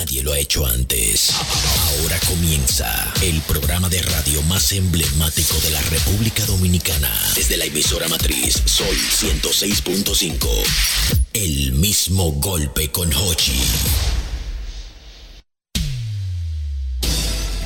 nadie lo ha hecho antes. Ahora comienza el programa de radio más emblemático de la República Dominicana. Desde la emisora matriz Sol 106.5. El mismo golpe con Hochi.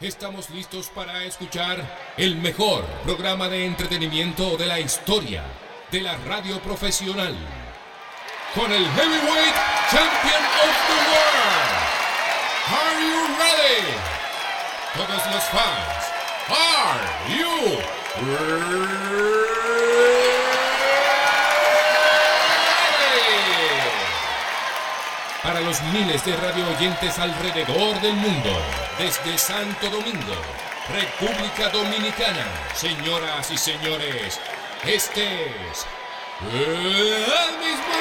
Estamos listos para escuchar el mejor programa de entretenimiento de la historia de la radio profesional. Con el Heavyweight Champion of the World. Are you ready? Todos los fans. Are you ready? Para los miles de radio oyentes alrededor del mundo, desde Santo Domingo, República Dominicana, señoras y señores, este es el mismo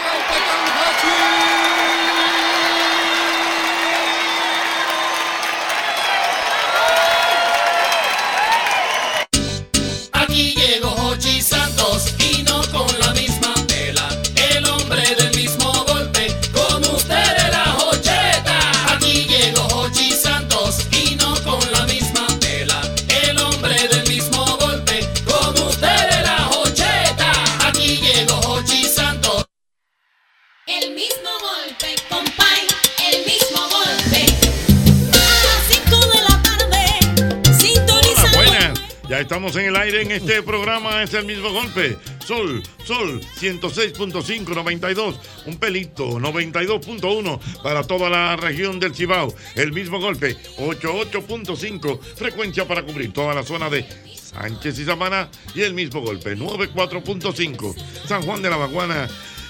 estamos en el aire en este programa, es el mismo golpe. Sol, Sol, 106.5, 92, un pelito, 92.1 para toda la región del Cibao. El mismo golpe, 88.5, frecuencia para cubrir toda la zona de Sánchez y Samaná. Y el mismo golpe, 94.5, San Juan de la Maguana,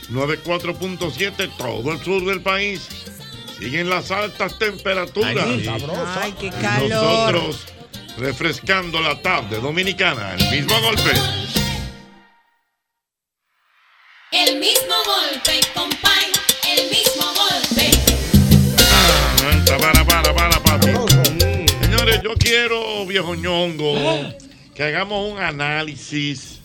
94.7, todo el sur del país. Siguen las altas temperaturas. Ay. Ay, qué calor. Nosotros refrescando la tarde dominicana, el mismo golpe. El mismo golpe, compay, el mismo golpe. Aguanta, para, para, para, papi. Señores, yo quiero, viejo ñongo, que hagamos un análisis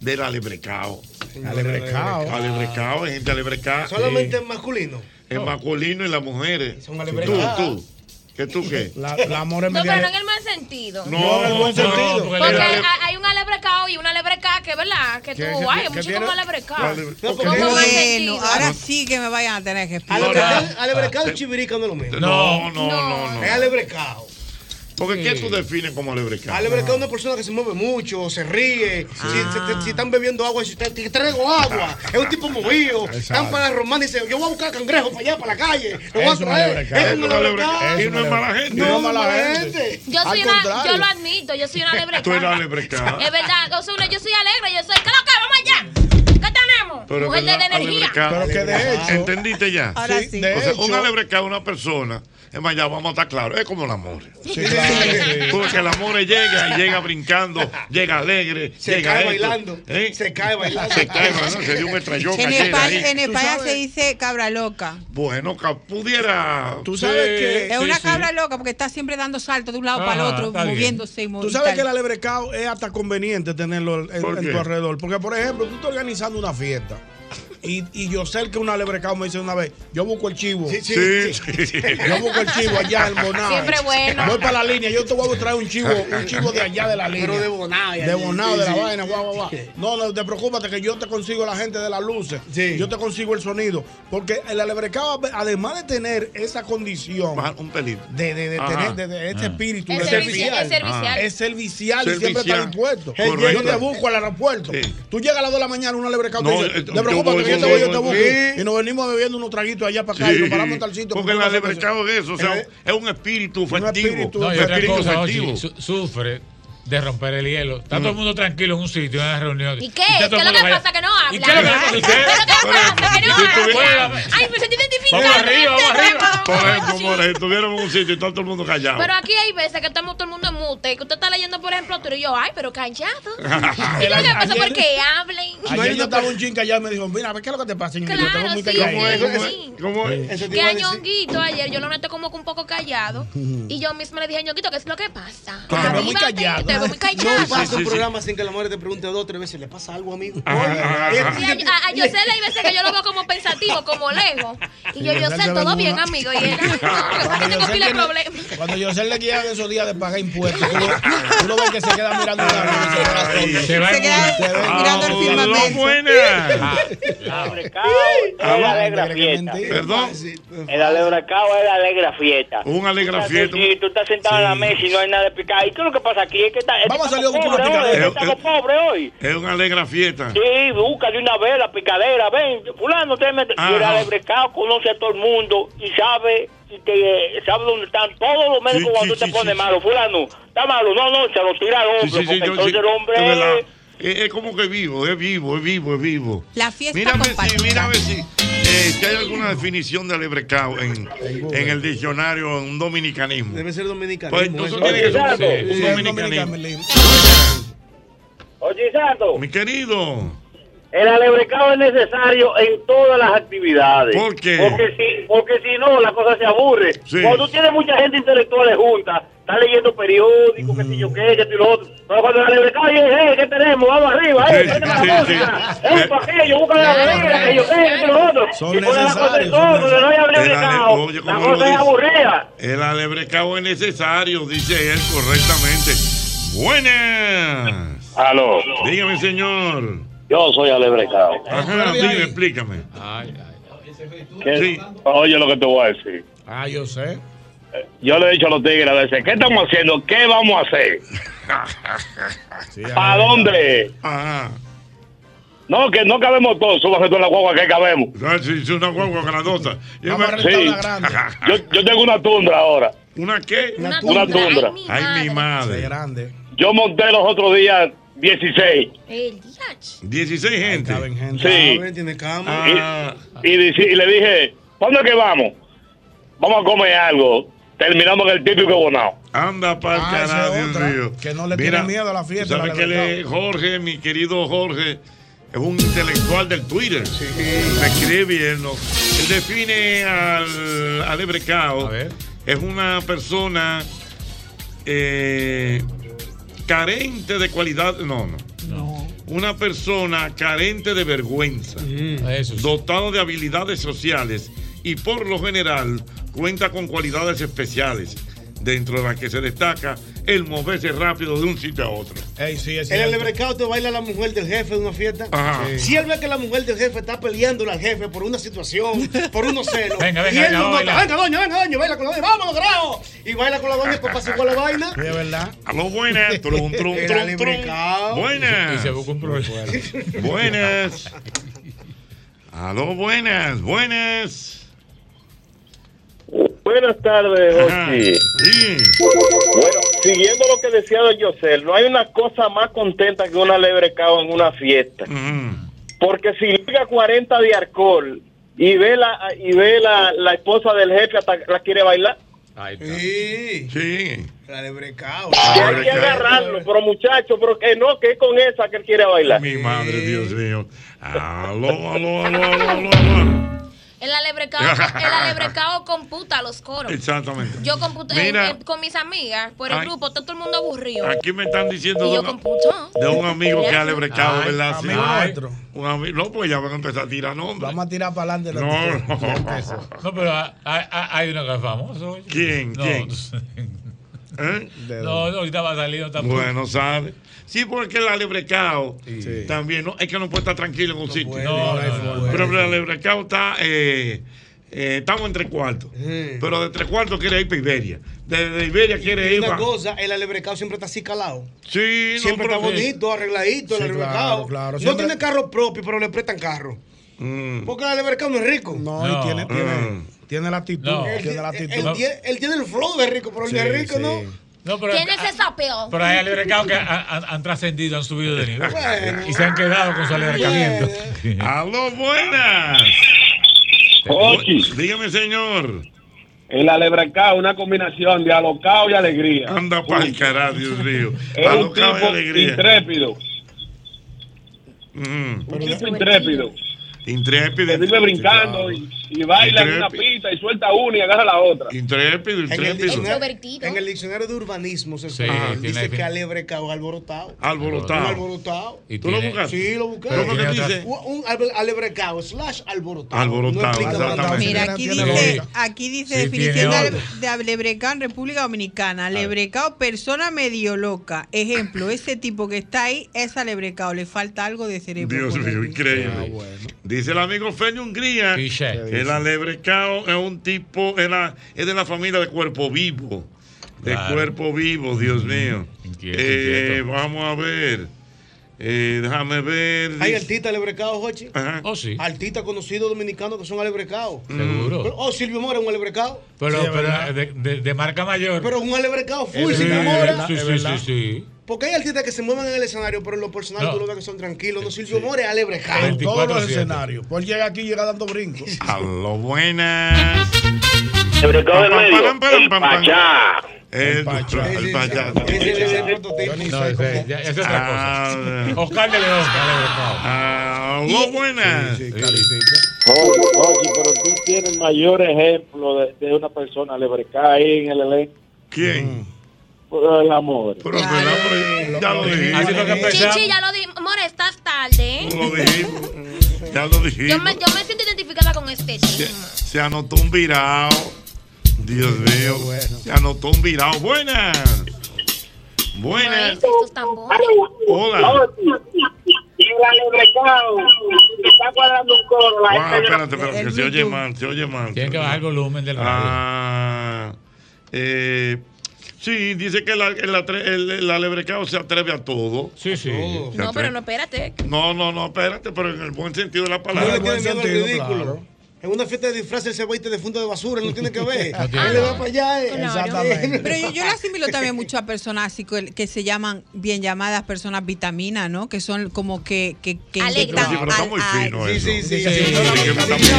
del alebrecao. Alebrecao. Alebrecao, gente alebrecao. Solamente en masculino. El masculino y las mujeres. Son Tú, alebrecados. tú. ¿Qué tú qué? La, la amor es No, pero no en el mal sentido. No, en el buen no, sentido. porque el hay un alebrecao y una alebreca que, ¿verdad? Que tú, ay, un tiene- como alebrecao. No, Bueno, ahora sí que me vayan a tener que explicar. Alebrecado, alebrecado y chivirica no es lo mismo. No, no, no, no. Es alebrecado. Porque ¿qué tú defines como alebrecao? Alebrecado es una persona que se mueve mucho, se ríe. Si, si- si están bebiendo agua, si te, te traigo agua. Es un tipo movido. Están para la romana y dicen, yo voy a buscar cangrejo para allá, para la calle. Lo voy a traer. alebrecado. Es un alebrecado. Y no es mala gente. No, es mala gente. Yo soy una, yo lo admito, yo soy una alebrecao. Tú eres alebrecao. Es verdad, yo soy, yo soy alegre, yo soy, ¿qué lo que? Vamos allá. Pero Mujer de, energía. Pero que de hecho, ¿Entendiste ya? Ahora sí, sí. de O sea, hecho, un alebrecao es una persona. Es más, ya vamos a estar claros. Es como el amor. sí, claro, sí. Porque el amor llega y llega brincando, llega alegre, Se llega cae esto. bailando. ¿Eh? Se cae bailando. Se cae bailando. Se dio un estrellón En España, en España se dice cabra loca. Bueno, que pudiera. Tú sabes Sí. que- Es una sí. cabra loca porque está siempre dando saltos de un lado para el otro, moviéndose y Tú moviéndose. sabes que el alebrecao es hasta conveniente tenerlo en, ¿Por en tu alrededor. Porque, por ejemplo, tú estás organizando una fiesta. Y, y yo sé que un alebrecao me dice una vez, yo busco el chivo. Sí, sí. Sí, sí. Yo busco el chivo allá en Bonao. Siempre bueno. Voy para la línea, yo te voy a traer un chivo, un chivo de allá de la línea. Pero de Bonao, ya, De Bonao, sí, de la sí. vaina, guau, guau, guau. No, no te preocupes que yo te consigo la gente de las luces. Sí. Yo te consigo el sonido. Porque el alebrecao, además de tener esa condición un pelito. de, de, de tener de, de este espíritu, Es servicial. Es servicial. Ah. Es servicial y siempre está dispuesto. Correcto. Yo te busco al aeropuerto. Sí. Tú llegas a las 2 de la mañana, una lebrecao No, te dice, eh, te yo preocupes voy, que yo te voy, voy, yo voy, te voy. busco. Sí. Y nos venimos bebiendo unos traguitos allá para acá y Sí. nos paramos en tal sitio. Porque el una alebrecao es eso, o sea, Eh, es un espíritu Un festivo. espíritu No, y un otra espíritu cosa, festivo. Ochi, su- sufre de romper el hielo. Está todo el mundo tranquilo en un sitio, en una reunión. ¿Y qué? ¿Qué es lo que pasa? Que no habla. ¿Y qué es lo que pasa? ¿Qué es lo que pasa? Que no habla. Ay, me sentí identificada. Vamos arriba, vamos este arriba. ejemplo, estuviéramos en un sitio y está todo el mundo callado. Pero aquí hay veces que estamos todo el mundo en mute, que usted está leyendo, por ejemplo, tú y yo, ay, pero callado. ¿Y qué es lo que pasa? Porque hablen. Ayer yo estaba un chin callado y me dijo, mira, a ver qué es lo que te pasa. Claro, Estamos muy sí, ¿Cómo es? Que a a. Ñonguito ayer yo lo noté como que un poco callado. Y yo misma le dije, Ñonguito, ¿qué es lo que pasa? Veo muy callado. Muy callado. No pasa un programa sin que la mujer te pregunte dos o tres veces, ¿le pasa algo, amigo? Sí, a, a, a Yosel hay veces que yo lo veo como pensativo, como lejos. Y yo, Yosel todo bien, amigo. Y él, no, Cuando tengo Yosel pila de tiene- problemas. Cuando yo se le guía de esos días de pagar impuestos, tú lo, ves que se queda mirando se queda mirando Ah, el no, firmamento. buena. Alegra fiesta. Perdón. El alebracao es la alegra fiesta. Un alegra fiesta. Si tú estás sentado en la mesa y no hay nada de picar. ¿Y qué es lo que pasa aquí? Es que está, es que Vamos a salir con una picadera. Estamos pobres hoy. Es una alegra fiesta. Sí, busca de una vez la picadera. Ven, fulano, te mete. Ajá. alebracao conoce a todo el mundo y sabe y te, sabe dónde están todos los médicos Sí, cuando sí, te sí, pones sí. malo. Fulano, está malo. No, no, se lo tira al Sí, hombre. sí, sí, porque yo- entonces sí, el hombre... es. Es, como que vivo, es vivo, es vivo, es vivo. La fiesta Mira a ver si, compartida. mira a ver si, eh, si hay alguna definición de alebrecao en, en el diccionario, un dominicanismo. Debe ser dominicano. Pues entonces tiene que ser un, dominicanismo. Oye, Santo, Mi querido, el alebrecado es necesario en todas las actividades. ¿Por qué? Porque si, porque si no, la cosa se aburre. Sí. Cuando tú tienes mucha gente intelectual junta, estás leyendo periódicos, que si yo qué, que si lo otro. Pero cuando el alebrecado oye, hey, ¿qué tenemos? Vamos arriba, Sí, eh, la sí, música. sí. Aquello, busca la bebida, que yo qué, que si lo otro. Son y ponen la cosa en necesarios, todo, son no hay El ale- alebrecado, oye, la ¿cómo lo cosa es aburrida. el alebrecao es necesario, dice él correctamente. Buenas. Aló, Dígame, señor. yo soy alebrecado. Ajá, dime, explícame. Ay, ay. ¿Qué- Sí. Oye lo que te voy a decir. Ah, yo sé. Yo le he dicho a los tigres a veces, ¿qué estamos haciendo? ¿Qué vamos a hacer? Sí, ¿Para dónde? Ajá. No, que no cabemos todos, súbase tú en la guagua que cabemos. Ah, sí, es una guagua grandota. Yo me- Sí. Yo, yo tengo una tundra ahora. ¿Una qué? Una Una tundra. Ay, mi Es madre. grande. Yo monté los otros días 16. El diach. 16 gente. Caben gente. Sí. Cabe, tiene cama. Ah, Y, y le dije, ¿para dónde que vamos? Vamos a comer algo. Terminamos en el típico bonao. anda para el Ah, carajo, que no le tiene miedo a la fiesta, ¿Sabes la que verdad. le- Jorge, mi querido Jorge, es un intelectual del Twitter? Sí. Me escribe bien, ¿no? Él define al, al. A ver. Es una persona eh, carente de cualidad. No, no. No. Una persona carente de vergüenza. Eso sí. dotado de habilidades sociales y por lo general cuenta con cualidades especiales, dentro de las que se destaca el moverse rápido de un sitio a otro. Ey, sí, es En el lebrecao te baila la mujer del jefe de una fiesta. Ajá. Sí. Si él ve que la mujer del jefe está peleándole al jefe por una situación, por unos celos. Venga, venga, y él venga, venga, doña, venga, doña, baila con la doña, vámonos, carajo. Y baila con la doña para pasar la vaina. Sí, es verdad. A lo buenas, trum, trum, trum, trum. Y Buenas, se busca un problema. buenas. A lo buenas, buenas. Buenas tardes. Ochi. Sí. Bueno, siguiendo lo que decía Don Yosel, no hay una cosa más contenta que una lebrecao en una fiesta. Porque si liga 40 de alcohol y ve la y ve la, la esposa del jefe hasta la quiere bailar, Ahí está. Sí. Sí. El alebrecao. que hay que agarrarlo, pero muchacho, pero que no, que es con esa que él quiere bailar. Mi madre, Dios mío. Aló, aló, aló, aló, aló, aló. El alebrecao, el alebrecao computa los coros. Exactamente. Yo Mira. en- con mis amigas por el Ay. grupo, está todo el mundo aburrido. Aquí me están diciendo de, yo una- computo. de un amigo que es alebrecado, Ay, ¿verdad? Sí. Amigo Ay. Un ami- no, pues ya van a empezar a tirar nombres. Vamos a tirar para adelante. la No, no. No, pero hay, hay- hay uno que es famoso. ¿Quién? No, ¿Quién? ¿Eh? No, no, ahorita va a salir. No tampoco. Bueno, sabe. Sí, porque el alebrecao Sí. también no, es que no puede estar tranquilo en un sitio. puede, No, no no, no. Pero el alebrecao está. Eh, eh, estamos en tres cuartos. Pero de tres cuartos quiere ir para Iberia. De, de Iberia quiere Y ir una para. cosa, el alebrecao siempre está así calado. Sí, no, Siempre pero- está bonito, arregladito, Sí, el claro, alebrecao. claro, No siempre- tiene carro propio, pero le prestan carro. Mm. Porque el alebrecao no es rico. No, No. y tiene, tiene, Mm. Tiene la actitud. No. Él, Tiene la él- actitud. él No. tiene, él tiene el flow de rico, pero el de rico sí. no. No, pero, Tiene ese sapeo. pero hay alebrecados que han, han- han trascendido, han subido de nivel. Bueno. Y se han quedado con su alebrecamiento. Aló, buenas. Ochi. Dígame, señor. El alebrecao, una combinación de alocao y alegría. Anda pa'l carajo, Dios mío. Es un Alocao y alegría. intrépido. Mm. Un tipo intrépido. Intrépido. Que vive brincando y, y baila en una pista y suelta una y agarra la otra. Intrépido, En el, intrépido. diccionario, en el diccionario de urbanismo se Sí, dice que alebrecao es alborotado. Alborotado. Alborotado. ¿Y ¿Tú lo buscaste? Sí, lo busqué. ¿Cómo que dice? Un, alebrecao slash alborotado. Alborotado. Mira, aquí dice, aquí dice Sí, definición de, alebrecao en República Dominicana. Alebrecao, persona medio loca. Ejemplo, ese tipo que está ahí es alebrecao, le falta algo de cerebro. Dios mío, increíble. Dice el amigo Feño Hungría que el alebrecao es un tipo, es, la- es de la familia de cuerpo vivo. De Claro. cuerpo vivo, Dios mío. Inquieto, Eh, inquieto. Vamos a ver. Eh, déjame ver. Hay artistas alebrecados, Jochi. Oh, sí. Artistas conocidos dominicanos que son alebrecados. Seguro. Pero- Oh, Silvio Mora es un alebrecado. Pero, Sí, pero de, de- de marca mayor. Pero un alebrecado full, Silvio Mora. Sí, sí, sí, sí. Porque hay artistas que se mueven en el escenario, pero en lo personal No. tú lo ves que son tranquilos. No, Silvio Mora es alebrecado. En todos los escenarios. Pues llega aquí y llega dando brincos. A lo buena. Alebrecao del Pam, medio, pachá. El pachá. El pachá. Es otra cosa. Oscar de León. Ah, lo buena. Oye, oye, pero tú tienes mayor ejemplo de, de una persona alebrecada ahí en el elenco. ¿Quién? Por el amor. Pero, ¿verdad? Pero ya lo dijimos. Así fue que empezamos. Chichi, ya lo di. Amor, estás tarde, ¿eh? Lo dijimos. Ya lo dijimos. Yo me, yo me siento identificada con este Se, tema. se anotó un virado. Dios mío. Se anotó un virado. Buenas. Buenas. Hola. Está cuadrando un coro. la Wow, espérate, espérate, que se oye mal, se oye mal. Tienen que bajar el volumen del radio. Ah, eh, sí, dice que el, el, atre- el, el alebrecao se atreve a todo. Sí, sí. No, pero no, espérate. No, no, no, espérate, pero en el buen sentido de la No palabra. le tiene miedo al ridículo. En una fiesta de disfraz él se va a ir de fondo de basura, no tiene que ver. No tiene él le va para allá. eh. Exactamente. Pero yo, yo lo asimilo también mucho a personas así que, se llaman bien llamadas personas vitamina, ¿no? Que son como que, que, que Alegran. Sí, pero está muy fino eso. Sí, sí, sí.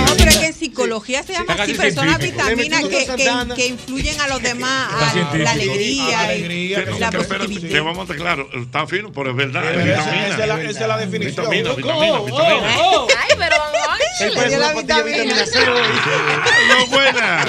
No, pero es que en psicología se llama Está así, personas vitaminas que, que, que influyen a los demás, a la alegría, A la alegría, positividad. que vamos a estar claro, está fino, pero es verdad. Esa- es la- definición. Vitamina, vitamina, oh, vitamina. oh. Ay, pero Él vamos. parece dio la pastilla vitamina. cero. No, buenas.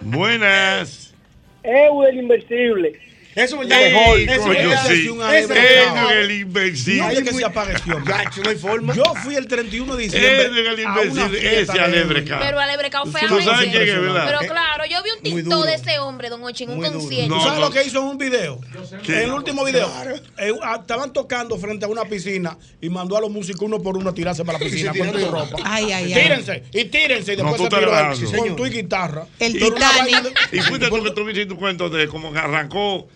Buenas. Eu, el invencible. Eso es verdad. Ey, Eso coño, es sí. es Él verdad. es el invencible. Oye, que se apareció. Gacho, no hay forma. Yo fui el 31 de diciembre. es el fiesta Ese de alebrecao. Pero alebrecao Tú feamente. sabes quién es, ¿verdad? Pero claro, yo vi un TikTok de ese hombre, don Ochi, en un concierto. ¿Tú No, sabes no. lo que hizo en un video? En el último video. eh, ah, estaban tocando frente a una piscina y mandó a los músicos uno por uno a tirarse para la piscina Sí, con tu tirando. ropa. Ay, ay, ay. Tírense y tírense y No, después tú se te tiró con tu guitarra. El Titanic. Y fuiste tú que tuviste tu cuento de cómo arrancó.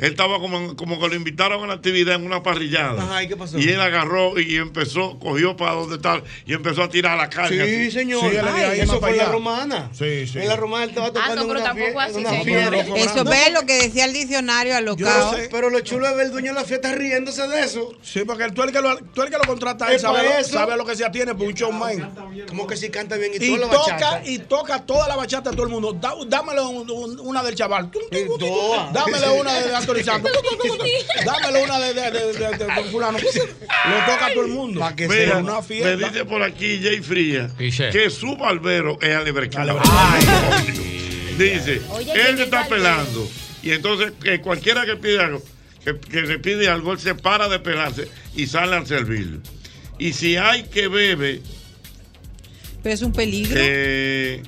Él estaba como, como que lo invitaron a una actividad en una parrillada. Ajá, ¿y qué pasó? Y él agarró y empezó, cogió para donde está y empezó a tirar la carne. Sí, así. señor. Sí, Ay, ahí eso fue en la allá. romana. Sí, sí. En la romana él estaba tocando Ah, no, pero una tampoco así, señor. Eso ve lo que decía el diccionario alocado. no sé. Pero lo chulo es ver el dueño de la fiesta riéndose de eso. Sí, porque tú el que lo, tú el que lo contrata, él sabe, lo- eso. sabe a lo que se atiene por un showman. Como que si canta bien y, Y toda la toca, bachata. y toca toda la bachata a todo el mundo. Da- dámele un- un- una del chaval. Dámele una de Anthony Santos. Dámele una de, de, de, de- de- de fulano. Lo toca a todo el mundo. Pa' que Mira, sea una fiesta. me dice por aquí Jay Fría que su barbero es alebrecado. Ay, Dice, Oye, él ¿quién te es está pelando. Y entonces que cualquiera que pide algo, que, que le pide algo, él se para de pelarse y sale a servirlo. Y si hay que bebe, Pero es un peligro. eh,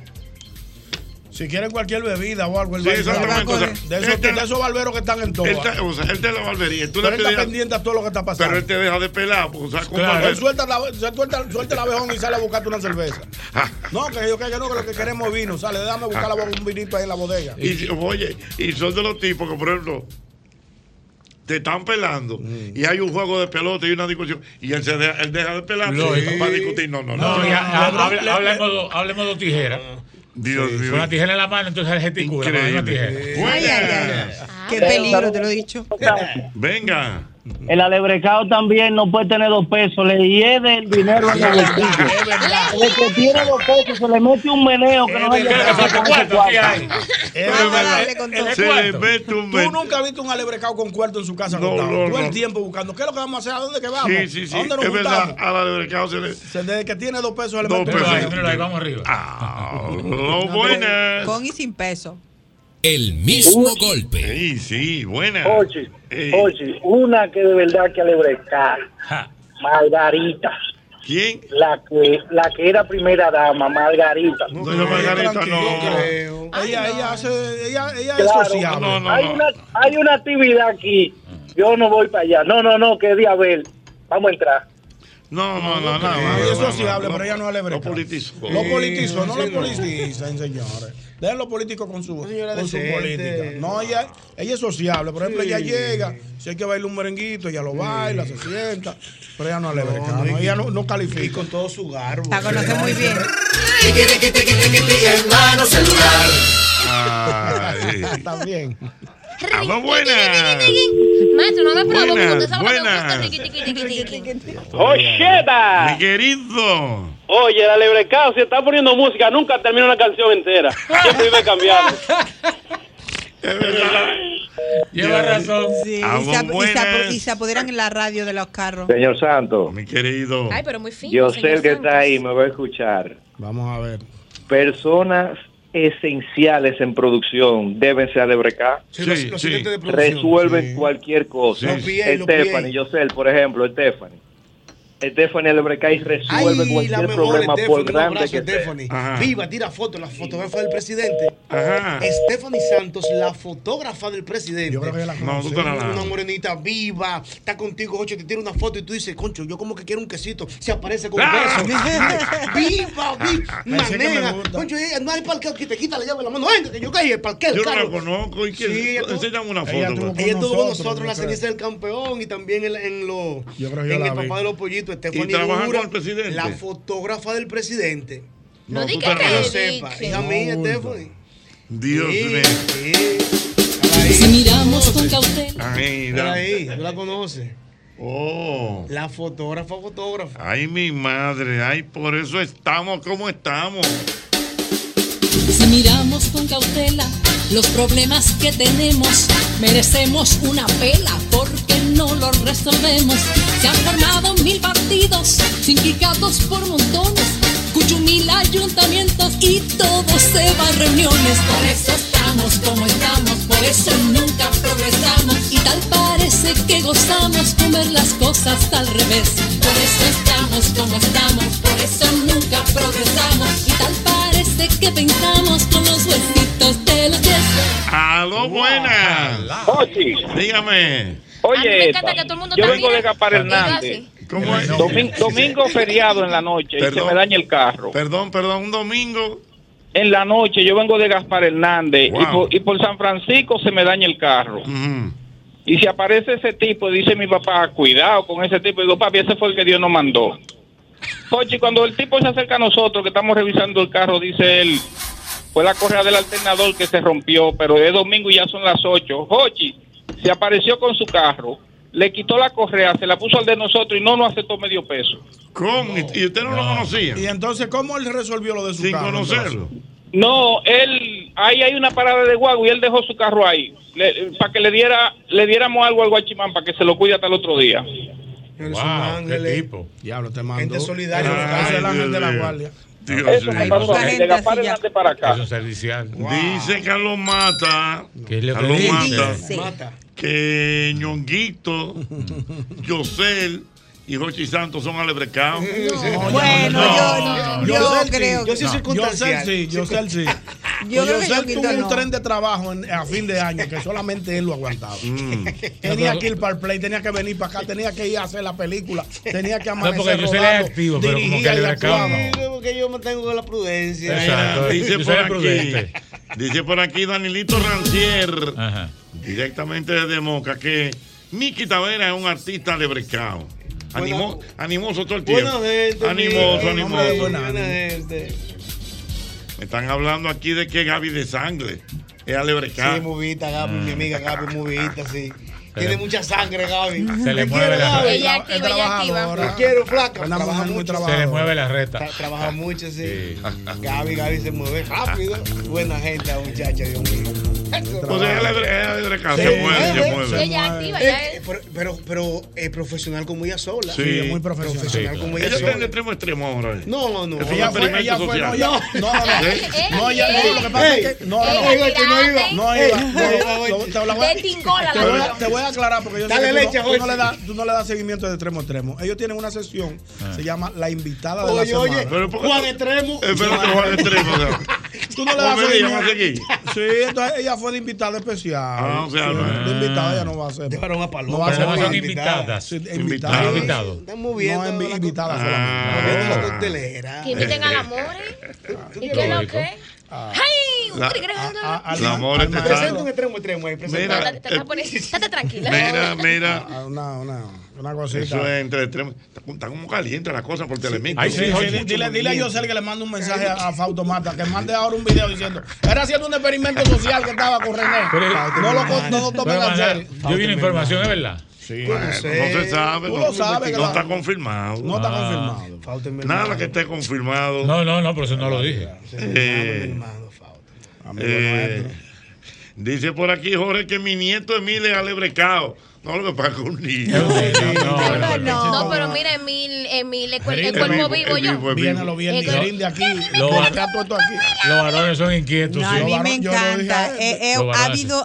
Si quieren cualquier bebida o algo, él Sí, exactamente, o sea, de, esos, te- de esos barberos que están en todo. él está- o sea, él te la barbería. Tú Pero le él está pendiente a todo lo que está pasando. pero él te deja de pelar. porque, o sea, con Claro, él suelta, la, suelta, suelta el abejón y sale a buscarte una cerveza. No, que yo que que no, que lo que queremos es vino. Sale, déjame buscar la, un vinito ahí en la bodega. Y, oye, y son de los tipos que, por ejemplo, te están pelando Mm. y hay un juego de pelota y una discusión y él, se deja, él deja de pelar Lógico. para discutir. No, no, No, no. hable- Le- hablemos, hablemos de tijera. Dios Sí, mío. Con la tijera en la mano, entonces gesticula. con la misma tijera. Ay, ay, ay. Qué peligro, te lo he dicho. Venga. El alebrecado también no puede tener dos pesos, le hiede el dinero en el bolsillo. El que tiene dos pesos se le mete un meneo que no. Es verdad. El Se le cuarto. mete un Tú nunca has visto un alebrecado con cuarto en su casa No, no, Todo el no. tiempo buscando. ¿Qué es lo que vamos a hacer? ¿A dónde que vamos? Sí, sí, sí. ¿A dónde nos Es verdad, juntamos? a la de mercado se le. Se- Desde que tiene dos pesos se le Dos mete pesos. un meneo. ahí, vamos arriba. Ah, No, buenas. Con y sin peso. El mismo golpe. Sí, sí, buenas. Oye, oye, una que de verdad que alebrecar. Margarita. ¿Quién? La que, la que era primera dama, Margarita. No, no, Margarita, no. creo. Ella, ella hace, ella, ella Claro, es sociable. hay, Una, hay una actividad aquí. Yo no voy para allá. No, no, no, que de Abel. Vamos a entrar. No, no, no, no. Ella es sociable, pero ella no es Lo politizó. Lo politizó, no Sí, lo politicen, señores. Dejen los políticos con su, con su política. No, ella, ella es sociable. Por ejemplo, Sí. ella llega, si hay que bailar un merenguito, ella lo baila, se sienta. Pero ella no es alebrecada, no, no, y- ella no, no califica. Y con todo su garbo. La conoce muy bien. Hermano celular. También. Aló, buenas. Maestro, no me provoque, Buenas, usted sabe lo que me gusta buenas. riqui, tiqui, tiqui, tiqui. ¡Osheta! Mi querido. Oye, el alebrecado, si está poniendo música, nunca termina una canción entera. Siempre vive cambiando. Lleva razón. Sí, y, se, y se y se apoderan en la radio de los carros. Señor Santos, Mi querido. Ay, pero muy fino. yo sé el que Santos. está ahí, me va a escuchar. Vamos a ver. Personas esenciales en producción deben ser alebrecadas. Sí, los- Sí, los sí. asistentes de producción. Resuelven Sí. cualquier cosa. Los PA, los PA. Stephanie, yo sé, por ejemplo, Stephanie. Stephanie Alebrecay resuelve Ay, la cualquier problema Stephanie, por grande que. Stephanie. Viva, tira fotos, la fotógrafa del presidente. Ajá. Stephanie Santos, la fotógrafa del presidente. Yo creo que la No, tú la das. Una morenita viva, está contigo, ocho, te tira una foto y tú dices, concho, yo como que quiero un quesito, se aparece con un Ah. beso. viva, viva, gusta. Concho, no hay parqueo que te quita la llave de la mano. Venga, que yo caí, el parqueo, Yo no la conozco. ¿Y? Sí, Enséñame una foto. pues. Ella estuvo con nosotros, nosotros en la ceniza del campeón y también en, en los Yo creo que yo en la el vi. papá de los pollitos, Stephanie trabaja Ura, con el presidente? la fotógrafa del presidente. No tú diga te Que yo sepa, hija No, mía. Stephanie. Dios Sí, mío. sí. Ahí. Si miramos con cautela. Da- ahí, tú la conoces. Oh. La fotógrafa, fotógrafa. Ay, mi madre. Ay, por eso estamos como estamos. Si miramos con cautela los problemas que tenemos, merecemos una pela porque no los resolvemos. Se han formado mil partidos, sindicatos por montones, cuchumil ayuntamientos y todos se van reuniones. Por eso estamos como estamos, por eso nunca progresamos y tal parece que gozamos con ver las cosas al revés. Por eso estamos como estamos, por eso nunca progresamos y tal que pensamos con los huesitos de los pies. Aló, buenas. Ochi, Dígame. Mí me oye, encanta que todo el mundo yo vengo de. Gaspar Hernández. ¿Cómo es? Domin- domingo feriado en la noche y se Perdón. me daña el carro. Perdón, perdón, un domingo. En la noche yo vengo de Gaspar Hernández y, Wow. por, y por San Francisco se me daña el carro. Ujú. Y si aparece ese tipo, dice mi papá, cuidado con ese tipo. Y digo, papi, ese fue el que Dios nos mandó. Oye, cuando el tipo se acerca a nosotros, que estamos revisando el carro, dice él, fue la correa del alternador que se rompió, pero es domingo y ya son las 8. Ochi se apareció con su carro, le quitó la correa, se la puso al de nosotros y no nos aceptó medio peso. ¿Cómo? ¿Y y usted no, lo conocía? Y entonces, ¿cómo él resolvió lo de su Sin carro? conocerlo. No, él, ahí hay una parada de guagua y él dejó su carro ahí, para que le diera, le diéramos algo al guachimán para que se lo cuide hasta el otro día. Eres Wow, un ángel. eh. tipo. Diablo, te mandó. Gente solidaria. Es el de la Dios guardia. Dios Eso pasó de Gaspar. Hernández para acá. Eso es servicial. Dice Carlos Mata. ¿Qué es lo que Carlos dice? Mata. Que Ñonguito, Yosel y Jochi Santos son alebrecados. Bueno, yo, yo sé, creo Yo Yo sé sí, yo sé sí. Yo creo que sé Yoguito tuvo un no. tren de trabajo en- a fin de año que solamente él lo aguantaba. Mm. Tenía que ir para el play, tenía que venir para acá, tenía que ir a hacer la película, tenía que amanecer porque yo soy rodando, activo, pero como dirigía que le. Sí, Porque yo me tengo con la prudencia. Exacto. Dice por aquí, prudente. dice por aquí Danilito Rancier, Ajá. directamente desde Moca, que Miki Tavera es un artista alebrecado. Animo, animoso todo el tiempo. Buena gente. Animoso, animoso. Buena gente. Me están hablando aquí de que Gaby de sangre es alebrecada. Sí, movita, Gaby, mi amiga Gaby, movita, sí. Se Tiene le- mucha sangre, Gaby. Se le mueve quiero, la- Gaby. Ella activa, Es ella trabajadora. activa. Te quiero, flaca. Una Trabaja mucho. Se le mueve la reta. Tra- Trabaja mucho, sí. Gaby, Gaby se mueve rápido. Buena gente, muchacha, Dios mío. Pues ella Pero, profesional como ella sola. Sí, muy profesional. como ella, en extremo extremo ahora. Eh. No, no, no. No, no, no. No. Lo que pasa es que. No, no, no. No iba. Te voy a aclarar porque yo sé que tú no le das seguimiento de extremo extremo. Ellos tienen una sesión, ah. se llama La Invitada de la Oye, Juan Juan Extremo. Tú no le das seguimiento. Entonces ella fue de invitada especial. Ah, o sea, Sí, no. de invitada ella no va a ser. Dejaron a Paloma. No va a ser son invitada. invitadas. Sí, Invitadas. Están moviendo. No, invi- la- invitada Ah. moviendo la solamente. costelera. Que inviten al amor. ¿Y qué es lo que? ¡Ay! Un La- amor. Presenta un extremo, extremo ahí. presenta. Mira, Estate tranquila. Mira, mira. A- Una, una, una Eso cosita. es entre extremos. Está, está como caliente la cosa por Telemicro. Ay, Sí, sí, dile, dile a Yosel que le mande un mensaje a, a Fausto Mata, que mande ahora un video diciendo, era haciendo un experimento social que estaba con René. Pero- no lo, no lo tomen Manuel, serio. Yo vi una información, es verdad. Sí. Bueno, no se sabe. Tú no, lo sabes no la- está confirmado. No está Ah. confirmado. Nada que esté confirmado. No, no, no, pero eso no lo dije. Eh, eh, nuestro. dice por aquí Jorge que mi nieto Emil es alebrecado. No lo que paga un niño. No, no, no, no, no pero mira, Emil, Emil, el, el cuerpo vivo yo. Viene los viernes de aquí. Los varones son inquietos. a mí me encanta. Eh, eh,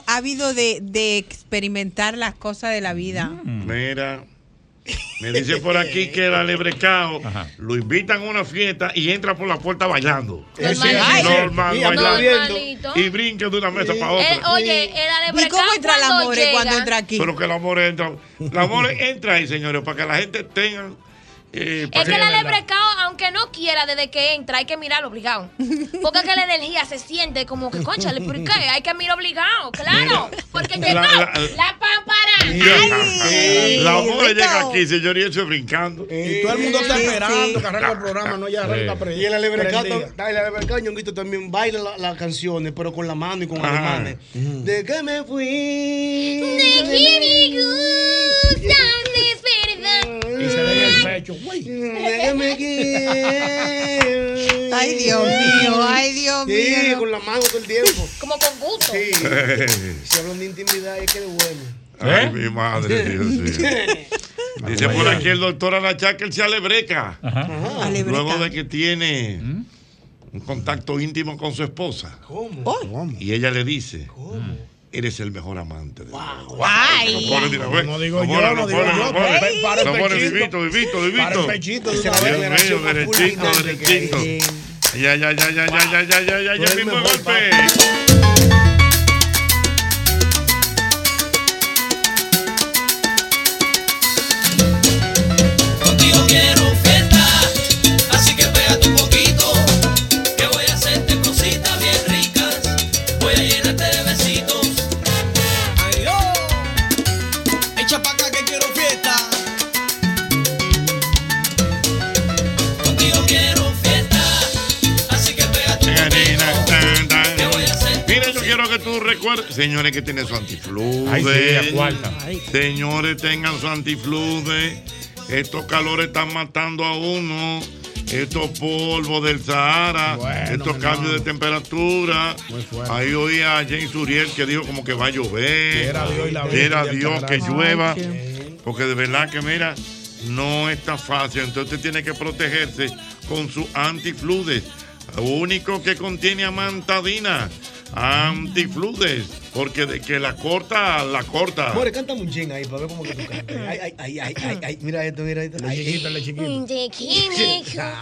ha habido de experimentar las cosas de la vida. Mira me dice por aquí que el alebrecado Ajá. lo invitan a una fiesta y entra por la puerta bailando. Ay, Normal, sí, bailando. Y brinca de una mesa para Eh, otra. oye, el ¿Y alebrecado cómo entra el amor cuando entra aquí? Pero que el amor entra. El amor entra ahí, señores, para que la gente tenga. Eh, Es que el alebrecado, aunque no quiera, desde que entra, hay que mirarlo obligado. Porque es que la energía se siente como que, conchale, ¿por qué? Hay que mirar obligado, claro. Porque La- llegó la- la, pámpara. Ay, la amor rico. llega aquí, señor, y eso es brincando. Y todo el mundo está esperando sí. que arranque el programa, no ya arranca pre- Y el alebrecado, el alebrecado Ñonguito también baila la- las canciones, pero con la mano y con Ajá. alemanes. De que me fui. De que me gustan de verdad. Y se ve pecho. güey. Quiero. Ay, Dios mío, ay, Dios Sí, mío. con la mano todo el tiempo. Como con gusto. Sí. Si hablan de intimidad, es que de bueno. Ay, mi madre, Dios mío. Dice por aquí el doctor Arachá que él se alebreca. Luego de que tiene un contacto íntimo con su esposa. ¿Cómo? Y ella le dice: Eres el mejor amante de. No digo Lo yo, pone, no digo pone, yo. pone. Para el Para el pechito Dios mío, derechito, derechito. Ya, ya, ya, ya, ya, ya, ya, ya, ya, ya mismo golpe. Señores, que tiene su antiflude. Ay, sí. Señores, tengan su antiflude. Estos calores están matando a uno. Estos polvos del Sahara, Bueno, estos cambios de temperatura. Muy. Ahí oí a James Uriel que dijo como que va a llover. Quiera Dios la Quiera Dios que llueva. Ay, Porque de verdad que mira, no está fácil. Entonces usted tiene que protegerse con su antifludes. Lo único que contiene amantadina. Antifludes. Porque de que la corta, la corta. More, cántame un ching ahí para ver cómo que tú cantas. Ay, ay, ay, ay, ay, ay. Mira esto, mira esto. De que me gustas.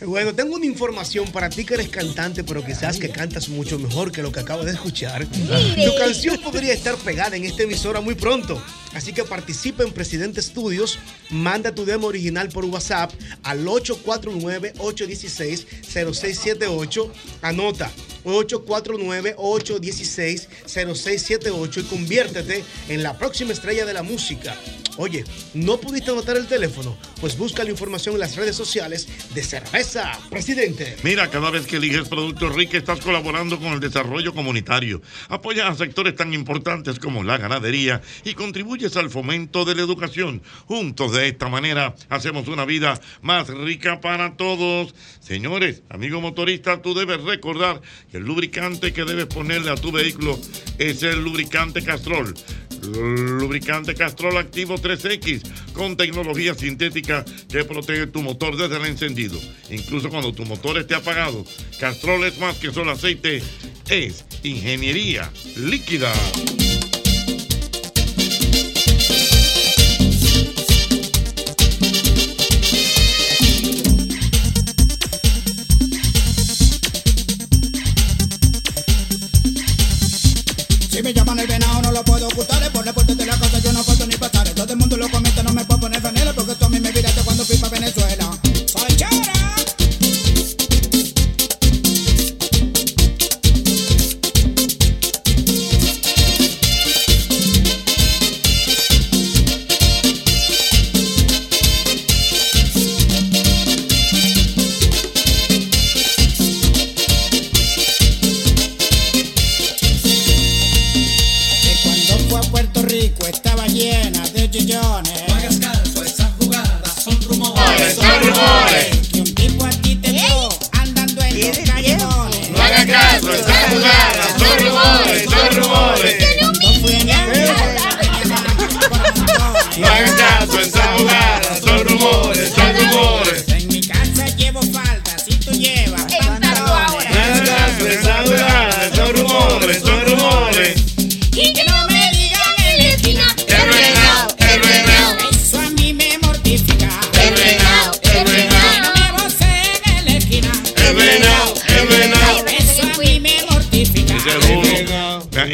Bueno, tengo una información para ti que eres cantante, pero quizás que cantas mucho mejor que lo que acabas de escuchar. Tu canción podría estar pegada en esta emisora muy pronto. Así que participa en Presidente Studios, manda tu demo original por WhatsApp al 849-816-0678. Anota 849-816-0678 y conviértete en la próxima estrella de la música. Oye, ¿no pudiste anotar el teléfono? Pues busca la información en las redes sociales de Cerveza Presidente. Mira, cada vez que eliges Productos Rica estás colaborando con el desarrollo comunitario. Apoyas a sectores tan importantes como la ganadería y contribuyes al fomento de la educación. Juntos de esta manera hacemos una vida más rica para todos. Señores, amigo motorista, tú debes recordar el lubricante que debes ponerle a tu vehículo es el lubricante Castrol. Lubricante Castrol Activo 3X con tecnología sintética que protege tu motor desde el encendido. Incluso cuando tu motor esté apagado, Castrol es más que solo aceite, es ingeniería líquida. Si me llaman el venado no lo puedo ocultar. Por la puerta de la casa yo no puedo ni pasar. Todo el mundo lo comenta, no me puedo poner franela Porque esto a mí me viraste cuando fui para Venezuela caso,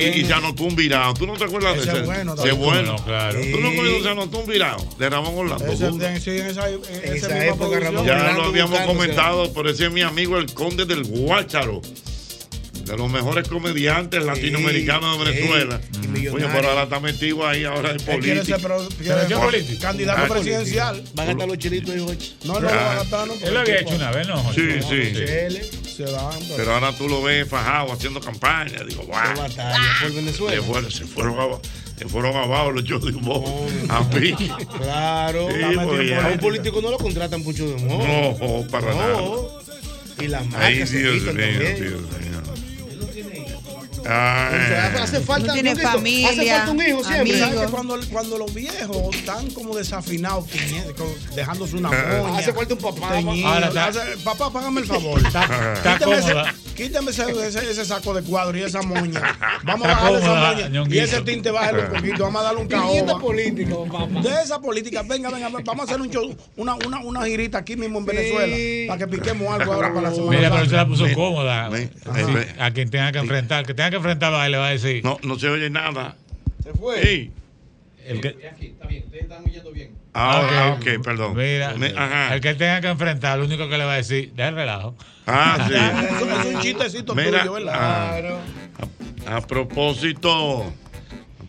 duro. Y, y se anotó un virado. ¿Tú no te acuerdas de Ese ese? es bueno, Ese es también. bueno. No, claro. ¿Tú no anotó un virado de Ramón Orlando. Ese, sí, en esa, en esa esa misma época. Ramón Ya Orlando lo habíamos buscándose. comentado, pero ese es mi amigo el conde del Guácharo. De los mejores comediantes latinoamericanos de Venezuela. y Oye, pero ahora está metido ahí, ahora quiere política. ser Pero político. candidato Ah, presidencial. Van a estar los chilitos y ocho. No, no lo va a gastar, no. Él lo había hecho una vez, ¿no? Sí, sí. Chele, Se van. Pero ahora tú lo ves fajado haciendo campaña. Digo, guau. batalla por Se Venezuela. fueron, se fueron, a- se fueron abajo los shows de humor. A pique. Claro. Sí, ya- A un político no lo contratan mucho de humor. No, para nada. No. Y las Ay, marcas se Dios mío, quitan Dios mío. Ay. hace falta, tiene Ñonguito, hace familia, falta un hijo siempre. amigos. ¿Sabes que cuando, cuando los viejos están como desafinados, dejándose una Ah. moña? Hace falta un papá. teñido, Ahora hace- papá, págame el favor. Está, está cómoda. Quítame ese, ese- ese saco de cuadro y esa moña. Vamos a bajarle esa moña. Y ese tinte, bájale un poquito. Vamos a darle un caoba. De esa política, venga, venga, vamos a hacer un show, una, una, una girita aquí mismo en Venezuela para que piquemos algo ahora para la semana. Mira, pero se la puso Me- cómoda. me- Así, me- a quien tenga que enfrentar. Que tenga que enfrentar, a él le va a decir. No, no se oye nada. Se fue. Sí. El que, Está bien, ustedes están oyendo bien. Ah, Ah, ok, ok, perdón. Mira, Me- ajá. el que tenga que enfrentar, lo único que le va a decir, deja el relajo. Ah, sí. Eso es un chistecito Mira, tuyo, ¿verdad? ah, a, a propósito,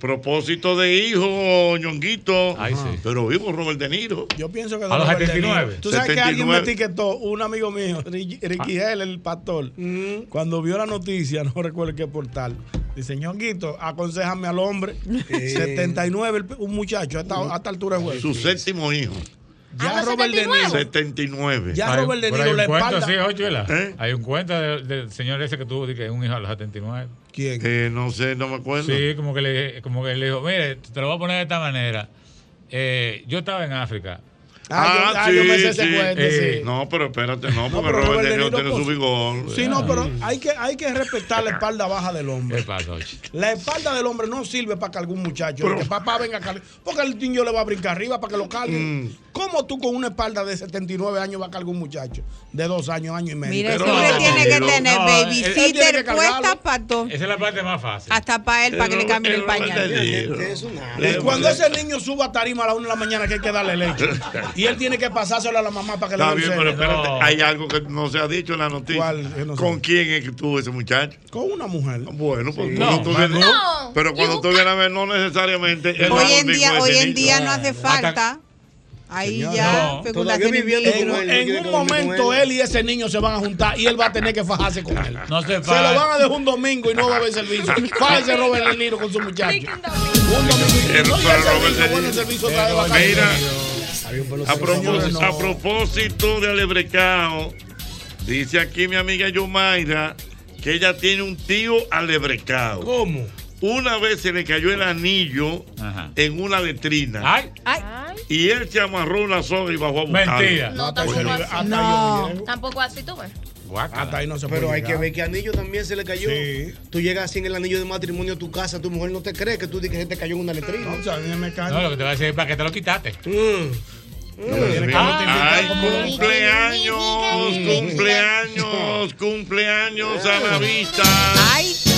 propósito de hijo, ñonguito. Ay, sí. Pero vivo Robert De Niro. Yo pienso que A los Robert De 79. Niro. Tú sabes que alguien me 79. etiquetó, un amigo mío, Ricky, Hell, el pastor, cuando vio la noticia, no recuerdo qué portal, dice, ñonguito, aconsejame al hombre, 79, el- un muchacho, a esta, a esta altura de juego. Su séptimo hijo. Ya ¿A los Robert De Niro, 79. ya Hay- Robert De pero Niro hay la un cuento espalda. así, ocho, ¿verdad? ¿Eh? Hay un cuento de- del señor ese que tuvo que un hijo a los 79. ¿Quién? Eh, no sé, no me acuerdo. Sí, como que, le, como que le dijo, mire, te lo voy a poner de esta manera. Eh, yo estaba en África. Ah, yo, ah, yo me sé ese cuento, Eh, sí. No, pero espérate, no, porque pero Robert Robert De Niro tiene su pues, vigor. Sí, no, pero hay que, hay que respetar la espalda baja del ¿Qué hombre. pasa, Ochi? La espalda del hombre no sirve para que algún muchacho, que papá venga a cargar, porque el niño le va a brincar arriba para que lo carguen. Mm. ¿Cómo tú con una espalda de 79 años vas a cargar un muchacho de dos años, año y medio? Mira, Pero ese hombre no, tiene que tener babysitter puesta para todo. Esa es la parte más fácil. Hasta para él, para que le cambien el pañal. Cuando ese niño suba a tarima a la 1 de la mañana que hay que darle leche. y él tiene que pasárselo a la mamá para que le Está dé pero espérate, hay algo que no se ha dicho en la noticia. ¿Con quién es que tuvo ese muchacho? Con una mujer. Bueno, pues No, tú más vienes- no. Pero cuando tú vienes a ver, no necesariamente. Hoy en día no hace falta. Ahí ya, no. especulaciones En, en un momento él y ese niño se van a juntar y él va a tener que fajarse con él. No se Se lo van a dejar un domingo y no va a haber servicio. Fájese Robert De Niro con su muchacho. Un domingo. No, y pero el Robert servicio, bueno. Mira, a propósito, a propósito de Alebrecao, dice aquí mi amiga Yomaira que ella tiene un tío Alebrecao. ¿Cómo? Una vez se le cayó el anillo en una letrina. Y él se amarró una soga y bajó a buscarlo. Mentira. No, tampoco así. No. Tampoco así, tú ves. Hasta ahí no se Pero puede hay que ver que anillo también se le cayó. Tú llegas sin el anillo de matrimonio a tu casa, tu mujer no te cree que tú dices que se te cayó en una letrina. No, o sea, a mí me cae. No, lo que te voy a decir es para que te lo quitaste. Ay, cumpleaños, cumpleaños, cumpleaños a la vista. Ay.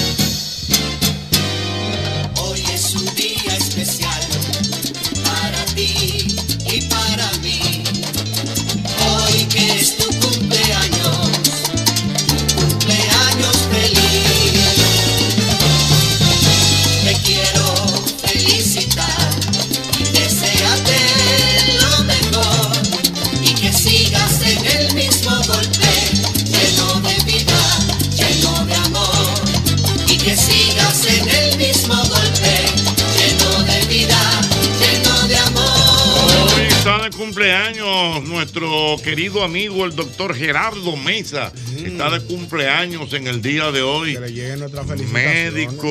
Cumpleaños nuestro querido amigo el doctor Gerardo Mesa. Está de cumpleaños en el día de hoy. Que le lleguen nuestras felicitaciones. Médico,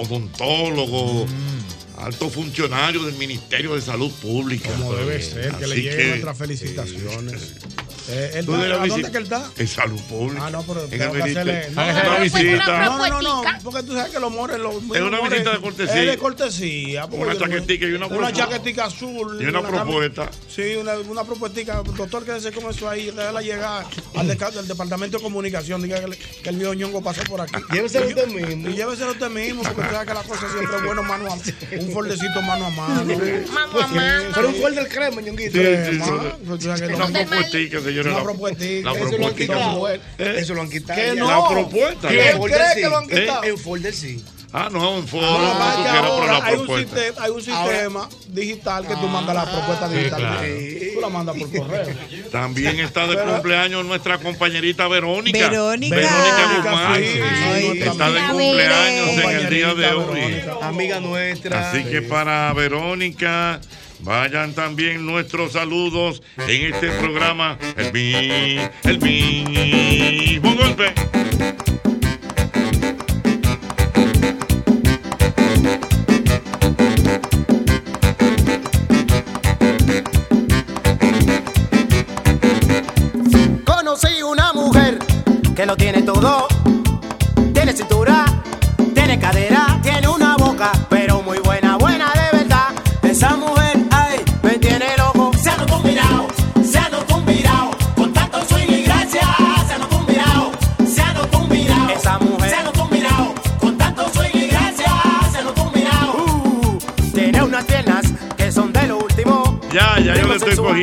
odontólogo, alto funcionario del Ministerio de Salud Pública. Como debe ser, que le Así lleguen nuestras felicitaciones. Eh, él ¿Tú está- de la ¿a dónde visita? que él está? En salud pública. Ah, no, pero en tengo que hacerle. No, no, la visita. No, no, no, porque tú sabes que los mores. Los, Es una visita de cortesía. Es de cortesía. Una chaquetica y una Una propuesta. chaquetica azul. Y una propuesta. Sí, una, una propuestica. Doctor, quédese con eso ahí. Déjala llegar al, del Departamento de Comunicación. Diga que, le- que el viejo ñongo pasó por aquí. Lléveselo usted mismo. Y lléveselo usted mismo, porque tú sabes que la cosa siempre es bueno mano a Un fordecito mano a mano. Mano a mano. Pero un fuerte del crema, ñonguito. Sí, sí, sí. Una propuestica, señora. Una la- propuestica. La Eso lo han propuestica. quitado. Eso lo han quitado. Que ya. no. La propuesta. ¿Quién cree que lo han ¿Eh? quitado? En folder sí. Ah, no, en ahora la hay un, sistema, hay un sistema digital que tú mandas la propuesta digital. claro. Tú la mandas por correo. También está de Pero- cumpleaños nuestra compañerita Verónica. Verónica. Verónica Guzmán. Sí, Ay, está de cumpleaños en el día de hoy. Amiga nuestra. Así que para Verónica, vayan también nuestros saludos en este programa. El, mi, el mismo golpe. Conocí una mujer que lo tiene todo.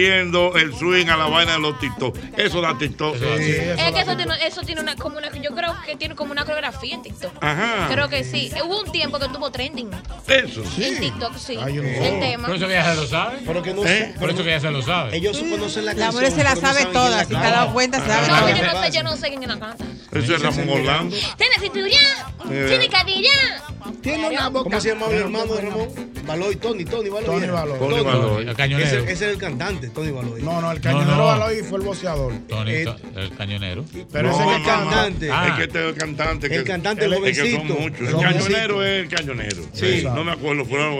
El swing a la vaina de los TikTok. Eso da TikTok. Es que eso tiene, eso tiene una, como una, yo creo que tiene como una coreografía en TikTok. Ajá. Creo que sí. Hubo un tiempo que tuvo trending Eso. en TikTok, sí. Ay, yo no sé. el tema. Por eso que ya se lo sabe. Pero que no ¿Eh? Por eso que ya se lo sabe. Ellos conocen la La canción. mujer se la no sabe saben quién toda. la Si te has dado cuenta, se sabe No, toda. yo no sé, yo no sé quién la canta. Eso es Ramón Orlando. Tiene cinturón, Eh. tiene cadilla. Tiene una boca. ¿Cómo se llamaba el hermano de Ramón? Baloy, Tony, Tony Baloy. Tony. Baloy. Tony Baloy. El cañonero. Ese, ese era el cantante, Tony Baloy. No, no, el No, cañonero no. Baloy fue el boceador. Tony, Eh, el cañonero. Pero No, ese no, canta. cantante. Ah. Es que este es el cantante. Que, El cantante, el es que son jovencito. muchos. El Jovencito. cañonero es el cañonero. Sí. No me acuerdo. Fueron.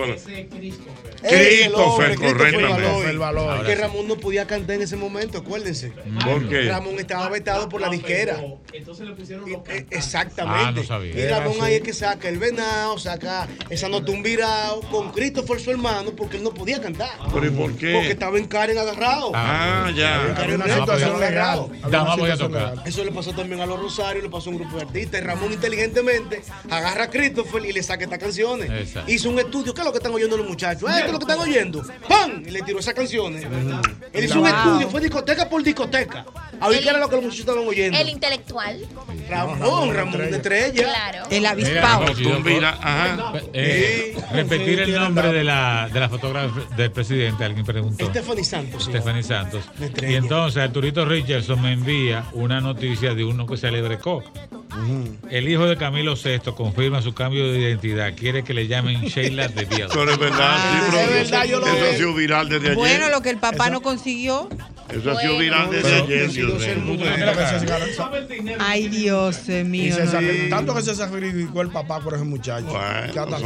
Ese el hombre, Christopher, Christopher correctamente. El. Es que Ramón no podía cantar en ese momento, acuérdense. ¿Por qué? Ramón estaba vetado por la disquera. Entonces le pusieron los Eh, Exactamente. Ah, no sabía. Y Ramón ahí es que saca el venado. Llamado, saca esa nota un virado con Christopher su hermano porque él no podía cantar. ¿Pero y por qué? Porque estaba en Karen agarrado. Ah, ya. En Karen una situación legal. Dama, voy a tocar. Eso le pasó también a los Rosarios, le pasó a un grupo de artistas. Y Ramón inteligentemente agarra a Christopher y le saca estas canciones. Exacto. Hizo un estudio. ¿Qué es lo que están oyendo los muchachos? Ah, ¿Esto es lo que están oyendo? ¡Pam! Y le tiró esas canciones. Él hizo un estudio, fue discoteca por discoteca. A ver qué era lo que los muchachos estaban oyendo. El intelectual. Ramón, Ramón de Estrella. Claro. El Mira, avispado. no, Tumbira, puedo- ajá. Eh, Sí. repetir el nombre de la, de la fotógrafa del presidente, alguien preguntó. Stephanie Santos. Stephanie Santos. Y entonces Arturito Richardson me envía una noticia de uno que se alebrecó. El hijo de Camilo VI confirma su cambio de identidad. Quiere que le llamen Sheila de Biel. Pero es verdad, sí, pero es verdad, yo lo eso ha sido viral desde ayer. Bueno, lo que el papá no consiguió. Eso ha sido viral desde Pero- ayer, Dios mío. Ay, Dios y mío. no. Tanto que se sacrificó el papá por ese muchacho. Bueno, Ya no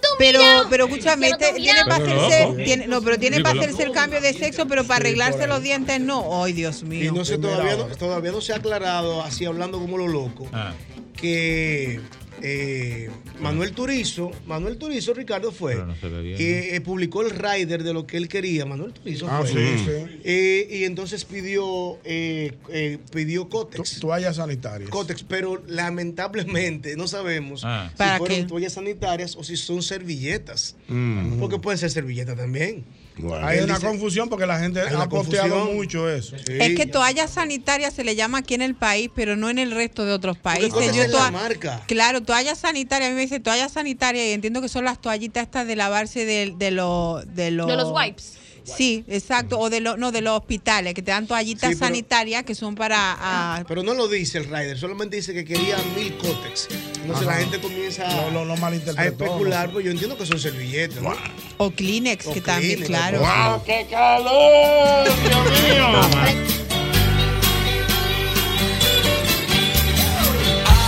tú Pero, pero escúchame, este tiene para Pero hacerse, tiene, no, pero tiene para hacerse el cambio de sexo, pero para arreglarse los dientes no. Ay, Dios Y mío. no sé, todavía no, todavía no se ha aclarado, así hablando como lo loco, Ah. que eh, Manuel Turizo, Manuel Turizo, Ricardo fue, no eh, publicó el rider de lo que él quería. Manuel Turizo Ah, fue. sí. Eh, y entonces pidió, eh, eh, pidió Cotex. Toallas sanitarias. Cotex, pero lamentablemente no sabemos Ah. si ¿Para fueron qué? toallas sanitarias o si son servilletas. Mm. Porque pueden ser servilletas también. Bueno. Hay una confusión porque la gente ha posteado confusión. mucho eso. Sí. Es que toalla sanitaria se le llama aquí en el país, pero no en el resto de otros países. Yo es la marca. Claro, toalla sanitaria, a mí me dice toalla sanitaria y entiendo que son las toallitas estas de lavarse de, de los... De los, De los wipes. Sí, exacto, o de los no de los hospitales que te dan toallitas Sí, pero- sanitarias que son para ah, Pero no lo dice el rider, solamente dice que quería mil cótex. Entonces Ajá. la gente comienza Lo, lo, lo a especular, pues yo entiendo que son servilletas. ¿no? o Kleenex O que también, claro. ¡Wow, qué calor! ¡Dios mío!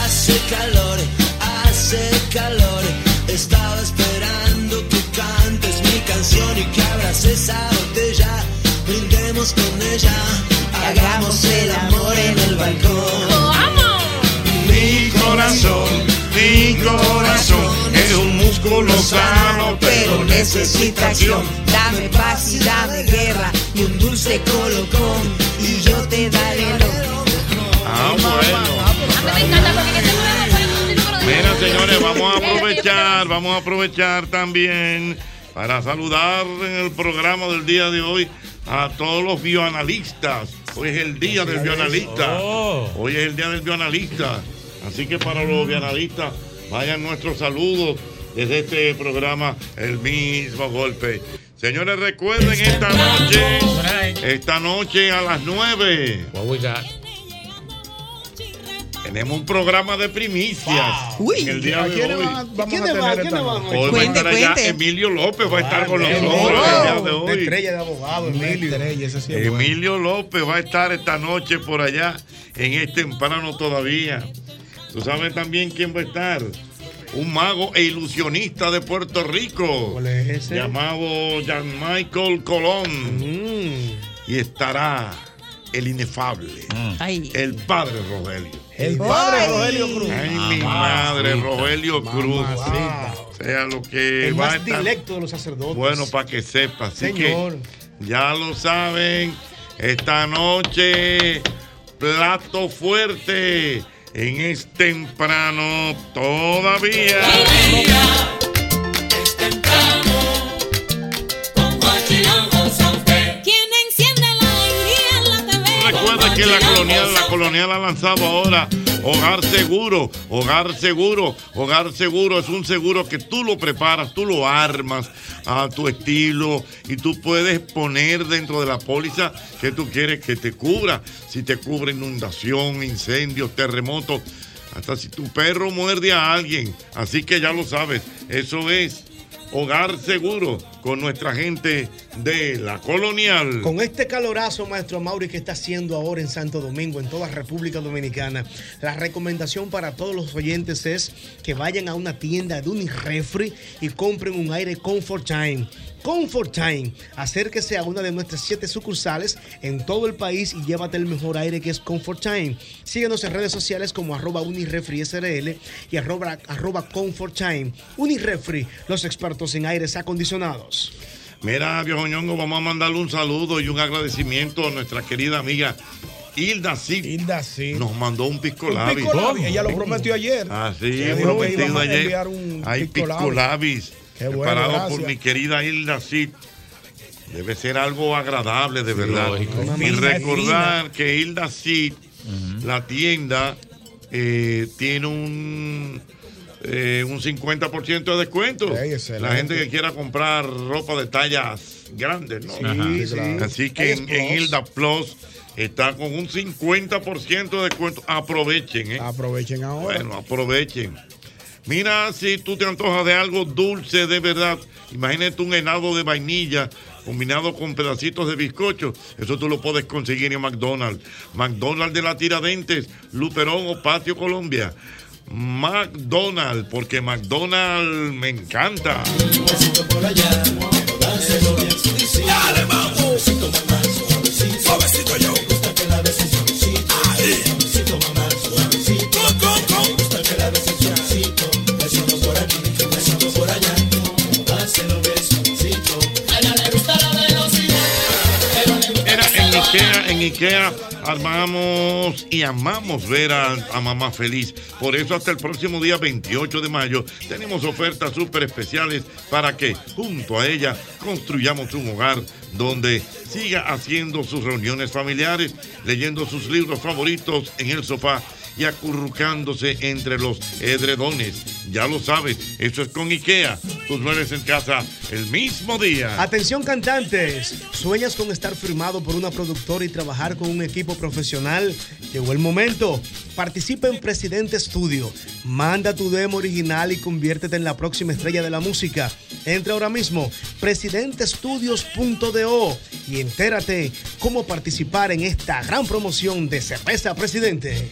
Hace calor, hace calor. Y que botella. Brindemos con ella, hagamos el amor en el balcón. ¡Vamos! Mi corazón, mi corazón es un músculo sano, pero necesita acción. Dame paz y dame guerra Y un dulce colocón, y yo te daré lo Ah, bueno. Mira, señores, vamos a aprovechar, vamos a aprovechar también para saludar en el programa del día de hoy a todos los bioanalistas. Hoy es el día del bioanalista. Oh. Hoy es el día del bioanalista. Así que para los bioanalistas, vayan nuestros saludos desde este programa, el mismo golpe. Señores, recuerden esta noche, esta noche a las 9. Tenemos un programa de primicias Uy. en el día ¿A de quiénes hoy. van a- vamos ¿Quiénes a esta van noche? Hoy va a Cuente, estar allá cuente. Emilio López, va a estar con nosotros el día de De hoy. estrella de abogado, Emilio. Estrella, ese sí es bueno. Emilio López va a estar esta noche por allá, en este temprano todavía. Tú sabes también quién va a estar. Un mago e ilusionista de Puerto Rico, ¿Cuál es ese? llamado Jean Michael Colón. Mm. Y estará el inefable, Ay. el padre Rogelio. El padre Ay. Rogelio Cruz. Ay, mi madre, Rogelio Cruz. Mamacita. Sea lo que El va a más estar. directo de los sacerdotes. Bueno, para que sepa. Así Señor. que ya lo saben. Esta noche, plato fuerte. En es temprano todavía. Es que la colonial, la colonial ha lanzado ahora Hogar Seguro, Hogar Seguro, Hogar Seguro es un seguro que tú lo preparas, tú lo armas a tu estilo y tú puedes poner dentro de la póliza que tú quieres que te cubra. Si te cubre inundación, incendios, terremotos, hasta si tu perro muerde a alguien. Así que ya lo sabes, eso es Hogar Seguro. Con nuestra gente de la colonial. Con este calorazo, maestro Mauri, que está haciendo ahora en Santo Domingo, en toda República Dominicana, la recomendación para todos los oyentes es que vayan a una tienda de Unirefri y compren un aire Comfort Time. Comfort Time. Acérquese a una de nuestras siete sucursales en todo el país y llévate el mejor aire que es Comfort Time. Síguenos en redes sociales como arroba Unirefri SRL y arroba, arroba Comfort Time. Unirefri, los expertos en aires acondicionados. Mira, viejo ñongo, vamos a mandarle un saludo y un agradecimiento a nuestra querida amiga Hilda Cid. Hilda Cid. Nos mandó un pisco labi. pisco labi, ella lo prometió ayer. Así, prometido ayer. Hay pisco pisco labi. labis Qué bueno, preparado por mi querida Hilda Cid. Debe ser algo agradable, de verdad. lógico. Y recordar que Hilda Cid, la tienda, eh, tiene un, eh, un 50% de descuento. La gente que quiera comprar ropa de tallas grandes, ¿no? Sí, Ajá. sí, claro. Así que en. Hilda Plus está con un 50% de descuento. Aprovechen, ¿eh? Aprovechen ahora. Bueno, aprovechen. Mira, si tú te antojas de algo dulce de verdad, imagínate un helado de vainilla combinado con pedacitos de bizcocho. Eso tú lo puedes conseguir en McDonald's. McDonald's de la Tiradentes, Luperón o Patio Colombia. McDonald's, porque McDonald's me encanta. En Ikea amamos y amamos ver a mamá feliz. Por eso hasta el próximo día 28 de mayo tenemos ofertas súper especiales para que junto a ella construyamos un hogar donde siga haciendo sus reuniones familiares, leyendo sus libros favoritos en el sofá y acurrucándose entre los edredones. Ya lo sabes, eso es con Ikea. Tus muebles en casa el mismo día. Atención cantantes, ¿sueñas con estar firmado por una productora y trabajar con un equipo profesional? Llegó el momento. Participa en Presidente Studio. Manda tu demo original y conviértete en la próxima estrella de la música. Entra ahora mismo presidentestudios.do y entérate cómo participar en esta gran promoción de Cerveza Presidente.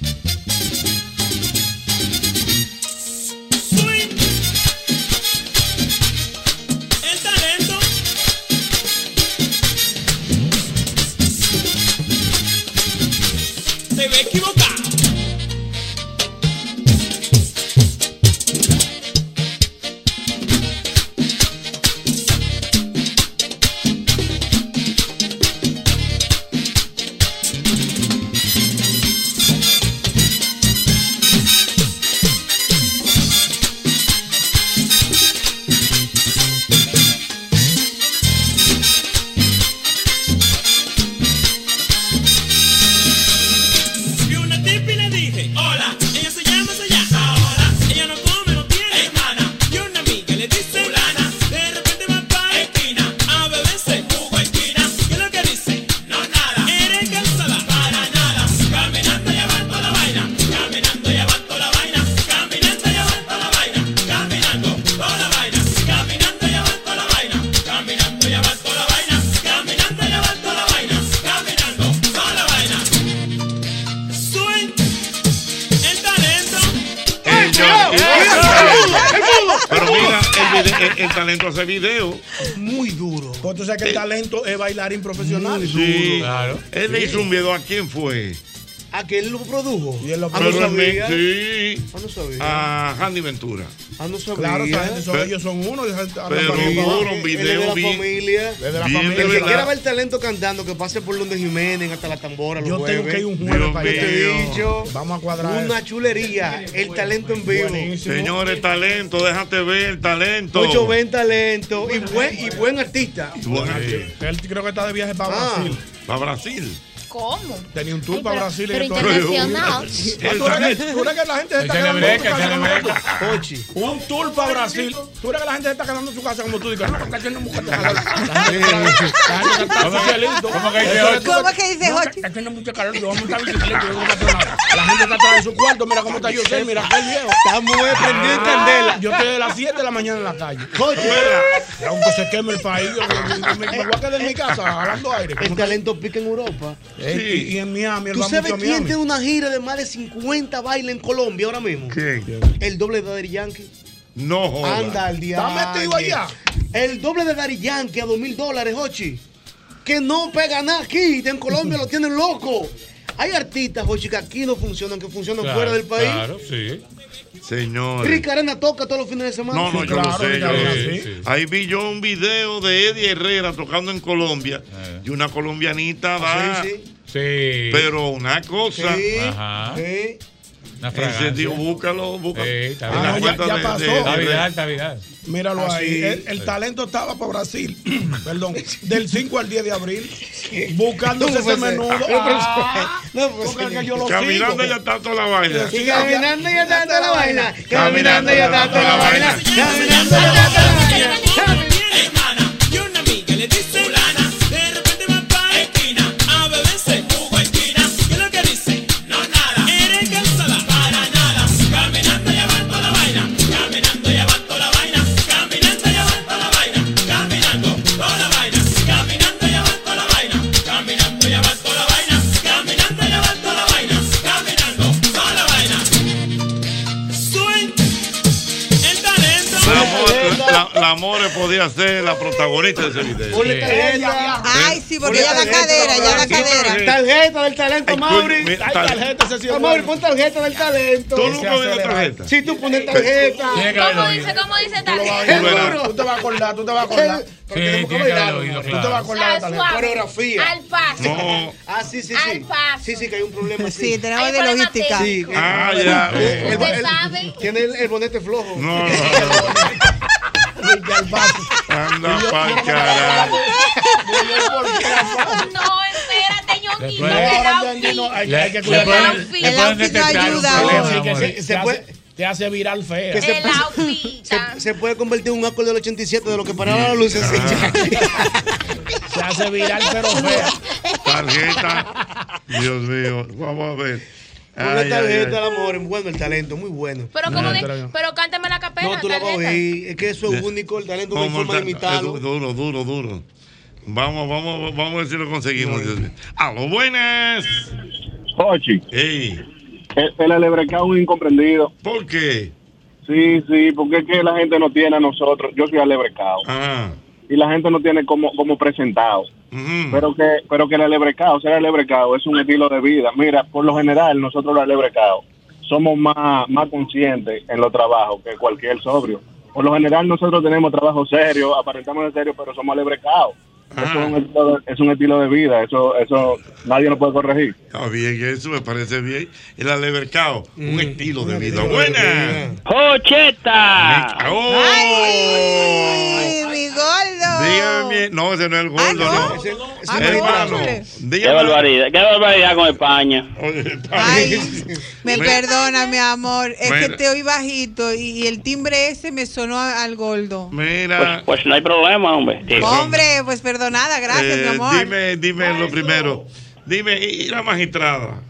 Se ve equivocado. Bailarín profesional. Sí, Él le hizo un video a quién fue. ¿A que él lo produjo? Y él lo no Pero él me- sabía. Sí. Ah, no sabía. A Handy Ventura. Ah, no sabía. Claro, esa gente son, Pero- ellos son uno. esa gente anda pero un video la bien. familia. Es de la bien familia. de El que quiera ver talento cantando, que pase por donde Jiménez hasta la tambora. los Yo tengo jueves. que ir un jueves Dios para Yo allá. te dicho. Vamos a cuadrar Una eso. chulería. El talento en vivo. Buenísimo. Señores, talento, déjate ver el talento. Ocho ven talento. Y buen, y buen artista. Tú vas a- Él creo que está de viaje para Ah. Brasil. Para Brasil. ¿Cómo? Tenía un tour Ay, para pero- Brasil. y pero de todo. internacional. Ah, ¿Tú crees que- la gente se está quedando en su casa? Un tour para Brasil. ¿Tú crees que la gente se está quedando en su casa como tú dices? No, aquí no está ¿Cómo que- cielito. cómo que dice Jochi? es- ¿Cómo que dice No, Jochi? no hay mucha calor. Yo voy a montar bicicleta. yo voy a hacer nada. La gente está atrás de su cuarto. Mira cómo está yo. sé, Mira aquel viejo. Estamos prendido en candela. Yo estoy de las 7 de la mañana en la calle. Jochi. Aunque se queme el país, yo me, me- me voy a quedar en mi casa jalando aire. El talento pica en Europa. Eh, y, y en Miami, él ¿Tú va sabes mucho a quién Miami. tiene una gira de más de 50 bailes en Colombia ahora mismo? ¿Quién? El doble de Daddy Yankee. No joda. Anda al día. ¿Está metido allá? El doble de Daddy Yankee a dos mil dólares, Hochi. Que no pega nada aquí. En Colombia lo tienen loco. Hay artistas, Hochi, que aquí no funcionan, que funcionan Claro, fuera del país. Claro, sí. Señor. Rick Arena toca todos los fines de semana. No, no, yo lo sé. yo sí, lo sé. sí. Ahí vi yo un video de Eddie Herrera tocando en Colombia y una colombianita da. Sí, sí. Sí. Pero una cosa. Sí. Ajá. Sí. Ese tío, búscalo, búscalo. Sí, está bien. cuenta Ya- ya pasó. de- Está Vidal, está Vidal. Míralo Ah, ahí. sí. El, el talento estaba para Brasil, perdón, del 5 al 10 de abril, buscándose No ese menudo. Puede Ah. No puede porque yo lo Caminando sigo. ya está toda la vaina. Y caminando ya está toda la vaina. Caminando ya está toda la vaina. Caminando ya está toda la vaina. More, la, la More podía ser la protagonista de ese video. Ponle tarjeta. Ay, sí, porque ya la cadera, ya la cadera. Tarjeta del talento, Ay, Mauri. coño, mira, Hay tal- tarjeta, sí es Ah, Mauri, pon tarjeta del talento. ¿Tú nunca oído tarjeta? Si tú pones tarjeta. ¿Cómo dice? ¿Cómo dice Tú lo vas a tal? oír. Seguro. Tú te vas a acordar, tú te vas a acordar. Sí, Pero tenemos que tiene que haberlo bailarlo. oído, Tú te vas a claro. acordar de talento. Coreografía. Al paso. No. Ah, sí, sí, Al sí. paso. Sí, sí, que hay un problema. Sí, Sí, tenemos de logística. sí. Ah, ya. El- Usted el- sabe. Tiene el, el bonete flojo. No, Anda carajo. No, espérate, ñonguito. Que Ahora no, hay, hay que cuidar. El outfit no ayuda te hace viral fea. Que se- El outfit. Se, se puede convertir en un acorde del 87 de lo que paraba la lucecilla. Se hace viral, pero fea. Tarjeta. Dios mío. Vamos a ver. Una Ay, tarjeta ay. del amor, bueno el talento, muy bueno. Pero como No, di- pero- cántame la capela. No, tú la vas a tarjeta. oír. Es que eso es único, el talento no hay forma de imitarlo. duro, duro, duro. Vamos, vamos, vamos a ver si lo conseguimos. A lo buenas. Jochi, Ey, el, el alebrecado es un incomprendido. ¿por qué? Sí, sí, porque es que la gente no tiene a nosotros. Yo soy alebrecado. Ah. Y la gente no tiene como, como presentado. Pero que, pero que el alebrecado, ser alebrecado es un estilo de vida. Mira, por lo general, nosotros los alebrecados somos más, más conscientes en los trabajos que cualquier sobrio. Por lo general, nosotros tenemos trabajo serio, aparentamos de serio, pero somos alebrecados. Eso es un, estilo de, es un estilo de vida, eso eso nadie lo puede corregir. Está bien, eso me parece bien. El alebercao, Mm. un estilo de vida. Buena. ¡Jocheta! ¡Oh! ¡Ay, mi gordo! Dígame, no, ese no es el gordo, Ah, ¿no? no. Ese- ese Ah, Hermano. ¡Qué barbaridad! ¡Qué barbaridad con España! Ay, me perdona, mi amor. Es que te oí bajito y, y el timbre ese me sonó a- al gordo. Pues, Mira, pues no hay problema, hombre. Sí. Hombre, pues perdonada, gracias, eh, mi amor. dime, dime lo primero. Dime, ¿y la magistrada?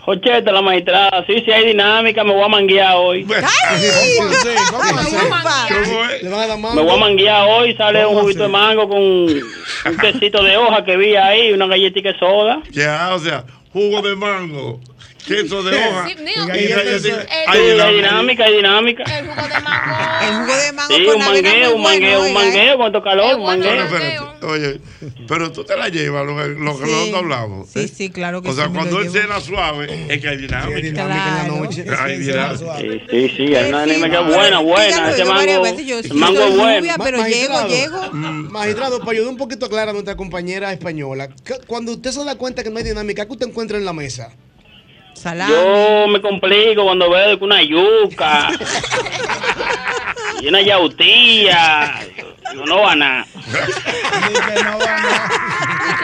Jocheta, la magistrada, sí, sí hay dinámica, me voy a manguear hoy. Bueno, ¡Ay! ¿Cómo así? ¿Cómo así? Ufa. ¿Cómo es? Le van a dar Me voy a manguear hoy, sale un ¿Cómo juguito de mango con un quesito de hoja que vi ahí, una galletita de soda. Ya, o sea, jugo de mango, queso de hoja. Sí, Sí, hay dinámica. hay dinámica. El jugo de mango. El jugo de mango Sí, con un mangueo, un bueno, mangueo, un mangueo esto calor, un bueno, mangueo. Espérate, oye, pero tú te la llevas, lo, lo que Sí. nosotros hablamos. Sí, sí, claro que O sea, sí cuando él cena suave, es que hay dinámica. Hay dinámica en la noche. Hay dinámica. Sí, sí, sí, hay una Sí, dinámica buena, buena. Ese mango, sí el mango es bueno. pero llego, llego. Mm. Magistrado, para ayudar un poquito a aclarar a nuestra compañera española, cuando usted se da cuenta que no hay dinámica, ¿qué usted encuentra en la mesa? Salami. Yo me complico cuando veo que una yuca y una yautía. Digo, no va a. Dice no va a nada.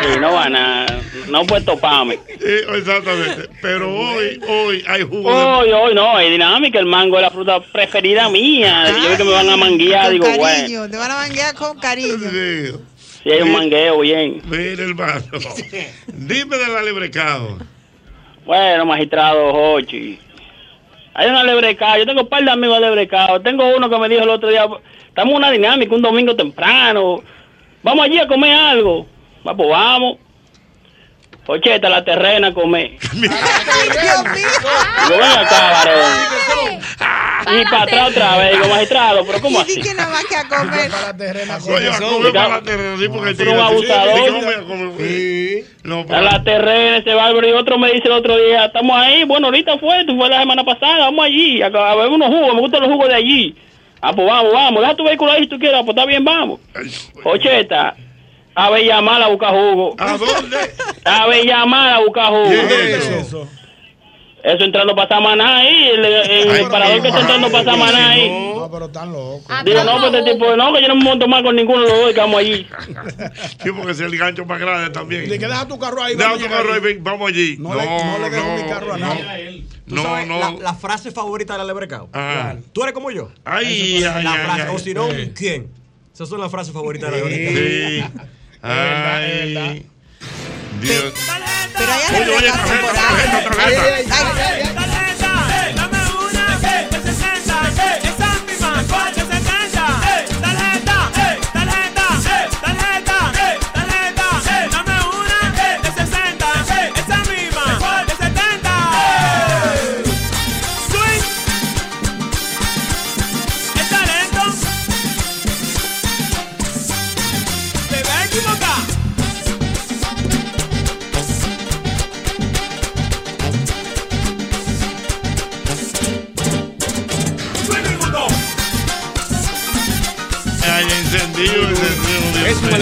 Sí, no va a nada. no puede toparme. Exactamente. Pero hoy, hoy hay jugo de Hoy, hoy no, es dinámica. El mango es la fruta preferida mía. Yo veo que me van a manguear, Con digo, bueno. cariño, te van a manguear con cariño. Si hay un mangueo, bien. Mira, hermano. Dime del alebrecado. Bueno, magistrado Jochi. Hay una lebrecado. Yo tengo un par de amigos lebrecados. Tengo uno que me dijo el otro día, estamos en una dinámica, un domingo temprano. Vamos allí a comer algo. Pues vamos. Jocheta, la terrena acá, varón. Y para atrás otra vez. Digo, magistrado, pero ¿cómo así? que nada más que a comer. Oye, a comer para la terrena, sí, porque tigre un abusador. "Sí, ¿cómo voy a comer?" No, A la terrena, ese bárbaro. Y otro me dice el otro día, estamos ahí. Bueno, ahorita fue, tú fue la semana pasada. Vamos allí a, beber unos jugos. Me gustan los jugos de allí. Ah, pues vamos, vamos. Deja tu vehículo ahí si tú quieres. Pues está bien, vamos. Ocheta. A Bellamar a buscar jugo. ¿A dónde? A Bellamar a buscar jugo. eso? Eso entrando para Samaná ahí. El, el, el parador que está entrando para Samaná ahí. No, pero están locos. Digo, no, pues este tipo, no, que yo no me monto más con ninguno de los dos que vamos allí. Sí, porque es el gancho más grande también. De que deja tu carro ahí. Deja vamos tu carro ahí, ahí. vamos allí. No le- no le dejo mi carro a nadie. Tú No, sabes, no. La, la frase favorita de la lebrecao. Ajá. Tú eres como yo. Ay, es ay, la ay, frase. ay. o si no. ¿quién? Esas son las frases favoritas de la lebrecao. Sí. Ay. Dios. Pero alebrecados tarjeta, temporales. tarjeta, tarjeta.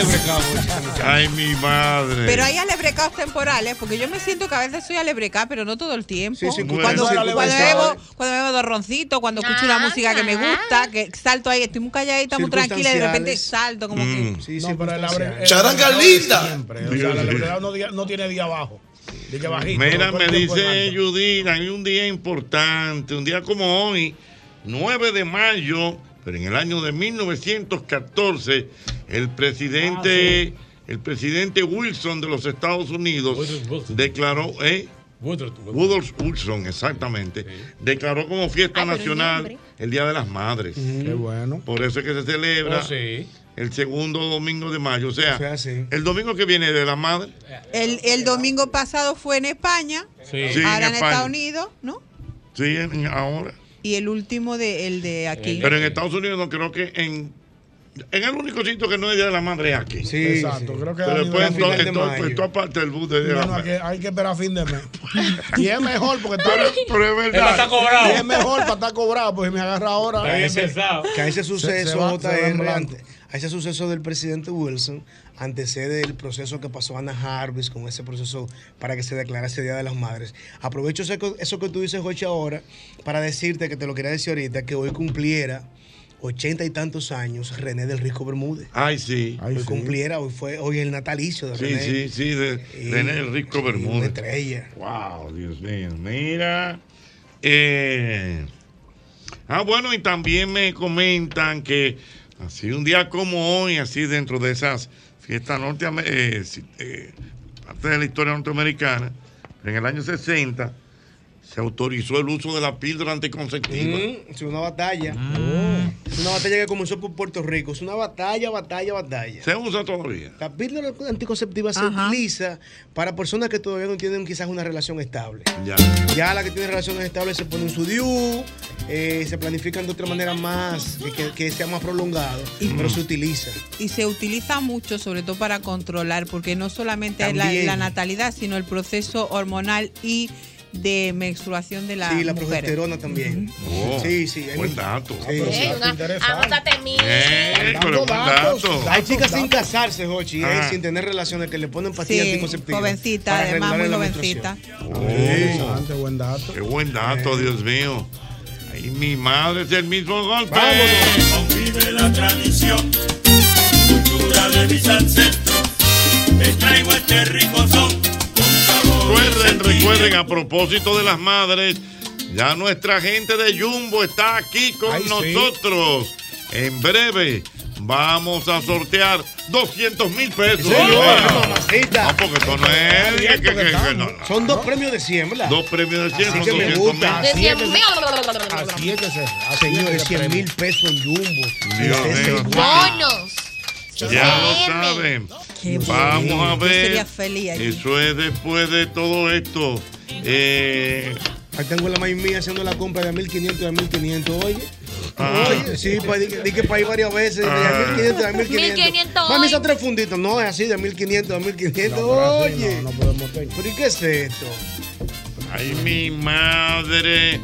Alebrecado. Ay, mi madre. Pero hay alebrecados temporales, porque yo me siento que a veces soy alebrecada, pero no todo el tiempo. Sí, sí, cuando, cuando, sí, pues, bebo, cuando bebo dos roncitos, cuando escucho una música que me gusta, que salto ahí, estoy muy calladita, muy tranquila y de repente salto como que... Mm. Sí, sí, No, pero el abre- Charanga linda. siempre. O sea, el abrecado no, tiene día abajo. Bajito. Mira, me dice. Judith, hay un día importante, un día como hoy, 9 de mayo, pero en el año de 1914, el presidente, el presidente Wilson de los Estados Unidos declaró, ¿eh? Woodrow Wilson, exactamente, declaró como fiesta Ay, nacional el Día de las Madres. Qué bueno. Por eso es que se celebra Oh, sí. el segundo domingo de mayo. O sea, O sea, sí. el domingo que viene de las Madres. El, el domingo pasado fue en España, Sí. Sí, ahora en, España. Estados Unidos, ¿no? Sí, en- ahora. Y el último de el de aquí. Pero en Estados Unidos no creo que en, en el único sitio que no es Día de la Madre es aquí. Sí, Exacto, sí. creo que Pero después nivel- en de en toda parte del bus de Día de la Madre. que, hay que esperar a fin de mes. Y es mejor porque está, Pero, pero es verdad. cobrado. y es mejor para estar cobrado, pues me agarra ahora. Está bien pensado. Que a ese se suceso, va- se va en JR, blanco. A ese suceso del presidente Wilson, antecede el proceso que pasó Ana Jarvis con ese proceso para que se declarase Día de las Madres. Aprovecho eso que, eso que tú dices, Joche, ahora, para decirte que te lo quería decir ahorita, que hoy cumpliera ochenta y tantos años René del Rico Bermúdez. Ay, sí. Ay, hoy sí. cumpliera, hoy fue hoy el natalicio de Sí, René. sí, sí, de Y- René el Rico y Una Bermúdez. estrella. Wow, Dios mío. Mira. eh, ah, bueno, y también me comentan que así un día como hoy, así dentro de esas fiestas norteamericanas, parte de la historia norteamericana, en el año 60 se autorizó el uso de la píldora anticonceptiva. Mm, es una batalla. Mm. Es una batalla que comenzó por Puerto Rico. Es una batalla, batalla, batalla. Se usa todavía. La píldora anticonceptiva se utiliza para personas que todavía no tienen quizás una relación estable. Ya. Ya la que tiene relaciones estables se ponen su DIU, eh, se planifican de otra manera más, que, que- que sea más prolongado, pero se utiliza. Y se utiliza mucho, sobre todo para controlar, porque no solamente es la, También. la natalidad, sino el proceso hormonal y de menstruación de la sí, la mujer. progesterona también. Oh, Sí, sí. hay Buen dato. Sí, Eh, sí. Anótate. Eh, dato. Hay chicas sin casarse, Jochi, eh, Ah. sin tener relaciones que le ponen pastillas Sí, anticonceptivas. jovencita, además muy jovencita. Oh, Interesante, buen dato. qué buen dato, Dios mío. Ay, mi madre es el mismo golpe. Convive la tradición, cultura de mis ancestros. Les traigo este rico son, Recuerden, recuerden, a propósito de las madres, ya nuestra gente de Jumbo está aquí con Ay, sí. nosotros. En breve vamos a sortear 200 mil pesos. Sí, bueno, mamacita. No, porque esto no es. que- que- que- que no, no. Son dos premios de 100, ¿verdad? Dos premios de 100 Así que me 200 gusta. mil. Así es que se- Así es que se. así Señores, es que 100 se mil pesos en Jumbo. Dios mío. Ya lo saben. Qué Vamos bueno. a Yo ver. sería feliz allí. Eso es después de todo esto. Eh, Ahí tengo la maíz mía haciendo la compra de 1500 a 1500, oye. Ah. Oye, sí, pa- di, di que para ir varias veces, de Ah. 1500 a 1500. 1500 Mami, esas tres funditas, no es así, de 1500 a 1500, No, así oye. no, no podemos tener. ¿Pero y qué es esto? ay, mi madre.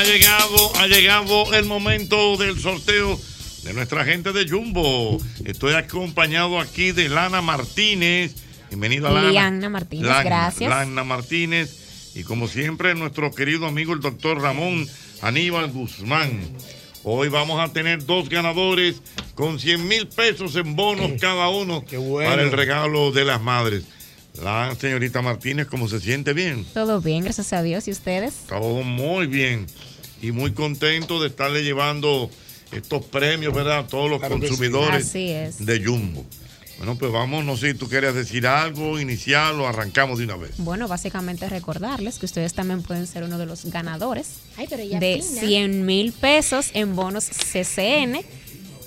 Ha llegado, ha llegado el momento del sorteo de nuestra gente de Jumbo. Estoy acompañado aquí de Lana Martínez. Bienvenida, Lana. Liana Martínez, Lana, gracias. Lana Martínez. Y como siempre, nuestro querido amigo el doctor Ramón Aníbal Guzmán. Hoy vamos a tener dos ganadores con 100 mil pesos en bonos cada uno bueno. para el regalo de las madres. La señorita Martínez, ¿cómo se siente bien? Todo bien, gracias a Dios. ¿Y ustedes? Todo muy bien y muy contento de estarle llevando estos premios, ¿verdad? A todos los Claro que sí. consumidores de Jumbo. Bueno, pues vamos, no sé si tú quieres decir algo, iniciarlo, arrancamos de una vez. Bueno, básicamente recordarles que ustedes también pueden ser uno de los ganadores Ay, pero ella de fina. 100 mil pesos en bonos CCN.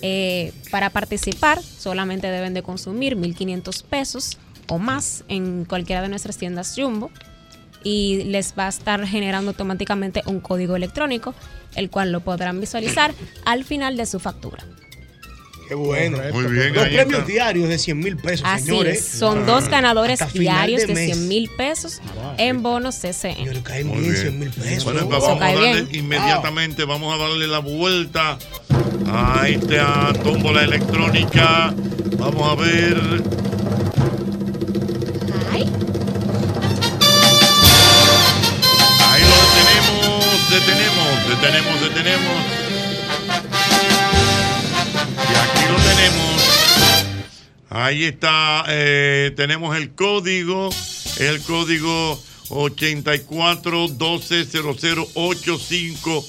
Eh, para participar solamente deben de consumir 1.500 pesos o más en cualquiera de nuestras tiendas Jumbo y les va a estar generando automáticamente un código electrónico, el cual lo podrán visualizar al final de su factura. Qué bueno. Muy bien, Dos premios está. diarios de 100 mil pesos, Así señores. es, son dos ganadores diarios de de, mes. 100 mil pesos en bonos CCN. Señores, caen Muy bien bien. 100 mil pesos. Bueno, pues vamos a darle bien. inmediatamente, vamos a darle la vuelta a esta tómbola electrónica. Vamos a ver. Detenemos, detenemos, detenemos. Y aquí lo tenemos. Ahí está, eh, tenemos el código, el código 84 12 0085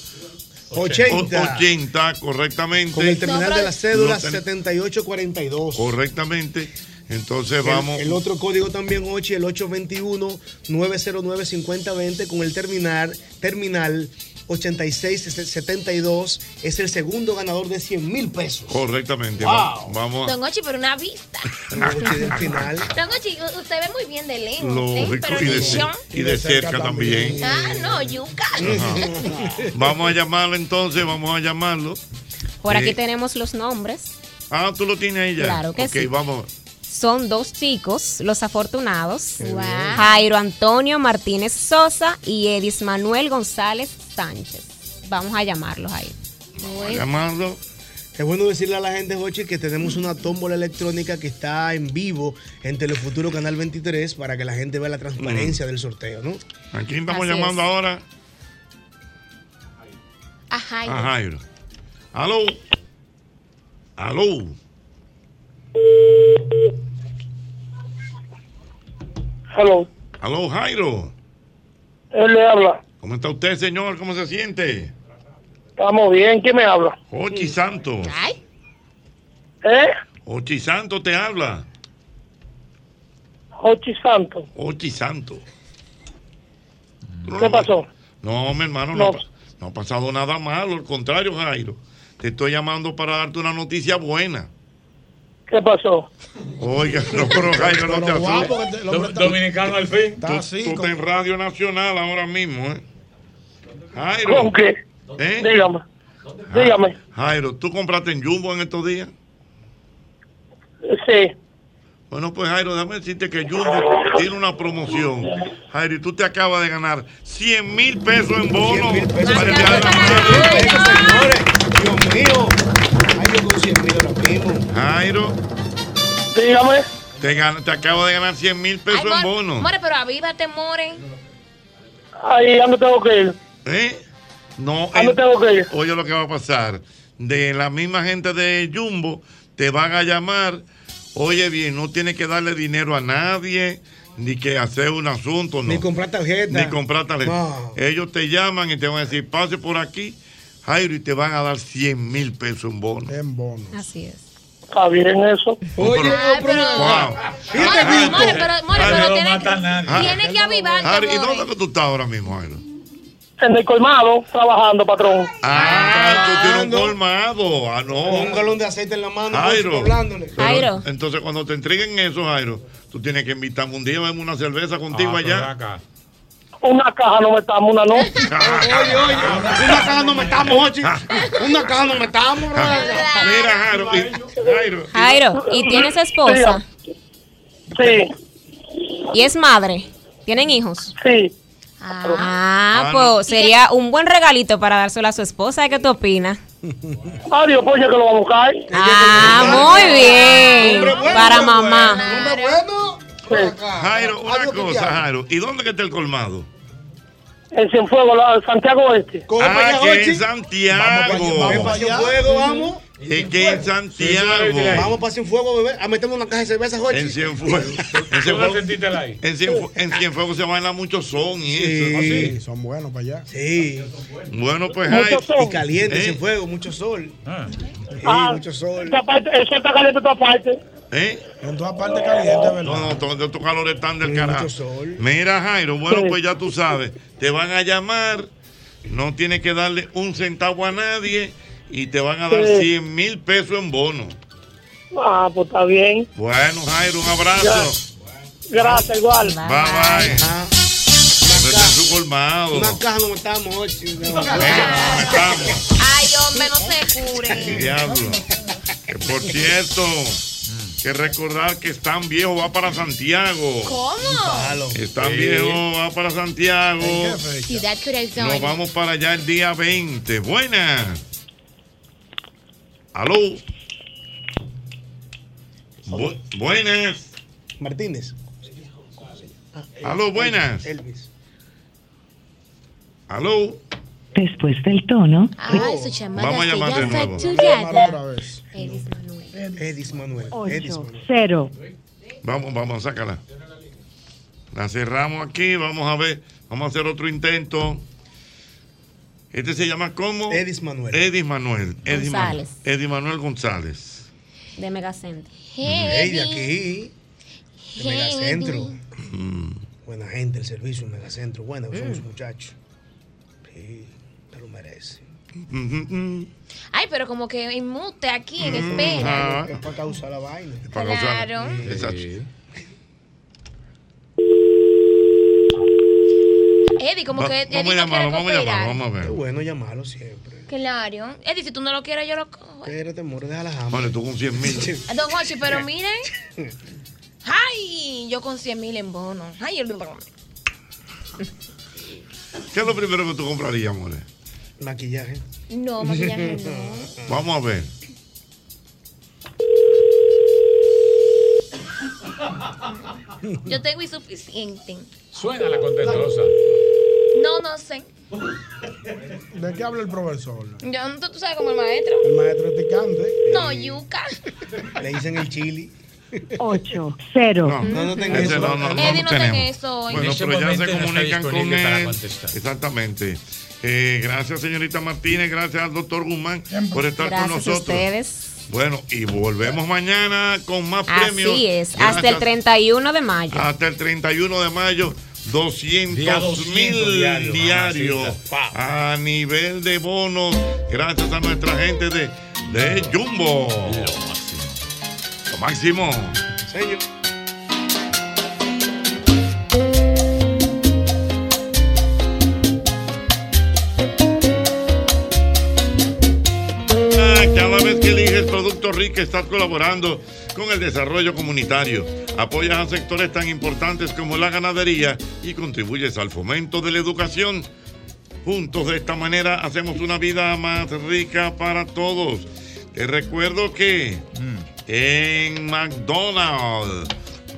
80. 80, correctamente. Con el terminal de la cédula Lo ten- 7842. Correctamente. Entonces vamos. El, otro código también, Ochi, el 821-909-5020 con el terminal, terminal 8672. Es el segundo ganador de 100 mil pesos. Correctamente. Wow. va- Vamos. Don Ochi, pero una vista. Ochi, del final. Don Ochi, usted ve muy bien de lejos. ¿eh? Lógico, Pero y de, y de cerca también. Ah, no, yuca. Vamos a llamarlo entonces, vamos a llamarlo. Por aquí Eh, tenemos los nombres. Ah, tú lo tienes ahí ya. Claro que Ok, sí. vamos. Son dos chicos, los afortunados. Jairo Antonio Martínez Sosa y Edis Manuel González Sánchez. Vamos a llamarlos ahí. a llamarlo. Es bueno decirle a la gente, Jochi, que tenemos una tómbola electrónica que está en vivo en Telefuturo Canal 23 para que la gente vea la transparencia del sorteo, ¿no? ¿A quién estamos Así llamando es. ahora? Ajá. A Jairo. Aló. Aló. Hello. Aló, Jairo. Él le habla. ¿Cómo está usted, señor? ¿Cómo se siente? Estamos bien. ¿Quién me habla? Ochi Santos. ¿Eh? Ochi Santos te habla. Ochi Santo. Ochi Santos. ¿Qué pasó? No, mi hermano, no, No. no ha pasado nada malo. Al contrario, Jairo. Te estoy llamando para darte una noticia buena. ¿Qué pasó? Oiga, no, pero Jairo, no te asustes. que está- Dominicano al fin. Está Tú, así, tú como- estás en Radio Nacional ahora mismo, ¿eh? Jairo. ¿Con qué? ¿Eh? Dígame. Dígame. Jairo, ¿tú compraste en Jumbo en estos días? Sí. Bueno, pues Jairo, déjame decirte que Jumbo tiene una promoción. Jairo, y tú te acabas de ganar 100 mil pesos en bono. para el Día de la Madre. Dios mío. Ay, yo con 100 mil Jairo. Dígame. Te, acabas de ganar 100 mil pesos Ay, en bono. more, pero avívate, more. Ahí, ¿dónde tengo que ir? ¿Eh? No, ¿A dónde en- tengo que ir? oye lo que va a pasar. De la misma gente de Jumbo, te van a llamar. Oye bien, no tienes que darle dinero a nadie, ni que hacer un asunto, no. Ni comprar tarjeta. Ni comprar tarjeta. No. Ellos te llaman y te van a decir, pase por aquí, Jairo, y te van a dar 100 mil pesos en bono. En bono. Así es. Está bien eso. Oye, Ay, pero- Wow. More, more, pero, more, Jairo, pero no tiene, que avivarte, Jairo, ¿y more. dónde que tú estás ahora mismo, Jairo? En el colmado, trabajando, patrón. Ah, tú tienes un colmado. Ah, no. Un galón de aceite en la mano, Jairo. hablándole. Pero, Entonces, cuando te entreguen eso, Jairo, tú tienes que invitarme un día una cerveza contigo Ah, pero allá. acá. Una caja no metamos, una no. Oye, oye, una caja no metamos, oye. Una caja no metamos, bro. Mira, Jairo, y- Jairo. Jairo, ¿y tienes esposa? Sí. ¿Y es madre? ¿Tienen hijos? Sí. Ah, Ah, pues sería un buen regalito para dárselo a su esposa. ¿Qué tú opinas? Adiós, pues ya que lo vamos a buscar. Ah, muy bien. Hombre bueno, Para hombre mamá. Jairo, una cosa, Jairo. ¿Y dónde que está el colmado? En Cienfuegos, Santiago Oeste. Ah, que en Santiago. Vamos para Cienfuegos, vamos. Es que en Santiago. Vamos para Cienfuegos, bebé, a meternos una caja de cerveza, Jochi. En Cienfuegos. En Cienfuegos, en Cienfuegos, en Cienfuegos se baila mucho son y eso. Ah, sí, son buenos para allá. Sí. Bueno, pues sol. Y caliente, ¿Eh? Cienfuegos, mucho sol. Sí, Ah, mucho sol. parte- Eso está caliente en todas partes. ¿Eh? En todas partes caliente, ¿verdad? No, no, todos estos calores están del carajo. Mira, Jairo, bueno, pues ya tú sabes. Te van a llamar, no tienes que darle un centavo a nadie y te van a dar Sí. 100 mil pesos en bono. Ah, pues está bien. Bueno, Jairo, un abrazo. Gracias, igual. Bye, bye. Desde su colmado. Una caja no estamos. Ay, hombre, no se cure. Diablo. Que por cierto, que recordar que están viejos va para Santiago. ¿Cómo? Están Sí. viejos va para Santiago. Ciudad Corazón. Nos vamos para allá el día 20. Buenas. Aló. Bu- buenas. Martínez. Aló, buenas. Elvis. Aló. Después del tono, Ay, su llamada Vamos a llamar de nuevo. Edis Manuel. Edis Manuel. 0. Vamos, vamos, sácala. La cerramos aquí. Vamos a ver. Vamos a hacer otro intento. Este se llama ¿cómo? Edis Manuel. Edis Manuel. Edis Manuel. González. Edis Manuel González. De Megacentro. Ey, de aquí. De Hey, Megacentro. Mm. Buena gente, el servicio en Megacentro. Buena, somos muchachos. Sí, te lo merece. Ay, pero como que inmute aquí en Mm, espera. ah. Es para causar la vaina. Para causar- Claro. Exacto. Eddie, como Va- que vamos Eddie a no quiere llamarlo, vamos a llamarlo, vamos a ver. Es bueno llamarlo siempre. Claro. Eddie, si tú no lo quieres, yo lo cojo. Espérate, amor, deja la jamba. Vale, tú con 100 mil. Don Hochi, pero miren. Ay, yo con 100 mil en bono. Ay, el... ¿Qué es lo primero que tú comprarías, amores? Maquillaje. No, maquillaje no. Vamos a ver. Yo tengo insuficiente. Suena la contentosa. No, no sé. ¿De qué habla el profesor? Yo no, tú sabes como el maestro. El maestro es ticante. No, yuca. Le dicen el chili. 8. 0. No, No, no tengo eso. no, no, no, Eddie, no eso hoy. Bueno, pero ya se comunican con él. contestar. Exactamente. Eh, gracias, señorita Martínez. Gracias al doctor Guzmán por estar con Gracias a nosotros. ustedes. Bueno, y volvemos mañana con más premios. Así es, Gracias. hasta el 31 de mayo. Hasta el 31 de mayo, 200 Día mil 200 diarios, a nivel de bonos, gracias a nuestra gente de, de Jumbo. Lo máximo. Señor. Ah, que eliges Producto Rica estás colaborando con el desarrollo comunitario, apoyas a sectores tan importantes como la ganadería y contribuyes al fomento de la educación. Juntos de esta manera hacemos una vida más rica para todos. Te recuerdo que en McDonald's,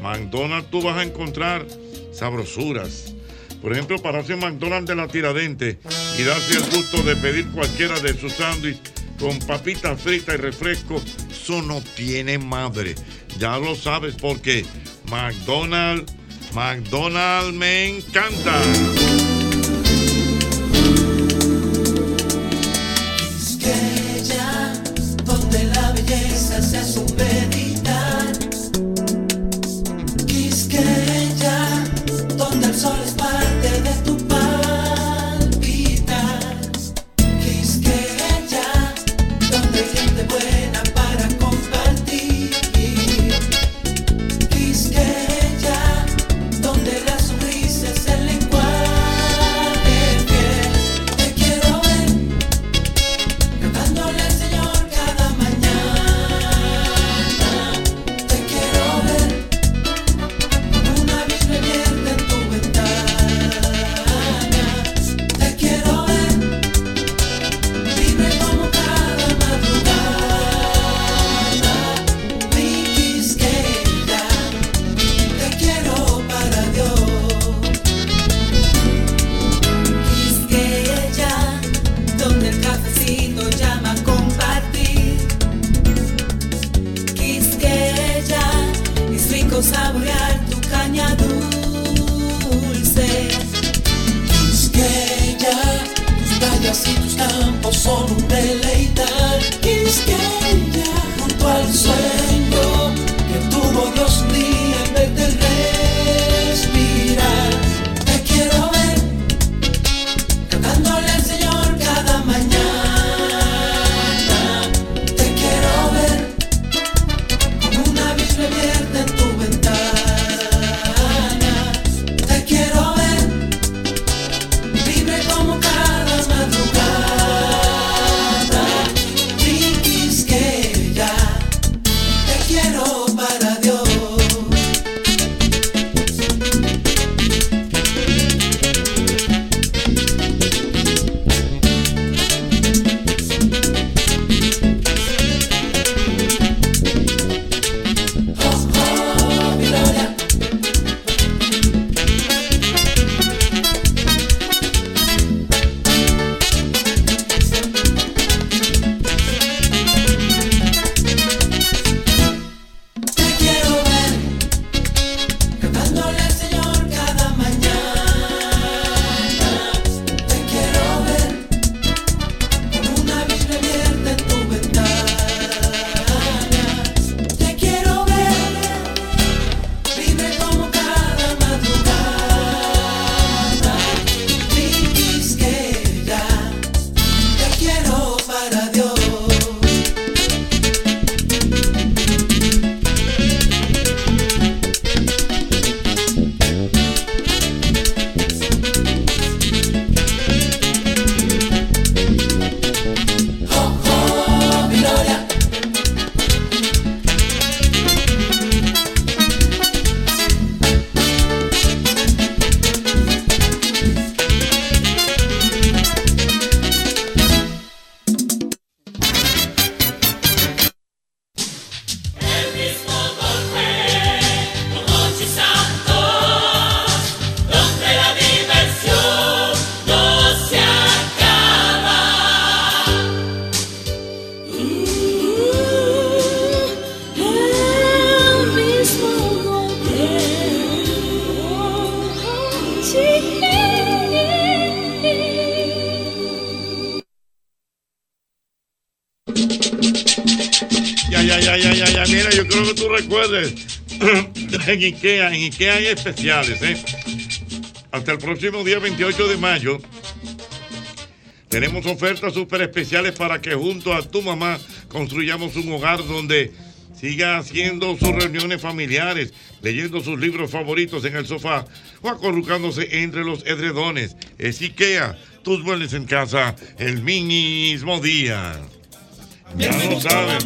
McDonald's tú vas a encontrar sabrosuras. Por ejemplo, pararse en McDonald's de la Tiradente y darse el gusto de pedir cualquiera de sus sándwiches con papitas fritas y refresco eso no tiene madre. Ya lo sabes porque McDonald's, McDonald's me encanta. En IKEA hay especiales, ¿eh? Hasta el próximo día 28 de mayo. Tenemos ofertas súper especiales para que junto a tu mamá construyamos un hogar donde siga haciendo sus reuniones familiares, leyendo sus libros favoritos en el sofá o acurrucándose entre los edredones. Es IKEA, tus muebles en casa el mismo día. Ya lo saben.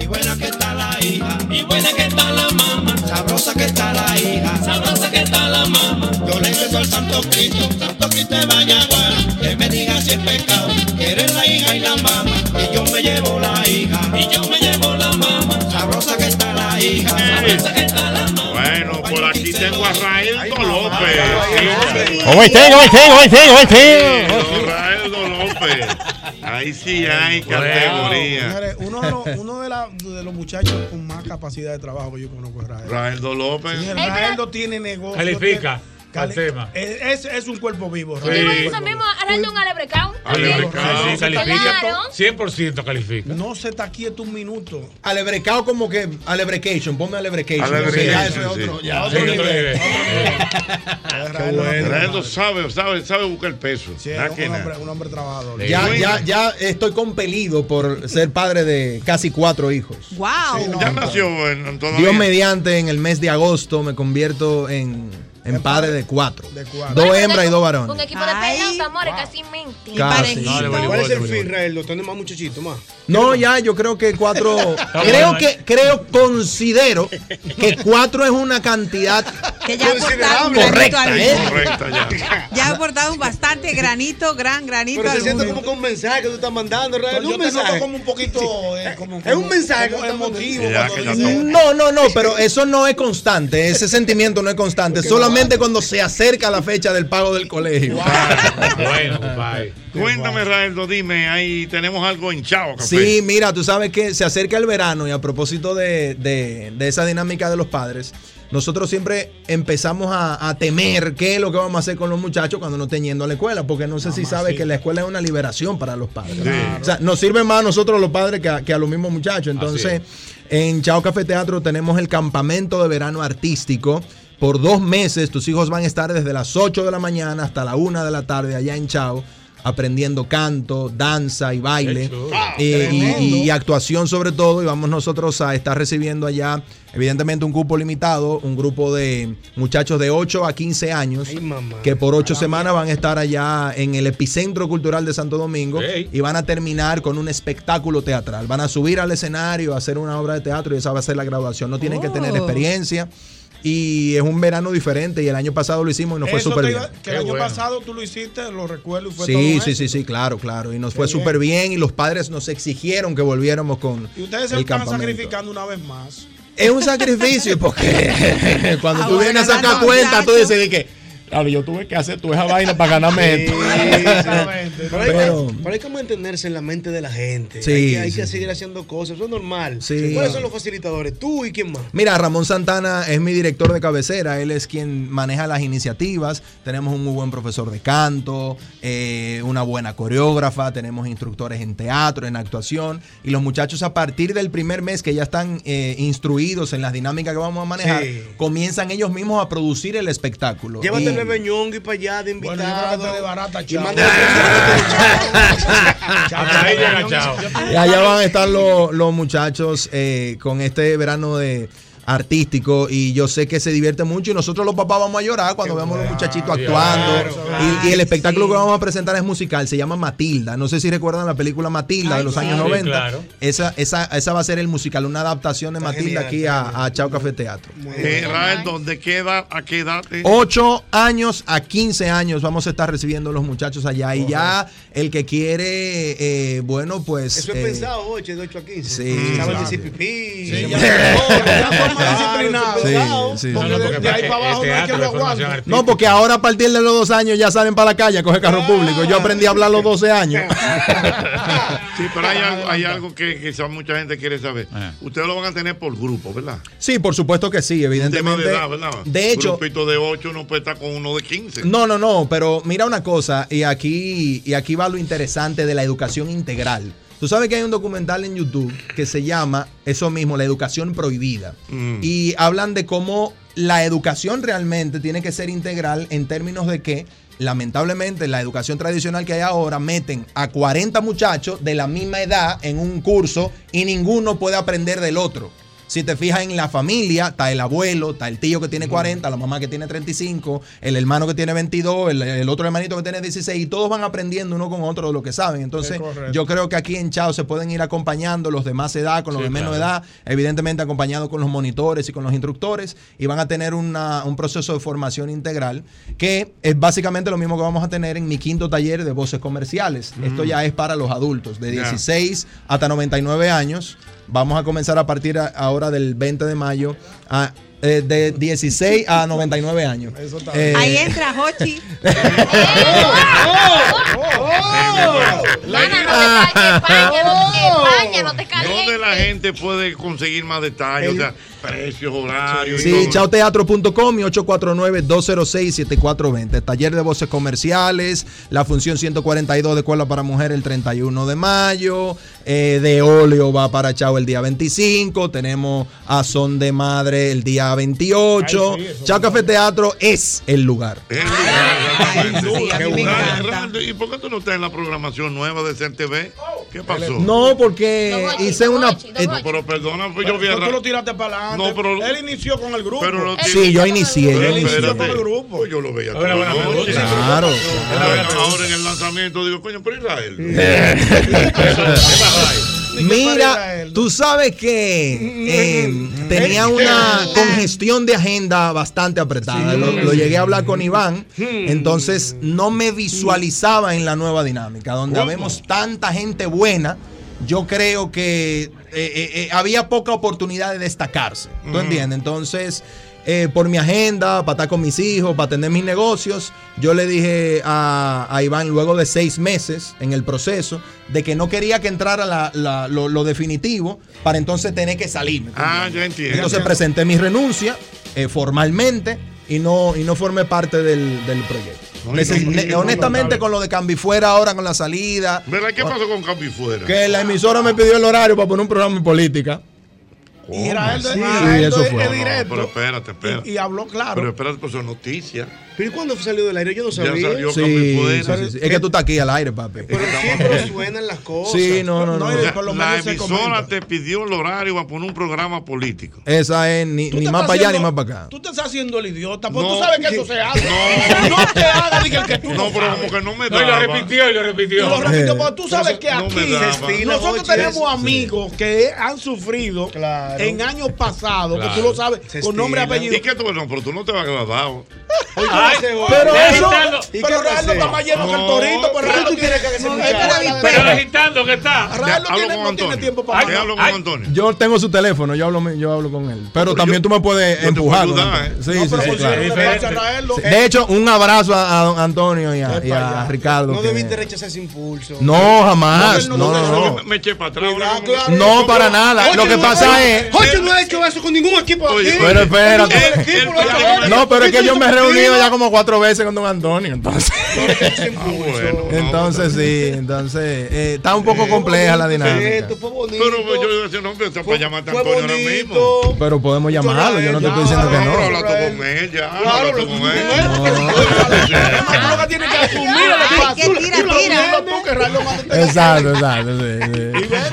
Y buena que está la hija, y buena que está la mamá, sabrosa que está la hija, sabrosa que está la mamá. Yo le rezo al Santo Cristo, Santo Cristo de Vallaguana, que me diga si es pecado, que eres la hija y la mamá, y yo me llevo la hija, y yo me llevo la mamá, sabrosa que está la hija, sabrosa que está la mamá. Bueno, por aquí tengo a Raeldo López. ¿Cómo están? ¿Cómo están? ¿Cómo están? ¿Cómo Raeldo López. Ahí sí hay categoría. Señores, uno, de los, uno de, la- de los muchachos con más capacidad de trabajo que yo conozco es Rael. Raeldo López. Raeldo tiene negocio. Califica tiene- al tema. Es, es, es un cuerpo vivo. ¿Tú te imaginas mismo arreglando un alebrecao? Alebrecao, Sí, califica. Claro. 100% califica. No se está quieto un minuto. Alebrecao como que Alebrecation, ponme Alebrecation. Alebrecation, Sí, ya eso es sí. otro, Sí, ya otro otro nivel. bueno. Sabe, sabe, sabe buscar el peso. Que un, hombre, un hombre trabajador. Ya, ya, ya estoy compelido por ser padre de casi cuatro hijos. ¡Wow! Ya nació en. Dios mediante, en el mes de agosto me convierto en, en padre de cuatro. cuatro. Dos hembras y dos Un varones. equipo de peleas, amores, casi mente. Casi. ¿Cuál es el fin, Raeldo? ¿Tener más muchachitos más? No, ya, yo creo que cuatro. creo que, creo, considero que cuatro es una cantidad Que ya aportaron un correcta, ¿eh? Correcta, ya. Ya ha aportado un bastante granito, gran granito. Pero se siente como que un mensaje que tú estás mandando, Raeldo. Un mensaje. como un poquito. eh, como, Es un mensaje emotivo. No, no, no, pero eso no es constante. Ese sentimiento no es constante. Solamente cuando se acerca la fecha del pago del colegio. Bueno, compadre. Cuéntame, Raeldo, dime, ahí tenemos algo hinchado, café. Sí, mira, tú sabes que se acerca el verano y a propósito de, de- de esa dinámica de los padres, nosotros siempre empezamos a, a temer qué es lo que vamos a hacer con los muchachos cuando no estén yendo a la escuela, porque no sé si sabes que la escuela es una liberación para los padres. O sea, nos sirve más a nosotros los padres que a, que a los mismos muchachos. Entonces, en Chao Café Teatro tenemos el campamento de verano artístico. Por dos meses tus hijos van a estar desde las 8 de la mañana hasta la 1 de la tarde allá en Chao aprendiendo canto, danza y baile. Eh, y, y actuación sobre todo y vamos nosotros a estar recibiendo allá evidentemente un cupo limitado, un grupo de muchachos de 8 a 15 años que por 8 semanas van a estar allá en el epicentro cultural de Santo Domingo y van a terminar con un espectáculo teatral, van a subir al escenario a hacer una obra de teatro y esa va a ser la graduación, no tienen que tener experiencia y es un verano diferente y el año pasado lo hicimos y nos fue súper bien. Que el año pasado tú lo hiciste, lo recuerdo y fue Sí, todo sí, éxito. sí, sí, claro, claro. Y nos Qué fue súper bien y los padres nos exigieron que volviéramos con Y ustedes se el están campamento. sacrificando una vez más. Es un sacrificio porque cuando tú Ahora vienes a sacar ganando, cuenta, tú dices de que, claro, yo tuve que hacer toda esa vaina para ganarme esto. Pero hay, Pero- que, pero hay que mantenerse en la mente de la gente. Sí, hay que, hay sí. que seguir haciendo cosas. Eso es normal. Sí. ¿Cuáles son los facilitadores? ¿Tú y quién más? Mira, Ramón Santana es mi director de cabecera, él es quien maneja las iniciativas, tenemos un muy buen profesor de canto, eh, una buena coreógrafa, tenemos instructores en teatro, en actuación, y los muchachos a partir del primer mes que ya están eh, instruidos en las dinámicas que vamos a manejar, Sí. comienzan ellos mismos a producir el espectáculo. Llévate Y- el bebé ñongo y para allá de Bueno, invitado. Hasta ahí llega, chao. Y allá van a estar los, los muchachos eh, con este verano de artístico y yo sé que se divierte mucho y nosotros los papás vamos a llorar cuando vemos a los muchachitos actuando y, y el espectáculo que vamos a presentar es musical, se llama Matilda, no sé si recuerdan la película Matilda de los años sí, 90, claro. esa, esa, esa va a ser el musical, una adaptación de Matilda aquí a, a Chao Café Teatro. Eh, Raeldo, ¿de qué edad a qué edad? eh? 8 años a 15 años vamos a estar recibiendo los muchachos allá y ya el que quiere, eh, bueno, pues... Eso es eh, pensado, 8, de 8 a 15. Sí, sí. disciplinado. Sí, sí. Porque No, porque de ahí el para abajo no hay teatro que lo es formación aguante. artística. No, porque ahora a partir de los dos años ya salen para la calle a coger carro público. Yo aprendí a hablar a los 12 años. Sí, pero hay algo, hay algo que quizás mucha gente quiere saber. Ustedes lo van a tener por grupo, ¿verdad? Sí, por supuesto que sí, Un tema evidentemente. de edad, ¿verdad? De hecho, Un grupito de 8 no puede estar con uno de 15. no, no, no, pero mira una cosa, y aquí, y aquí va lo interesante de la educación integral. Tú sabes que hay un documental en YouTube que se llama eso mismo, la educación prohibida. Mm. Y hablan de cómo la educación realmente tiene que ser integral en términos de que, lamentablemente, la educación tradicional que hay ahora meten a 40 muchachos de la misma edad en un curso y ninguno puede aprender del otro. Si te fijas en la familia, está el abuelo, está el tío que tiene 40, la mamá que tiene 35, el hermano que tiene 22, el, el otro hermanito que tiene 16, y todos van aprendiendo uno con otro de lo que saben. Entonces, yo creo que aquí en Chao se pueden ir acompañando los de más edad con los Sí, de menos claro. edad, evidentemente acompañados con los monitores y con los instructores, y van a tener una- un proceso de formación integral que es básicamente lo mismo que vamos a tener en mi quinto taller de voces comerciales. Esto ya es para los adultos, de Ya. 16 hasta 99 años. Vamos a comenzar a partir a- ahora del 20 de mayo a eh, de 16 a 99 años. Eh, Ahí entra Hochi. España no te ¿Dónde la gente puede conseguir más detalles? O sea, precios, horarios. y Sí, chaoteatro.com y 849-206-7420. Taller de voces comerciales, la función 142 de Escuela para Mujer el 31 de mayo, eh, de óleo va para Chao el día 25, tenemos a Son de Madre el día 28. Ay, sí, Chao Café Teatro es el lugar. Qué bueno. Raldo, ¿Y por qué tú no estás en la programación nueva de CERTV? ¿Qué pasó? No, porque hice una... eh, No, pero perdona, pues yo vi a tú lo tiraste para adelante. No, pero- él inició con el grupo. Pero no Sí, yo inicié, yo Pero inicié. espérate, pues yo lo veía la buena noche. pregunta. Claro. Ahora, ahora en el lanzamiento digo, coño, pero Israel. Mira, tú sabes que eh, tenía una congestión de agenda bastante apretada. Lo, lo llegué a hablar con Iván. Entonces no me visualizaba en la nueva dinámica, donde ¿Cómo? habemos tanta gente buena. Yo creo que eh, eh, eh, había poca oportunidad de destacarse. ¿Tú entiendes? Entonces, eh, por mi agenda, para estar con mis hijos, para atender mis negocios, yo le dije a, a Iván, luego de seis meses en el proceso, de que no quería que entrara la- la- lo, lo definitivo para entonces tener que salir. Ah, ya entiendo. Entonces presenté mi renuncia eh, formalmente y no, y no formé parte del, del proyecto. No, Neces- y no- ne- y no- honestamente, con lo de Cambifuera ahora, con la salida, ¿Verdad? ¿Qué pasó con Cambifuera? que la emisora me pidió el horario para poner un programa de política. Y Israel, Sí, Israel eso es- fue. es No, directo. Pero espérate, espérate. Y, y habló claro. Pero espérate, pues son noticias. ¿Pero y cuándo salió del aire? Yo no Ya sabía. salió Sí, sí, sí, sí. Es que tú estás aquí al aire, papi. Siempre suenan las cosas. Sí, no, no, no. O sea, la emisora te pidió el horario para poner un programa político. Esa es ni, ni más para allá ni más para acá. Tú te estás haciendo el idiota, pues No, tú sabes que eso se hace. No, te hagas diga el que tú no, No, pero como que no me No, y lo repitió, y lo repitió. Y lo repitió, pero tú sabes que no me aquí nosotros tenemos amigos que han sufrido en años pasados, que tú lo sabes, con nombre y apellido. ¿Y qué tú? No, pero tú no te vas a quedar dado. Ay, pero eso, está más lleno que el torito, pero pero tú tiene que Pero agitando que está. Rael no Hablo tiene, tiempo para Ay, hablo con Antonio. Yo tengo su teléfono, yo hablo, yo hablo con él. Pero también tú me puedes empujar. ayudar. ¿eh? Sí, No, sí, sí, claro. De hecho, un abrazo a, a don Antonio y a, y a Ricardo. No debiste rechazar ese impulso. No, jamás. No, no, no. Me eché para atrás. No, para nada. Lo que pasa es. Jorge no ha hecho eso con ningún equipo aquí. Pero espérate. No, pero es que yo me he reunido ya como cuatro veces con don Antonio. Entonces, bueno. entonces sí. Entonces, eh, está un poco compleja la dinámica. Pero yo decía, no, pero está para llamarte a Antonio ahora mismo. Pero podemos llamarlo. Yo no te estoy diciendo que no. habla tú con él ya. Claro, Habla con él. Lo que tienes que asumir que tira. Exacto, exacto.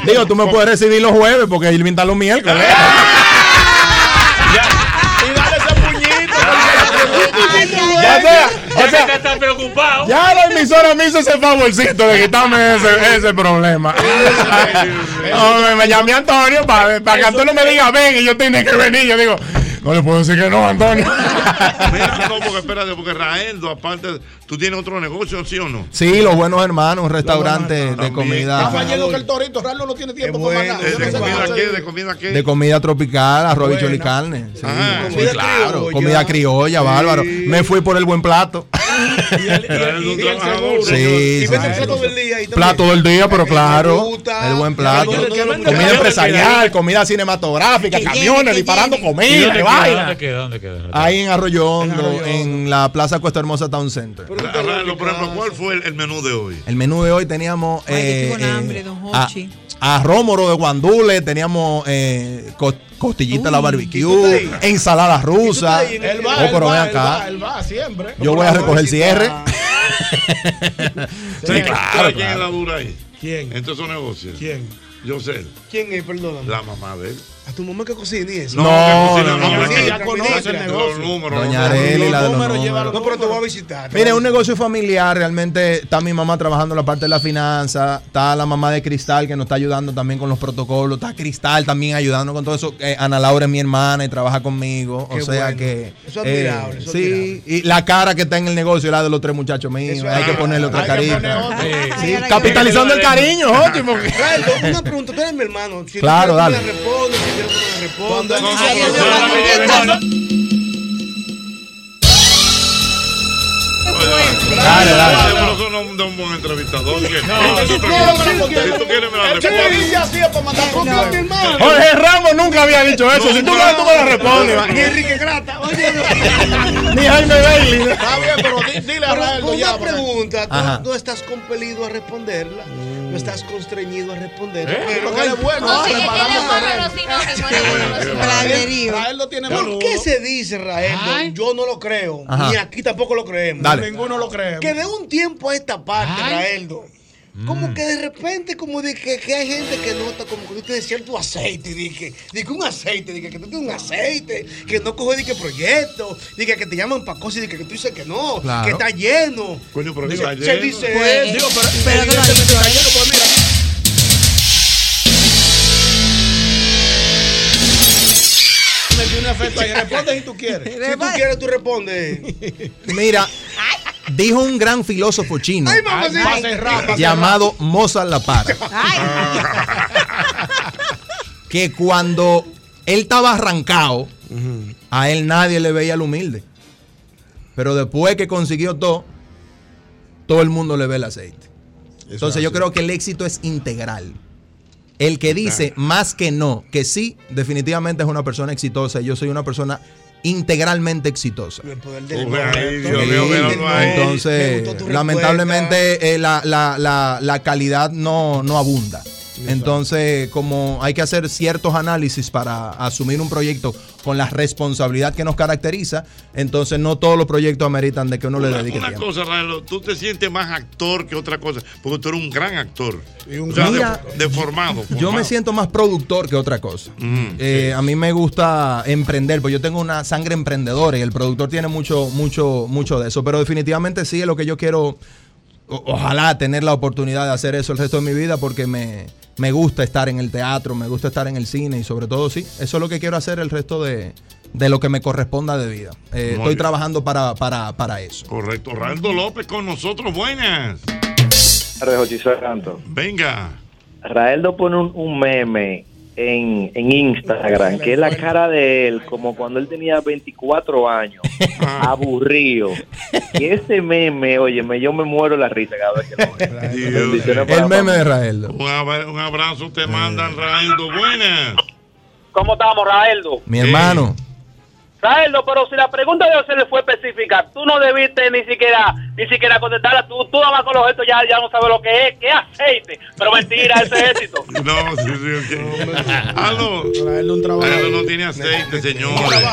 Digo, tú me puedes recibir los jueves porque Irving está los miércoles. Y dale ese puñito. Ya sea, Ya o sea, que está preocupado. ya la emisora me hizo ese favorcito de quitarme ese, ese problema. Hombre, me llamé Antonio para, para que Antonio me diga ven y yo tenía que venir. Yo digo, no le puedo decir que no, Antonio. Mira, no, porque espérate, porque Raeldo, aparte, tú tienes otro negocio, ¿sí o no? Sí, los buenos hermanos, un restaurante de Está comida. más lleno que el torito. Rael no tiene tiempo para nada. ¿De, comida qué. ¿De comida qué? De comida tropical, arroz, bichuelo y carne. Sí, Ah, sí, comida claro. criolla. Comida criolla, bárbaro. Me fui por el buen plato. Y el sí. plato del día. Plato del día, pero claro. El buen plato. Comida empresarial, comida cinematográfica, camiones disparando ¿Y comida, dónde queda? ¿Dónde queda? ¿Dónde queda? Ahí en Arroyo Hondo, en la Plaza Cuesta Hermosa Town Center. Raeldo, por ejemplo, ¿cuál fue el, el menú de hoy? El menú de hoy teníamos Ay, eh, eh, hambre, don a- Hochi. arroz moro de guandule, teníamos eh, cos- costillita a la ¿tú barbecue, ensalada rusa. el- Él va, Oh, pero va, ven él acá. va, él va siempre. Yo voy a recoger cierre. Sí, Sí, claro, ¿Sabes quién es claro. la dura ahí? ¿Quién? En todos esos negocios. ¿Quién? Yo sé. ¿Quién es? Perdóname. La mamá de él. A tu mamá que cocina y eso. No, que cocina, no, no, Ya conoce el Los negocio. números. Doña. Areli, la de los números, lleva números. No, pero te voy a visitar. Mire, un negocio familiar, realmente está mi mamá trabajando la parte de la finanza, está la mamá de Cristal que nos está ayudando también con los protocolos, está Cristal también ayudando con todo eso, Eh, Ana Laura es mi hermana y trabaja conmigo, o Qué sea bueno. que... Eso es admirable, eso es sí, admirable. y la cara que está en el negocio es la de los tres muchachos míos, hay que ponerle otra carita. capitalizando el cariño, Jochi, una pregunta. Tú eres mi hermano. Si Claro, dale. me respondes. Si quiero que me responda. No, no, así es para mandar copia a mi hermano. Jorge Ramos nunca había dicho eso. Si tú no, tú me lo respondes. Ni. Enrique Grata. Oye, Ni Jaime Bailey. Está bien, pero di- dile a ya. una pregunta, tú no estás compelido a responderla, no estás constreñido a responderla. ¿Eh? Pero él es bueno, No, Raeldo tiene ¿Por qué se dice, Raeldo? Yo no lo creo, ni aquí tampoco lo creemos. Dale. Ninguno lo Que de un tiempo a esta parte, Ay. Raeldo, como que de repente, como de que, que hay gente que nota como que tú tienes cierto aceite, dije, dije un aceite, dije que tú tienes un aceite, que no coge de que proyecto, dije que te llaman para cosas y dije que tú dices que no, Claro. que está lleno. Coño, pero Dice- está se lleno. dice Pues, digo, pero, Pero evidentemente dicho está lleno, pues mira. Metí un efecto ahí. Responde si tú quieres. Si tú quieres, tú respondes. Mira, dijo un gran filósofo chino Ay, mamá, Ay, llamado Mozart La Para que cuando él estaba arrancado, a él nadie le veía el humilde. Pero después que consiguió todo, todo el mundo le ve el aceite. Entonces yo creo que el éxito es integral. El que dice más que no, que sí, definitivamente es una persona exitosa. y Yo soy una persona integralmente exitosa. El poder del Uy. Dios Entonces, lamentablemente eh, la, la- la- la calidad no, no abunda. Entonces, como hay que hacer ciertos análisis para asumir un proyecto con la responsabilidad que nos caracteriza, entonces no todos los proyectos ameritan de que uno le Una, dedique una tiempo. cosa, Raelo, tú te sientes más actor que otra cosa, porque tú eres un gran actor. Y un O sea, Mira, de- deformado. Yo me siento más productor que otra cosa. Mm, Eh, A mí me gusta emprender, pues yo tengo una sangre emprendedora y el productor tiene mucho, mucho, mucho de eso. Pero definitivamente sí es lo que yo quiero. o- ojalá tener la oportunidad de hacer eso el resto de mi vida porque me, me gusta estar en el teatro, me gusta estar en el cine y sobre todo sí, eso es lo que quiero hacer el resto de, de lo que me corresponda de vida. Eh, estoy bien. trabajando para, para, para eso. Correcto. Raeldo López con nosotros, buenas. Santo. Venga. Raeldo pone un, un meme en, en Instagram, que es la cara de él, como cuando él tenía 24 años, aburrido. Y ese meme, oye, yo me muero la risa cada vez que lo veo. El meme de Raeldo. Un abrazo te mandan, Raeldo. Buenas. ¿Cómo estamos, Raeldo? Mi hermano. Raeldo, pero si la pregunta de se le fue específica, tú no debiste ni siquiera ni siquiera contestarla. Tú, tú nada más con los gestos ya, ya no sabes lo que es. ¿Qué aceite? Pero mentira, ese es éxito. No, sí, sí, ok. Aló. Raeldo un trabajador. Raeldo no tiene aceite, señores.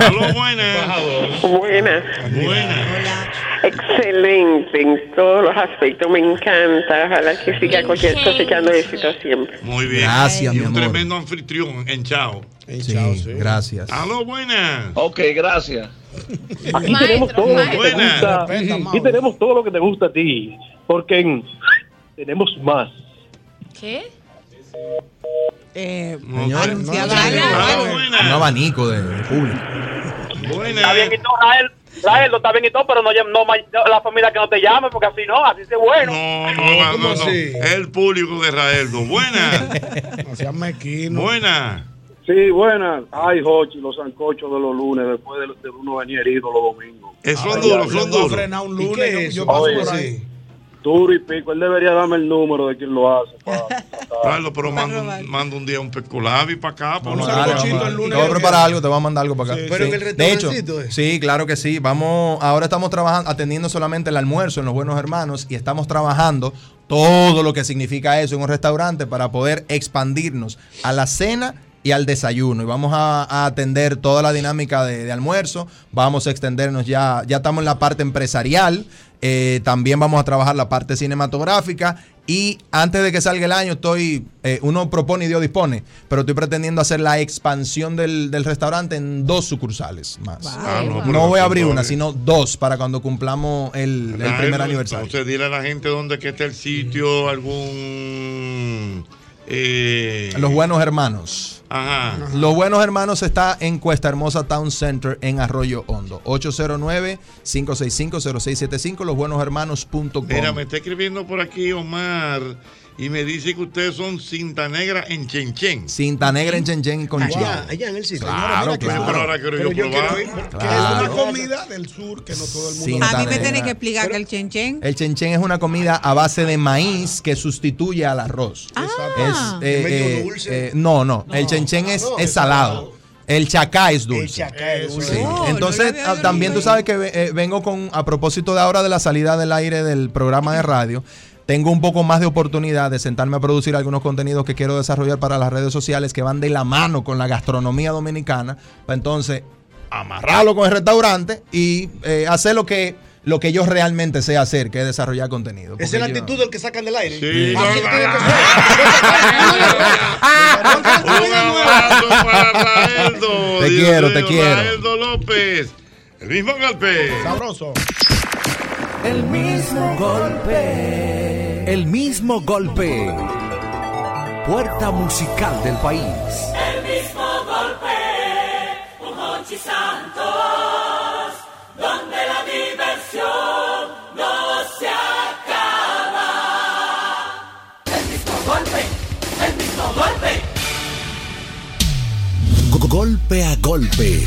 Aló, buenas. Buenas. Buenas. Excelente en todos los aspectos. Me encanta. Ojalá que siga cosechando éxito siempre. Muy bien. Gracias, y mi un amor. tremendo anfitrión en Chao. Sí, gracias. Aló, buenas. Ok, gracias. Aquí tenemos todo lo que te gusta. Aquí tenemos todo lo que te gusta a ti. Porque en- tenemos más. ¿Qué? Eh, no. Un abanico de, de público. Está bien y todo, Rael. Raeldo, está bien y todo, pero no, no, la familia que no te llame, porque así no, así se bueno. No, no, no, no, no. El público de Raeldo. Buenas. No seas mequino. Buenas. Sí, buenas. Ay, Jochi, los sancochos de los lunes, después de, de uno venir herido los domingos. Eh, son duros, son duros. frenar un ¿Y lunes. qué yo- es yo, paso Oye, por sí. ahí. Duro y pico. Él debería darme el número de quien lo hace. Carlos, pero manda, un- manda un día un pescolabi para acá. para Un sancochito el lunes Te voy a preparar algo, te voy a mandar algo para acá. Sí, Pero en el De hecho, ¿eh? sí, claro que sí. Vamos, ahora estamos trabajando, atendiendo solamente el almuerzo en los buenos hermanos y estamos trabajando todo lo que significa eso en un restaurante para poder expandirnos a la cena y al desayuno. Y vamos a, a atender toda la dinámica de, de almuerzo. Vamos a extendernos ya, ya estamos en la parte empresarial. eh, también vamos a trabajar la parte cinematográfica. Y antes de que salga el año, estoy. eh, uno propone y Dios dispone. Pero estoy pretendiendo hacer la expansión del, del restaurante en dos sucursales más. Ah, no, voy a abrir una, sino dos para cuando cumplamos el, primer aniversario. Entonces, dile a la gente dónde que está el sitio, algún. Eh, Los buenos hermanos. Ajá. Los buenos hermanos está en Cuesta Hermosa Town Center en Arroyo Hondo. 809-565-0675, losbuenoshermanos.com. Mira, me está escribiendo por aquí Omar y me dice que ustedes son cinta negra en Chenchen. Cinta negra en Chenchen con Allá, chao. allá en el sitio. Claro, claro. Pero ahora quiero Pero yo probar. quiero es una comida del sur que no todo el mundo Cinta A mí me tiene que explicar que el chenchen. El chenchen es una comida a base de maíz que sustituye al arroz. Ah. Es, eh, Medio eh, dulce. eh, no, no, el chenchen es, no, es salado. El chacá es dulce. El chacá es dulce. Sí. Oh, Entonces, no ah, también tú sabes que eh, vengo con, a propósito de ahora de la salida del aire del programa de radio, tengo un poco más de oportunidad de sentarme a producir algunos contenidos que quiero desarrollar para las redes sociales que van de la mano con la gastronomía dominicana. Para entonces, amarrarlo con el restaurante y eh, hacer lo que, lo que yo realmente sé hacer, que es desarrollar contenido. Esa es la yo- actitud del que sacan del aire. Sí, no. Un abrazo para Raeldo. Te Dios quiero, te quiero. Raeldo López. El mismo golpe. Sabroso. El mismo golpe. El mismo golpe. Puerta musical del país. El mismo golpe, un Hochi Santos, donde la diversión no se acaba. El mismo golpe, el mismo golpe. Go- Golpe a golpe.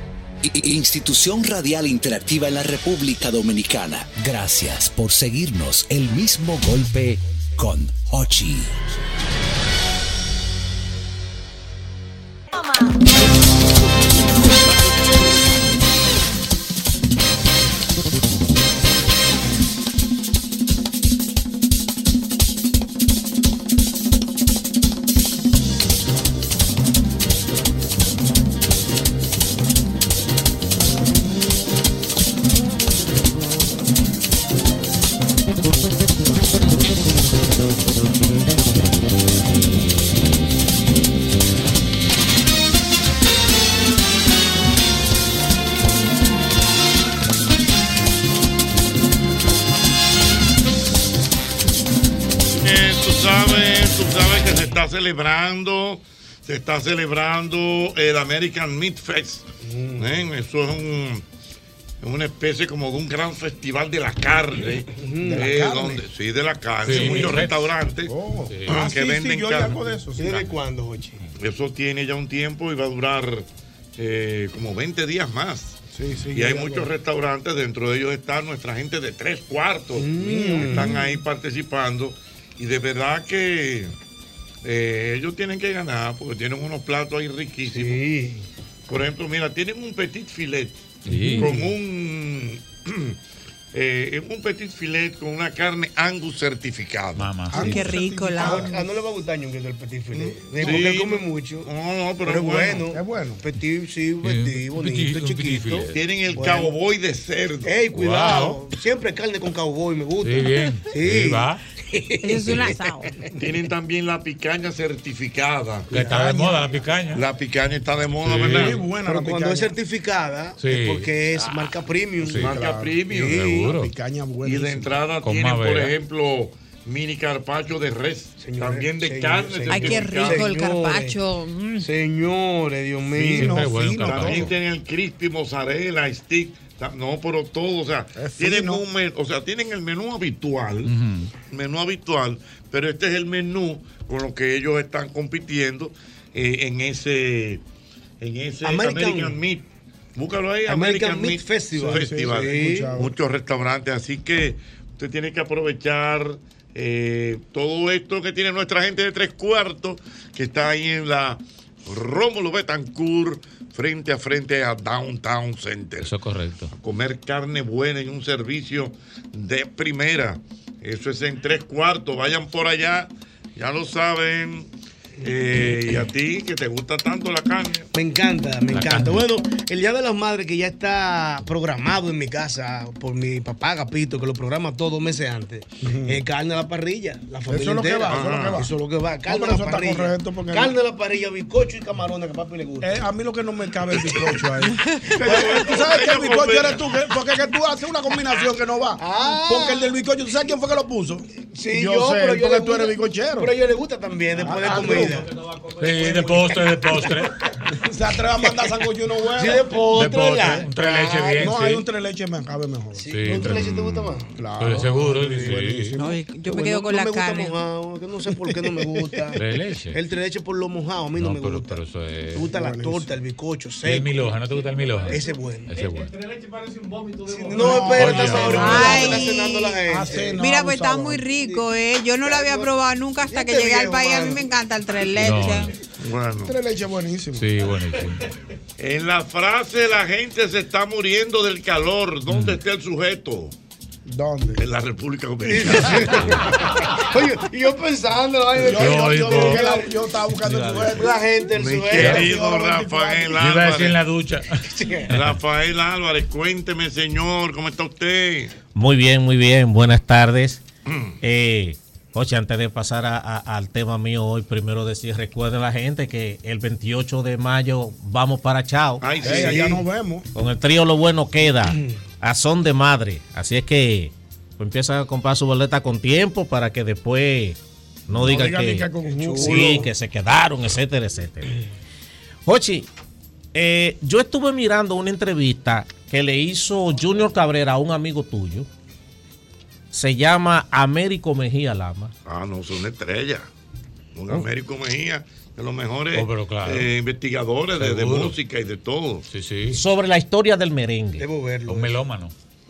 Institución Radial Interactiva en la República Dominicana. Gracias por seguirnos. El Mismo Golpe con Hochi. Se está celebrando el American Meat Fest. ¿eh? Eso es un, es una especie como de un gran festival de la carne. ¿De la carne? donde- sí, de la carne. Sí. Muchos restaurantes Oh. Ah, que sí, sí, venden yo oí carne. algo de eso, sí. ¿Desde cuándo, Jochi? Eso tiene ya un tiempo y va a durar eh, como 20 días más. Sí, sí, y hay algo muchos restaurantes, dentro de ellos está nuestra gente de tres cuartos, Mm. que están ahí participando. Y de verdad que eh, ellos tienen que ganar porque tienen unos platos ahí riquísimos. Por ejemplo, mira, tienen un petit filet Sí. con un eh, un petit filet con una carne Angus certificada. Mamá. Ah, qué rico la. Ah, no le va a gustar ñonguito el petit filet. Sí. Porque come mucho. No, no, pero, Pero es bueno. Es bueno. Petit, sí, petit, bonito, petit chiquito. Tienen el Bueno. cowboy de cerdo. Ey, cuidado. Siempre carne con cowboy, me gusta. Sí, bien. Sí. Sí, va. Es un asado. Tienen también la picaña certificada. Que está de moda la picaña. La picaña está de moda, Sí. ¿verdad? Muy buena Pero la cuando picaña. es certificada, Sí. es porque es Ah. marca premium. Sí, marca premium. Sí. Seguro. Picaña Y de entrada Con tienen, por ejemplo, mini carpacho de res. también de señor, carne. señor. Ay, qué rico el carpacho. Mm. Señores, Dios mío. Fino, bueno, fino. También tienen el crispy mozzarella, stick. No, pero todo, o sea, Es tienen fino. un men- o sea, tienen el menú habitual, menú habitual, pero este es el menú con lo que ellos están compitiendo eh, en ese en ese American- American, Meat. Búscalo ahí, American American, Meat Meat, Festival. Festival. Sí, sí, sí. Muchos restaurantes, así que usted tiene que aprovechar eh, todo esto que tiene nuestra gente de tres cuartos, que está ahí en la Rómulo Betancourt, frente a frente a Downtown Center. Eso es correcto. Comer carne buena y un servicio de primera. Eso es en tres cuartos. Vayan por allá, ya lo saben. Eh, y a ti que te gusta tanto la carne. Me encanta, me La encanta. carne. Bueno, el Día de las Madres que ya está programado en mi casa por mi papá Gapito, que lo programa todos meses antes. Eh, carne a la parrilla, la familia es lo que entera. va, eso es lo que va. Eso es lo que va. Carne No, a la parrilla. porque carne a la parrilla, bizcocho y camarones que a papi le gusta. Eh, a mí lo que no me cabe es el bizcocho ahí. tú sabes que el bizcocho eres tú, que- porque es que tú haces una combinación que no va. Porque el del bizcocho, ¿tú sabes quién fue que lo puso? Sí, yo, yo, sé, pero yo porque le tú eres bizcochero. Pero a ellos les gusta también después Ah, de comida. Sí, de postre, de postre. Se atreve a mandar sancocho uno bueno. Sí, de postre, De postre, un tres leche bien, No, sí. hay un tres leche me cabe mejor. Sí, ¿Un tres leche te gusta más? Claro. Pero seguro, sí. No, yo me quedo con no la me gusta carne. mojado, que no sé por qué no me gusta. Tres leche. El tres leche por lo mojado, a mí no, No, me pero, gusta. pero eso es. Me gusta la torta, el bizcocho, ¿Y el seco. miloja? ¿No te gusta el miloja? Ese es bueno. Ese es bueno. No, espérate, Oye, Saúl, no. que está cenando la gente. Ah, no, Mira, pues está muy rico, ¿eh? Yo no lo había probado nunca hasta que Este llegué al país. A mí me encanta el tres leches. Bueno. Tres leche buenísimo. Sí, buenísimo. En la frase la gente se está muriendo del calor. ¿Dónde está el sujeto? ¿Dónde? En la República Dominicana. Oye, y yo pensando, ay, Yo, yo, yo, yo, yo, yo, la- yo estaba buscando el sujeto. la gente, el Mi sujeto. querido Rafael Yo iba a decir en la Álvarez. ducha. Rafael Álvarez, cuénteme, señor, ¿cómo está usted? Muy bien, muy bien. Buenas tardes. Mm. Eh, Oye, antes de pasar a- a- al tema mío hoy, primero decir, recuerden la gente que el 28 de mayo vamos para Chao. Ay, sí. Allá nos vemos. Con el trío Lo Bueno Queda, a son de madre. Así es que pues, empiezan a comprar su boleta con tiempo para que después no, No digan digan que, sí, que se quedaron, etcétera, etcétera. Jochi, eh, yo estuve mirando una entrevista que le hizo Junior Cabrera a un amigo tuyo. Se llama Américo Mejía Lama. Ah, no, son estrellas. Un Américo Mejía, de los mejores Oh, pero claro. eh, investigadores de, música y de todo. Sí, sí. Sobre la historia del merengue. Debo verlo. Un melómano.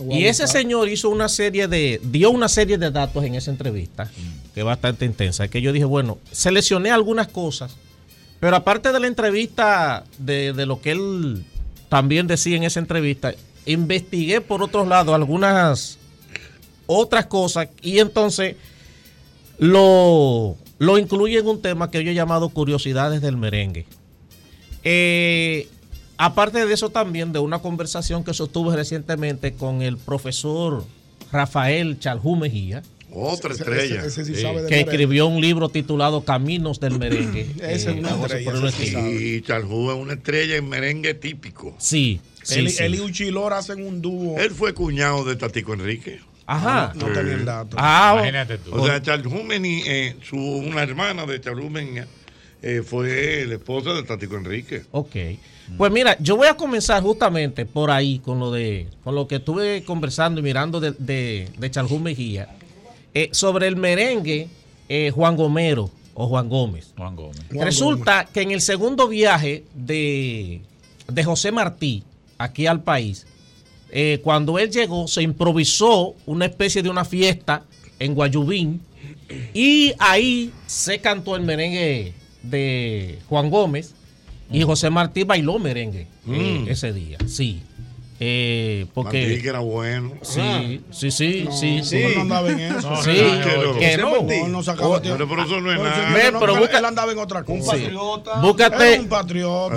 Y ese señor hizo una serie de, dio una serie de datos en esa entrevista, que es bastante intensa, que yo dije, bueno, seleccioné algunas cosas, pero aparte de la entrevista, de, de lo que él también decía en esa entrevista, investigué por otros lados algunas otras cosas y entonces lo, lo incluye en un tema que yo he llamado curiosidades del merengue. Eh, aparte de eso también de una conversación que sostuve recientemente con el profesor Rafael Chaljú Mejía, Otra estrella. ese- ese sí Sí. sabe de que merengue. escribió un libro titulado Caminos del Merengue. Ese es una algo así estrella, sí. Y Charjú es una estrella en merengue típico. Sí, sí, él, sí. él y Uchilor hacen un dúo. Él fue cuñado de Tatico Enrique. Ajá. No tenía el dato. Ah, Imagínate tú. O sea, Charjú Meni, eh, su, una hermana de Charjú Menia, eh, fue la esposa de Tatico Enrique. Ok. Pues mira, yo voy a comenzar justamente por ahí con lo de con lo que estuve conversando y mirando de, de, de Charjú Mejía eh, sobre el merengue eh, Juan Gomero o Juan Gómez. Juan Gómez. Juan Resulta que en el segundo viaje de, de José Martí aquí al país, eh, cuando él llegó, se improvisó una especie de una fiesta en Guayubín y ahí se cantó el merengue de Juan Gómez y José Martí bailó merengue eh, Mm. ese día, sí. Eh, Martí, que porque era bueno. sí, sí, sí, No, sí, no, sí. no andaba en eso. No, Sí, no, que no. que no. Sacaba Oh. Pero por eso no es nada. No, pero él- busca- él andaba en otra cosa. Sí. Era Búscate, un patriota.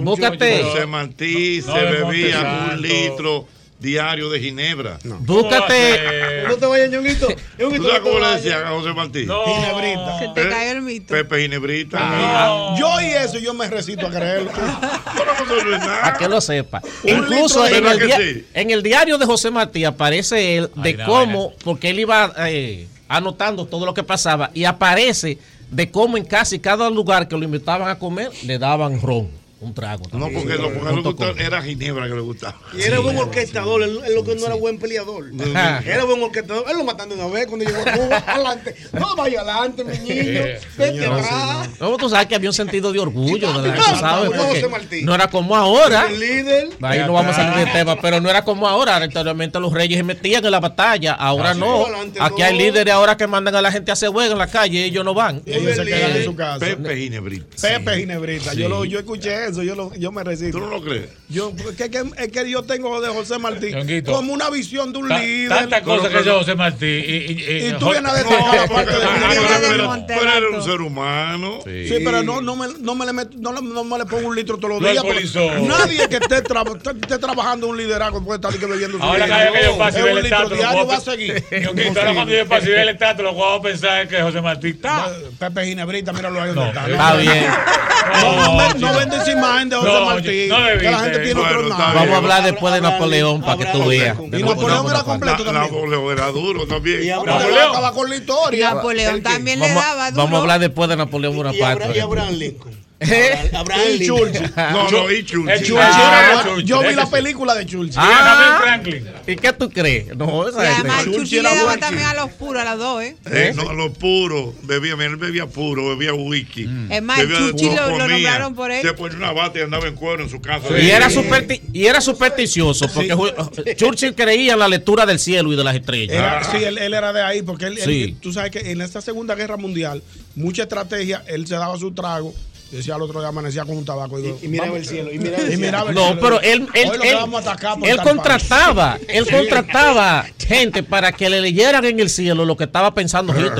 búscate, Martí No, se bebía un litro diario de ginebra. búscate, No te vayas, Ñonguito. ¿Tú sabes no te cómo le decían a José Martí? No. Ginebrita. Se te ¿Eh? cayó el mito. Pepe Ginebrita. Ah, Yo y eso yo me recito a creerlo. No a que lo sepa. Un Incluso en ¿Verdad el, que dia- sí? en el diario de José Martí aparece él de Ay, no, cómo, porque él iba eh, anotando todo lo que pasaba y aparece de cómo en casi cada lugar que lo invitaban a comer le daban ron. Un trago. No, porque lo era Ginebra que le gustaba. Y era buen orquestador, él, él lo que no era buen peleador. Era buen orquestador. Él lo mataron de una vez cuando llegó a Cuba. Adelante. No vaya adelante, mi niño. Vete atrás. No, tú sabes que había un sentido de orgullo, no era como ahora. El líder. Ahí no vamos a salir del tema, pero no era como ahora. Anteriormente los reyes se metían en la batalla, ahora Ah, sí. no. Adelante, Aquí hay líderes ahora que mandan a la gente a hacer juego en la calle y ellos no van. Ellos se quedan en su casa. Pepe Ginebrita. Pepe Ginebrita. Sí. Yo, lo, yo escuché eso, yo, lo, yo me resisto. ¿Tú no lo crees? Yo, es, que, es que yo tengo de José Martí como una visión de un Ta- líder. Tantas cosas que yo José Martí. Y, y, Y tú vienes a decir No, la porque- parte de líder. pero- era un ser humano. Sí, pero no, no, me, no, me le meto- no, no me le pongo un litro todos los Lo días. Nadie que esté, tra- esté- trabajando un liderazgo puede estar aquí bebiendo su Ahora cada vez que yo Es un el litro estatus, diario lo va a puedo- seguir. Ahora cuando yo veo el estatus, lo que voy a pensar es que José Martí está. Pepe Ginebrita, míralo ahí donde está. está bien. No, no, No, no, no vende imagen de José No, Martí. no debiste. que la gente tiene otro Bueno, está nombre. Vamos a hablar después de Napoleón para que tú veas. Y Napoleón era completo también. Napoleón era duro también. Y Pero te va a acabar con la historia. Napoleón también le Vamos, daba duro. vamos a hablar después de Napoleón Bonaparte. Abra- y Abraham Lincoln. ¿Eh? Abraham Y Lincoln. Churchill. No, no, y Churchill. El Churchill Ah, Churchill, Yo vi la sí. película de Churchill. Ah, Franklin. ¿Y qué tú crees? No, esa Y además Churchill le daba también a los puros, a las dos, ¿eh? Eh, no, lo puro, bebía, mira, él bebía puro, bebía whisky. Mm. Es más, bebía Churchill lo- nombraron por él. Se ponía una bata y andaba en cuero en su casa. Y era, superti- y era supersticioso porque Ju- Churchill creía en la lectura del cielo y de las estrellas. Era- sí, él, él era de ahí, porque él, él- Sí. tú sabes que en esta Segunda Guerra Mundial, mucha estrategia, él se daba su trago, decía al otro día amanecía con un tabaco. Y, digo, Y miraba vamos- el cielo. Y miraba el y cielo. miraba el No, cielo. pero él, él, él, él país. contrataba, él contrataba gente para que le leyeran en el cielo lo que estaba pensando Hitler,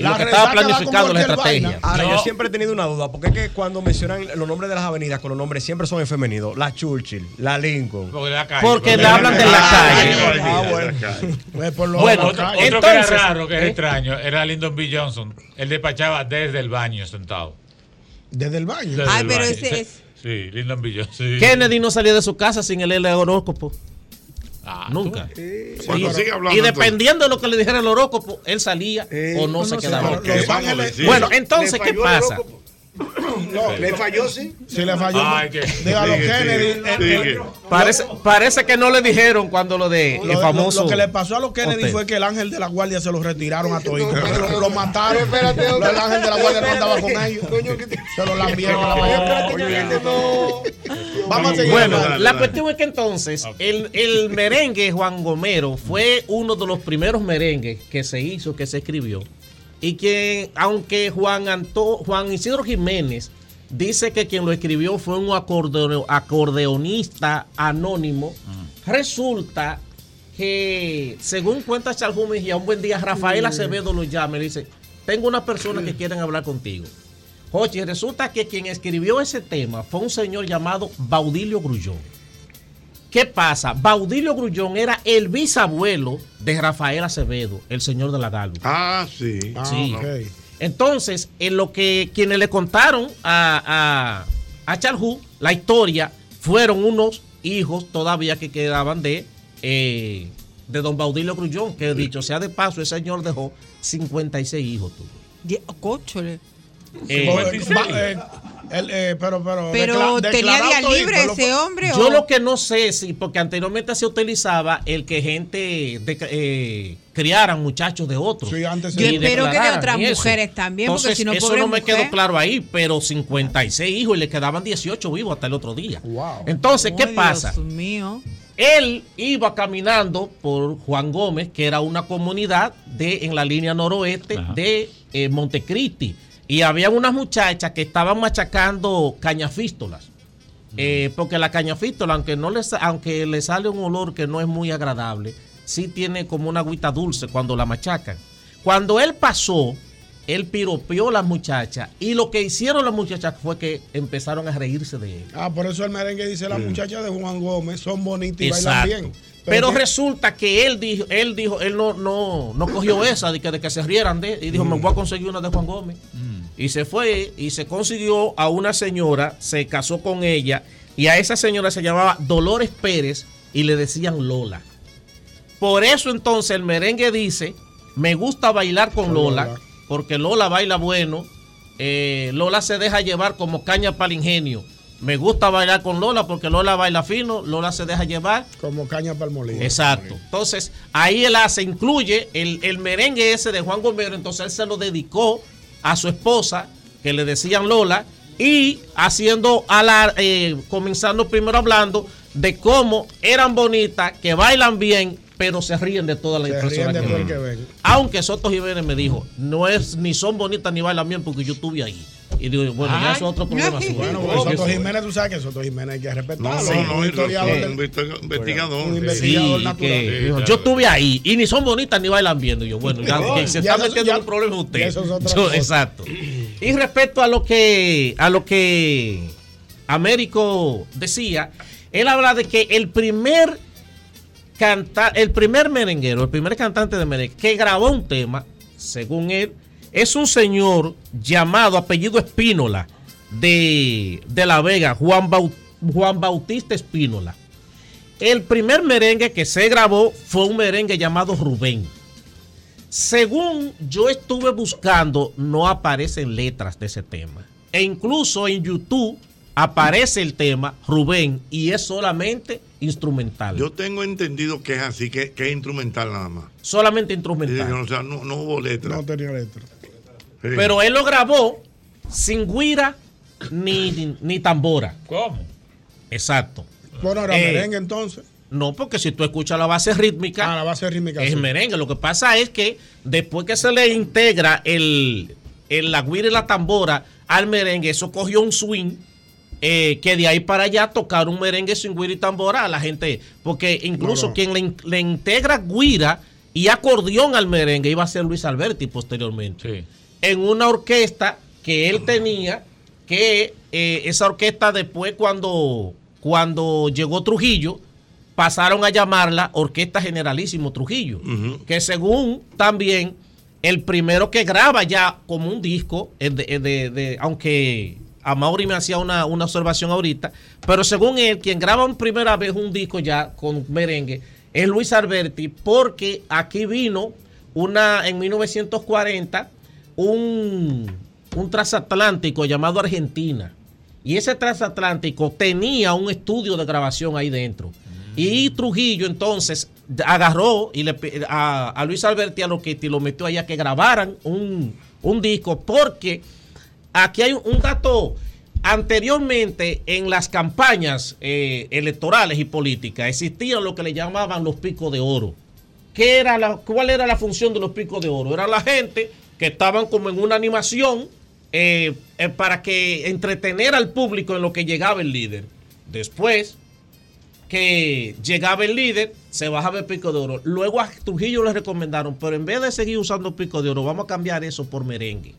La lo que estaba planificando la estrategia. vaina. Ahora, No. yo siempre he tenido una duda, porque es que cuando mencionan los nombres de las avenidas con los nombres siempre son en femenino. La Churchill, la Lincoln. Porque, la calle, Porque le la- hablan de la calle. Ah, bueno. Pues por lo Bueno, Otro, que era raro, que es ¿eh? extraño, era Lyndon B. Johnson. Él despachaba desde el baño sentado. Desde el baño. Desde Ay, el pero baño. ese Sí, es- Sí, B. Johnson. sí. Kennedy no salía de su casa sin el horóscopo. Ah, Nunca. Bueno, Y- sigue hablando, y entonces. dependiendo de lo que le dijera el horóscopo, él salía o no, se no sé, quedaba. Los Ángeles. Bueno, entonces, ¿qué pasa? No, le falló, sí. Si le falló. Ay, que- Dígalo, Sigue, Kennedy. sigue, el- el- sigue. Parece, parece que no le dijeron cuando lo de el Lo, famoso. lo que le pasó a los Kennedy hotel. fue que el ángel de la guardia se lo retiraron a todos. lo, lo mataron. Espérate, el ángel de la guardia no andaba con ellos. Coño, que te- Se lo lambieron espérate, no. Vamos a seguir. Bueno, Dale, la dale. cuestión es que entonces el, el merengue Juan Gomero fue uno de los primeros merengues que se hizo, que se escribió. Y que, aunque Juan, Anto, Juan Isidro Jiménez dice que quien lo escribió fue un acordeo- acordeonista anónimo, resulta que, según cuenta Charles Mejía, un buen día Rafael Acevedo lo llama y le dice: Tengo una persona que quieren hablar contigo. Oye, resulta que quien escribió ese tema fue un señor llamado Baudilio Grullón. ¿Qué pasa? Baudilio Grullón era el bisabuelo de Rafael Acevedo, el señor de la Galo. Ah, sí. Sí. ok. Entonces, en lo que quienes le contaron a, a, a Charjú la historia fueron unos hijos todavía que quedaban de, eh, de don Baudilio Grullón, que dicho sea de paso, ese señor dejó 56 hijos. Cóchole. Eh, eh, eh, pero, pero, Pero decla- tenía declarado día libre ese hombre. Yo o- lo que no sé, si, porque anteriormente se utilizaba el que gente de- eh, criaran muchachos de otros. Sí, antes Yo espero que de otras mujeres también, porque Entonces, si no, eso no me mujer. quedó claro ahí, pero 56 hijos y le quedaban 18 vivos hasta el otro día. Wow. Entonces, ¿qué Ay, pasa? Dios mío. Él iba caminando por Juan Gómez, que era una comunidad de en la línea noroeste Ajá. de eh, Montecristi. Y había unas muchachas que estaban machacando cañafístolas. Eh, porque la cañafístola, aunque no le, sa- aunque le sale un olor que no es muy agradable, sí tiene como una agüita dulce cuando la machacan. Cuando él pasó, él piropeó a las muchachas y lo que hicieron las muchachas fue que empezaron a reírse de él. Ah, por eso el merengue dice: las muchachas de Juan Gómez son bonitas y Exacto. bailan bien. Pero resulta que él dijo, él dijo, él no, no, no cogió esa de que, de que se rieran de, y dijo, me voy a conseguir una de Juan Gómez. Y se fue y se consiguió a una señora, se casó con ella, y a esa señora se llamaba Dolores Pérez y le decían Lola. Por eso entonces el merengue dice, me gusta bailar con Lola, porque Lola baila bueno, eh, Lola se deja llevar como caña para el ingenio. Me gusta bailar con Lola porque Lola baila fino, Lola se deja llevar. Como caña palmolina. Exacto. Entonces, ahí él hace, incluye el, el merengue ese de Juan Gomero, entonces él se lo dedicó a su esposa, que le decían Lola, y haciendo, alar- eh, comenzando primero hablando de cómo eran bonitas, que bailan bien, pero se ríen de todas las ven. que ven. Aunque Soto Jiménez me dijo, no es ni son bonitas ni bailan bien porque yo estuve ahí. Y digo, bueno, ya Ay. eso es otro problema. suyo. Bueno, Soto Jiménez, tú sabes que Soto Jiménez hay que respetarlo. No, no, no, un historiador del- investiga- investigador. Un sí. investigador Sí, natural. que Sí, dijo, claro. yo estuve ahí y ni son bonitas ni bailan bien. Y yo, bueno, ya, que se ya está eso- metiendo ya- en un problema usted. ya eso es Yo- exacto. Y respecto a lo que a lo que Américo decía, él habla de que el primer canta, el primer merenguero, el primer cantante de merengue que grabó un tema, según él, es un señor llamado apellido Espínola de, de La Vega, Juan, Bau- Juan Bautista Espínola. El primer merengue que se grabó fue un merengue llamado Rubén. Según yo estuve buscando, no aparecen letras de ese tema. E incluso en YouTube aparece el tema Rubén y es solamente instrumental. Yo tengo entendido que es así, que, que es instrumental nada más. solamente instrumental. O sea, no, no hubo letra. No tenía letra. Pero él lo grabó sin guira ni, ni, ni tambora. ¿Cómo? Exacto. Bueno, era Eh, merengue entonces. No, porque si tú escuchas la base rítmica, Ah, la base rítmica. es sí. merengue. Lo que pasa es que después que se le integra el, el- la guira y la tambora al merengue, eso cogió un swing. eh, que de ahí para allá tocar un merengue sin guira y tambora a la gente. Porque incluso No, no. quien le, le integra guira y acordeón al merengue iba a ser Luis Alberti posteriormente. En una orquesta que él tenía, que eh, esa orquesta después cuando, cuando llegó Trujillo, pasaron a llamarla Orquesta Generalísimo Trujillo, que según también el primero que graba ya como un disco, de- aunque a Mauri me hacía una, una observación ahorita, pero según él, quien graba en primera vez un disco ya con merengue es Luis Alberti, porque aquí vino una en 1940 un, un transatlántico llamado Argentina. Y ese transatlántico tenía un estudio de grabación ahí dentro. Y Trujillo entonces agarró y le, a, a Luis Alberti a lo que lo metió allá que grabaran un, un disco porque aquí hay un dato anteriormente en las campañas eh, electorales y políticas existían lo que le llamaban los picos de oro. ¿Qué era la, ¿Cuál era la función de los picos de oro? Era la gente que estaban como en una animación eh, eh, para que entretener al público en lo que llegaba el líder. Después que llegaba el líder, se bajaba el pico de oro. Luego a Trujillo le recomendaron, pero en vez de seguir usando pico de oro, vamos a cambiar eso por merengue,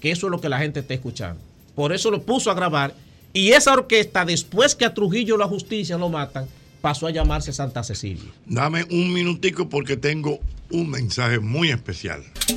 que eso es lo que la gente está escuchando. Por eso lo puso a grabar. Y esa orquesta, después que a Trujillo la justicia lo matan, pasó a llamarse Santa Cecilia. Dame un minutico porque tengo un mensaje muy especial. ¿Qué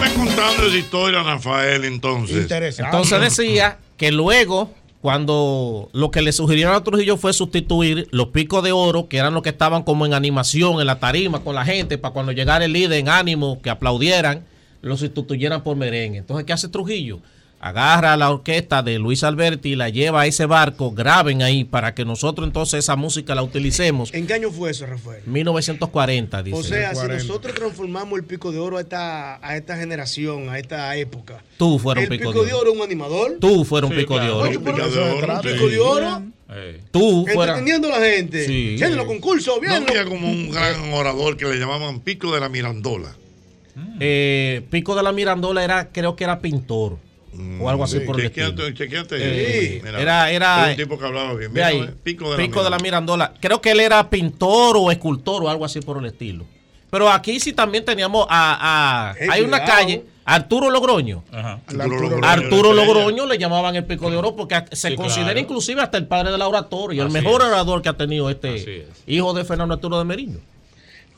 me contando esa historia, Rafael, entonces? Entonces decía que luego, cuando lo que le sugirieron a Trujillo fue sustituir los picos de oro, que eran los que estaban como en animación, en la tarima con la gente, para cuando llegara el líder en ánimo, que aplaudieran, lo sustituyeran por merengue. Entonces, ¿qué hace Trujillo? Agarra a la orquesta de Luis Alberti y la lleva a ese barco, graben ahí para que nosotros entonces esa música la utilicemos. ¿En qué año fue eso, Rafael? 1940, dice. O sea, si nosotros transformamos el pico de oro a esta, a esta generación, a esta época. Tú fuera un el pico pico, de de oro. oro es un animador. Tú fuera un Sí, pico de oro. Oye, eso se trata, pico de oro. Tú fuera. Entreteniendo a la gente. Sí. Yendo los concursos, No viendo. había como un gran orador que le llamaban Pico de la Mirandola. Eh, Pico de la Mirandola era, creo que era pintor. O algo así Sí, por el chequeate, estilo. chequeate. Eh, Mira, era, era. era un tipo que hablaba bien. Mira, ahí, eh, Pico Pico, de la de la Mirandola. Creo que él era pintor o escultor o algo así por el estilo. Pero aquí sí también teníamos a. a- Eh, hay una calle, Arturo Logroño. Arturo Logroño, Arturo le llamaban el pico de oro porque se Sí, considera claro. inclusive hasta el padre de la oratoria, el mejor es. orador que ha tenido este es. hijo de Fernando Arturo de Meriño.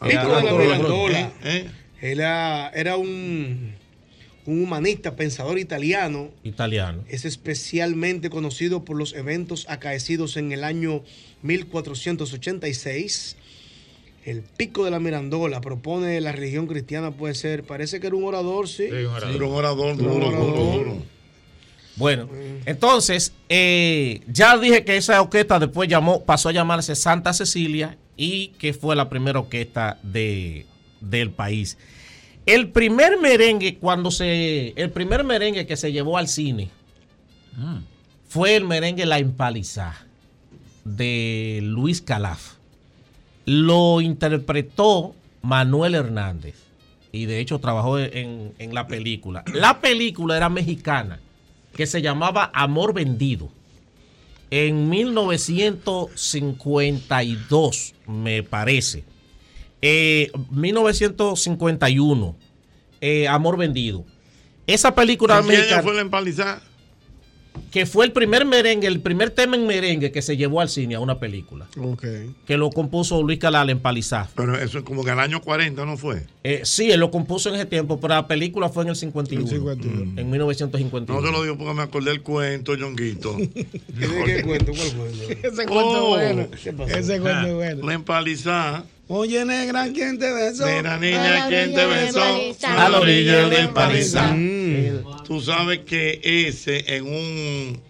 Pico de la. Mirandola. ¿Eh? Era, era un, un humanista, pensador italiano. Italiano. Es especialmente conocido por los eventos acaecidos en el año 1486 El pico de la Mirandola propone la religión cristiana puede ser, parece que era un orador, sí. Era un orador Un duro, orador. duro, duro. Bueno, entonces, eh, ya dije que esa orquesta después llamó, pasó a llamarse Santa Cecilia y que fue la primera orquesta de, del país. El primer merengue, cuando se. El primer merengue que se llevó al cine fue el merengue La Empalizá de Luis Calaf. Lo interpretó Manuel Hernández y de hecho trabajó en, en la película. La película era mexicana que se llamaba Amor Vendido. En 1952, me parece. Eh, 1951, eh, Amor Vendido. Esa película ¿En qué año mexicana, fue la empalizada? que fue el primer merengue, el primer tema en merengue que se llevó al cine a una película, Ok. que lo compuso Luis Calal en Palizá. Pero eso es como que al año 40, ¿no fue? Eh, sí, él lo compuso en ese tiempo, pero la película fue en el 51. En 1951. No te lo digo porque me acordé del cuento, Yonguito. ¿Qué cuento? ¿Cuál cuento? Ese cuento es bueno. ¿Qué pasó? Ese cuento es bueno. La empalizada. Oye, negra, ¿quién te besó? Mira, niña, ¿quién te besó? A la orilla de empalizada. Tú sabes que ese en un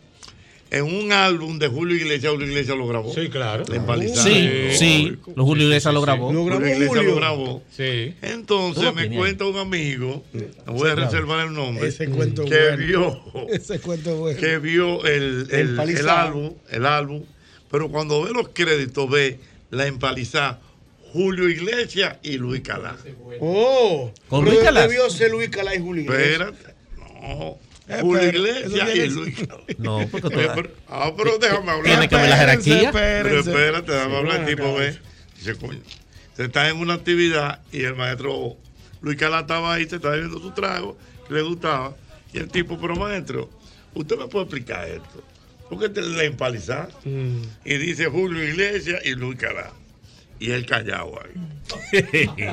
en un álbum de Julio Iglesias, Julio Iglesias lo grabó. Sí, claro. La empalizada. Sí, sí, los Julio Iglesias lo grabó. Julio Iglesias lo grabó. Sí. Entonces me cuenta un amigo, me voy a reservar el nombre, Ese cuento que bueno. vio Ese cuento bueno. que vio el, el, el álbum, el álbum, pero cuando ve los créditos ve la empalizada Julio Iglesias y Luis Calá. Oh, ¿Con Luis Calá? debió ser Luis Calá y Julio Iglesias. Espérate, no. Eh, Julio Iglesias y Luis Calá. No, porque tú- Eh, pero- Ah, pero déjame hablar. Tiene que ver la jerarquía. Pero espérate, déjame Sí, hablar. El tipo ve. Dice, coño, se está en una actividad y el maestro Luis Calá estaba ahí, se estaba bebiendo su trago, que le gustaba. Y el tipo, pero maestro, ¿usted me puede explicar esto? Porque te la empalizada. Mm. Y dice Julio Iglesias y Luis Calá. Y él callado ahí.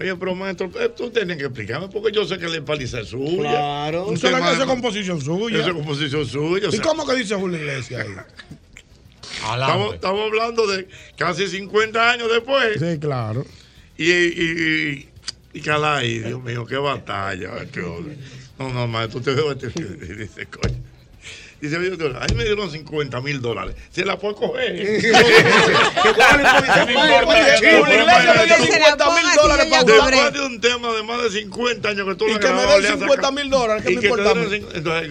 Oye, pero maestro, eh, tú tienes que explicarme porque yo sé que la empaliza es suya. Claro. Eso es la- es composición suya. Eso es composición suya. o ¿Y sea, cómo que dice Julio Iglesias ahí? Estamos, estamos hablando de casi 50 años después. Sí, claro. Y, y, y, y Calay, Dios mío, qué batalla. qué no, no, maestro, usted este. y Dice, coño. Dice, oye, doctor, ahí me dieron 50 mil dólares. Se la puede coger. ¿Qué cuál es el No me importa, Julio chico, Iglesias le dio maestro. 50 mil dólares para Después de un tema de más de 50 años que tú Y lo que me den le has 50 sacado- mil dólares, ¿qué y me importa a mí?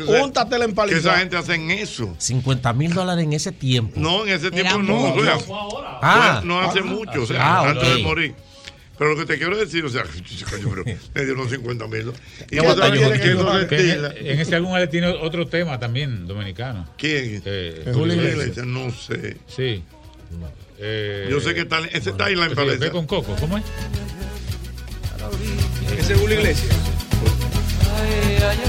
sea, Úntatela en Que esa gente hacen eso. 50 mil dólares en ese tiempo. No, en ese tiempo no. Ah. no hace mucho, o sea, ah, antes de morir. Pero lo que te quiero decir, o sea, coño, pero me dieron 50 mil. Y ¿Qué tú sabes batalla que en, en ese álbum él tiene otro tema también dominicano. ¿Quién? Eh, Julio Iglesias, no sé. Sí. Eh, Yo sé que está, ese está en la ve con Coco, ¿cómo es? Ese es Julio Iglesias. Ay, ay, ay,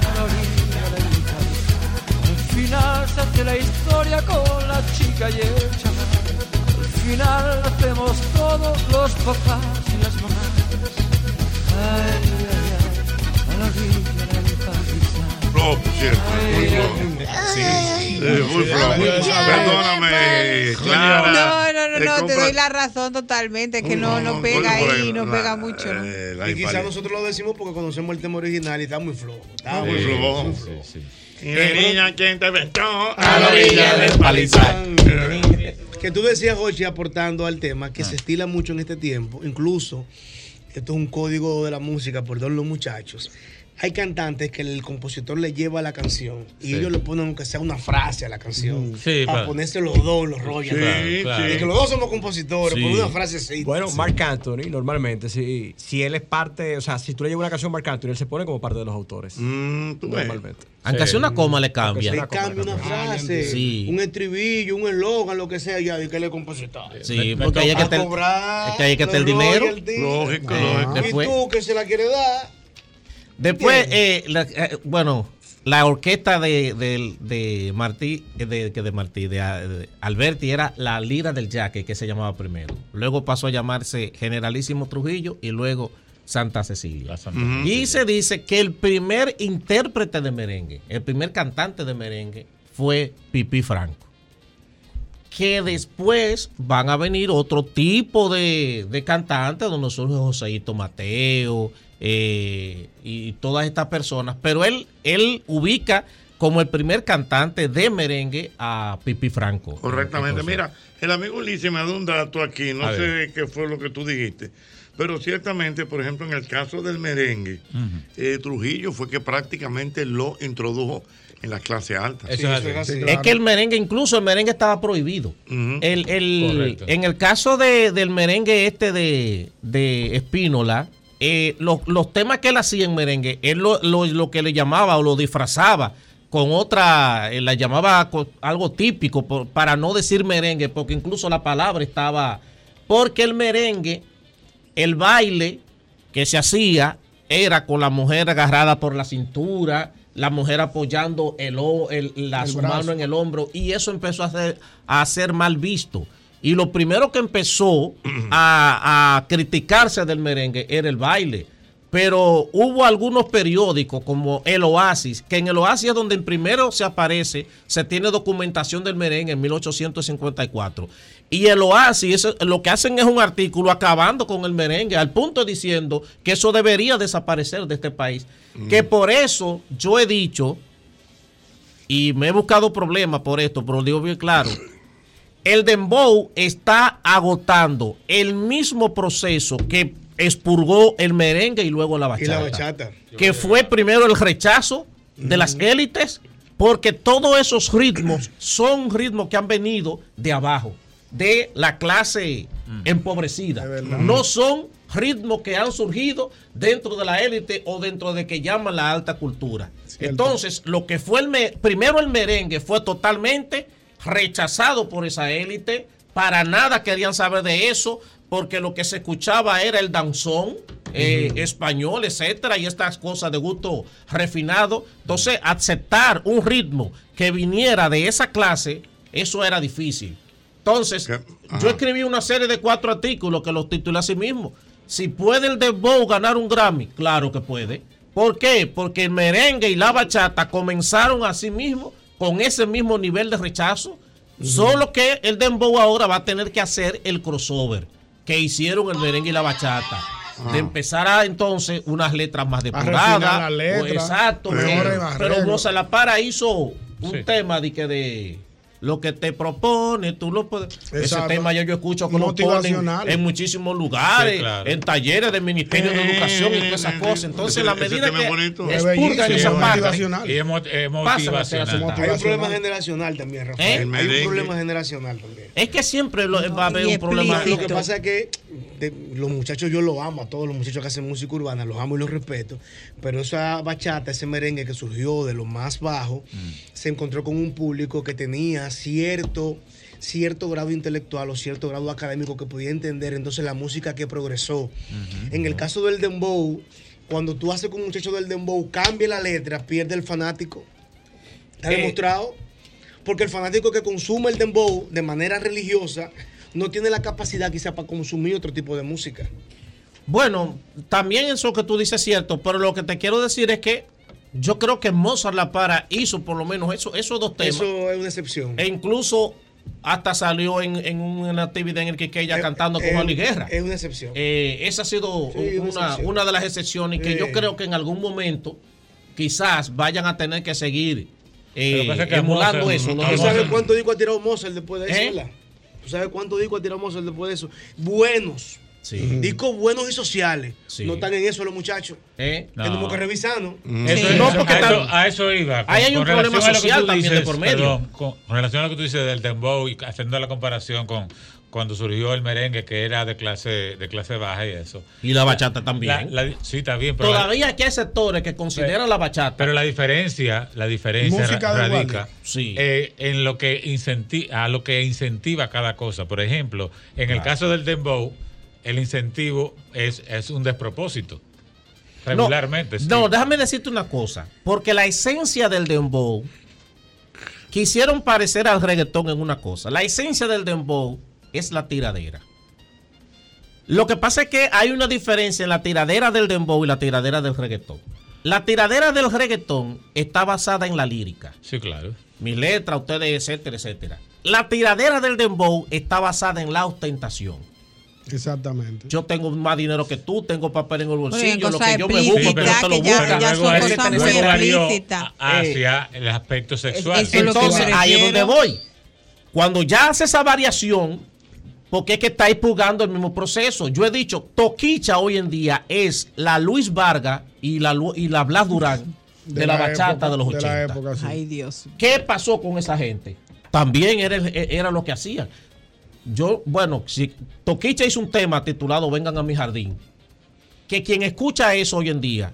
a la orilla del Cádiz. Al final se hace la historia con la chica y el chaval. Al final hacemos todos los papás y las mamás. Ay, ay, ay, a la orilla del Cádiz. Flop, cierto. Muy flop. Sí, muy flop. Perdóname, Clara. No, no, no, Te no, te doy la razón totalmente, es que no, no no, pega ahí, no pega mucho. ¿no? eh, Y quizás nosotros lo decimos porque conocemos el tema original y está muy flojo. Está Sí, muy flojo. Y la niña, ¿quién te aventó? A la orilla del palizar. Que tú decías, Jochi, aportando al tema, que se estila mucho en este tiempo, incluso, esto es un código de la música por todos los muchachos. Hay cantantes que el compositor le lleva la canción y Sí. ellos le ponen aunque sea una frase a la canción. Sí, para claro. ponerse los dos, los rollos. Sí, claro. Y que los dos somos compositores, Sí. por una frase así. Bueno, Sí. Mark Anthony, normalmente, si, si él es parte, o sea, si tú le llevas una canción a Mark Anthony, él se pone como parte de los autores. Mm, normalmente. Aunque sea una coma le cambia. Le cambia una frase, Sí. un estribillo, un eslogan, lo que sea, ya, y que le compositor. Sí, porque es que que que el los dinero. Lógico, lógico. después- Y tú que se la quieres dar. Después, eh, la- eh, bueno, la orquesta de, de, de Martí, eh, de, que de Martí, de, de Alberti era la lira del yaque, que se llamaba primero. Luego pasó a llamarse Generalísimo Trujillo y luego Santa Cecilia. Santa Y se dice que el primer intérprete de merengue, el primer cantante de merengue fue Pipí Franco. que después van a venir otro tipo de, de cantantes, donde surge Joseito Mateo eh, y todas estas personas, pero él, él ubica como el primer cantante de merengue a Pipi Franco. Correctamente. Mira, el amigo Ulises me ha dado un dato aquí, no A sé ver. qué fue lo que tú dijiste, pero ciertamente, por ejemplo, en el caso del merengue, eh, Trujillo fue que prácticamente lo introdujo en la clase alta. es que el merengue, incluso el merengue estaba prohibido. El- en el caso de- del merengue este de, de Espínola, eh, los, los temas que él hacía en merengue, él lo, lo- lo que le llamaba o lo disfrazaba con otra, eh, la llamaba algo típico, por- para no decir merengue, porque incluso la palabra estaba, porque el merengue, el baile que se hacía era con la mujer agarrada por la cintura, la mujer apoyando el, el- la, El su brazo. mano en el hombro, y eso empezó a ser, a ser mal visto. Y lo primero que empezó a, a criticarse del merengue era el baile. Pero hubo algunos periódicos como El Oasis, que en El Oasis es donde primero se aparece, se tiene documentación del merengue en 1854. Y El Oasis lo que hacen es un artículo acabando con el merengue, al punto diciendo que eso debería desaparecer de este país. Que por eso yo he dicho, y me he buscado problemas por esto, pero lo digo bien claro, el dembow está agotando el mismo proceso que expurgó el merengue y luego la Y bachata. la bachata. Que fue primero el rechazo de las élites, porque todos esos ritmos son ritmos que han venido de abajo, de la clase empobrecida. No son ritmos que han surgido dentro de la élite o dentro de que llaman la alta cultura. Entonces, lo que fue el me- primero el merengue fue totalmente rechazado por esa élite. Para nada querían saber de eso, porque lo que se escuchaba era el danzón eh, español, etcétera, y estas cosas de gusto refinado. Entonces, aceptar un ritmo que viniera de esa clase, eso era difícil. Entonces, yo escribí una serie de cuatro artículos que los titulé así mismo. Si puede el dembow ganar un Grammy, claro que puede. ¿Por qué? Porque el merengue y la bachata comenzaron así mismo, con ese mismo nivel de rechazo. Solo que el dembow ahora va a tener que hacer el crossover que hicieron el merengue y la bachata. De empezar a entonces unas letras más depuradas. la letra, o exacto. arreglos. pero Rosa La Para hizo un tema de que de lo que te propone, tú lo puedes. Ese tema ya yo escucho que lo ponen en muchísimos lugares, Sí, claro. en talleres del Ministerio de Educación y todas esas cosas. Entonces, la medida que expurgan esa es parte. Y es motivacional. Hay un problema generacional también, Rafael. ¿Eh? El Hay un problema generacional también. Es que siempre lo- va a haber un problema. Lo que pasa es que de- los muchachos yo los amo, a todos los muchachos que hacen música urbana, los amo y los respeto, pero esa bachata, ese merengue que surgió de lo más bajo, se encontró con un público que tenía cierto cierto grado intelectual o cierto grado académico que podía entender entonces la música que progresó. En el caso del dembow, cuando tú haces con un muchacho del dembow, cambia la letra, pierde el fanático. Está Eh, demostrado. Porque el fanático que consume el dembow de manera religiosa no tiene la capacidad quizá para consumir otro tipo de música. Bueno, también eso que tú dices es cierto, pero lo que te quiero decir es que yo creo que Mozart La Para hizo por lo menos eso, esos dos temas. Eso es una excepción. E incluso hasta salió en, en una actividad en el que ella cantando con Juan Luis Guerra. Es una excepción. Eh, esa ha sido Sí, una una, de las excepciones que yo creo que en algún momento quizás vayan a tener que seguir eh, que emulando Mozart- eso. ¿no? ¿Tú sabes cuánto disco ha tirado Mozart después de eso? ¿Eh? sabes cuánto disco ha tirado Mozart después de eso? Buenos. Sí. Discos buenos y sociales. Sí. No están en eso los muchachos. ¿Eh? Tenemos que revisarnos. Eso, No, porque a, eso, a eso iba. Ahí hay un problema social también de por medio. perdón, con, con relación a lo que tú dices del dembow y haciendo la comparación con cuando surgió el merengue que era de clase de clase baja y eso. Y la bachata también. La- la- sí, está bien, pero Todavía aquí hay sectores que consideran la bachata. pero la diferencia, la diferencia ra- radica. Sí. eh, en lo que incentiva, a lo que incentiva cada cosa. Por ejemplo, en el caso del dembow, el incentivo es, es un despropósito. Regularmente. sí. No, déjame decirte una cosa. Porque la esencia del dembow quisieron parecer al reggaetón en una cosa. La esencia del dembow es la tiradera. Lo que pasa es que hay una diferencia en la tiradera del dembow y la tiradera del reggaetón. La tiradera del reggaetón está basada en la lírica. Sí, claro. Mi letra, ustedes, etcétera, etcétera. la tiradera del dembow está basada en la ostentación. Exactamente. Yo tengo más dinero que tú, tengo papel en el bolsillo, lo que yo me busco, que no te lo buscas. hacia el aspecto sexual. Entonces, ahí es donde voy. Cuando ya hace esa variación, porque es que estáis pugando el mismo proceso. Yo he dicho, Toquicha hoy en día es la Luis Vargas y la, Lu- y la Blas Durán de, la, bachata época- de los de 80. la época, sí. Ay, Dios. ¿Qué pasó con esa gente? También era, era lo que hacían. Yo, bueno, si Toquicha hizo un tema titulado Vengan a mi jardín, que quien escucha eso hoy en día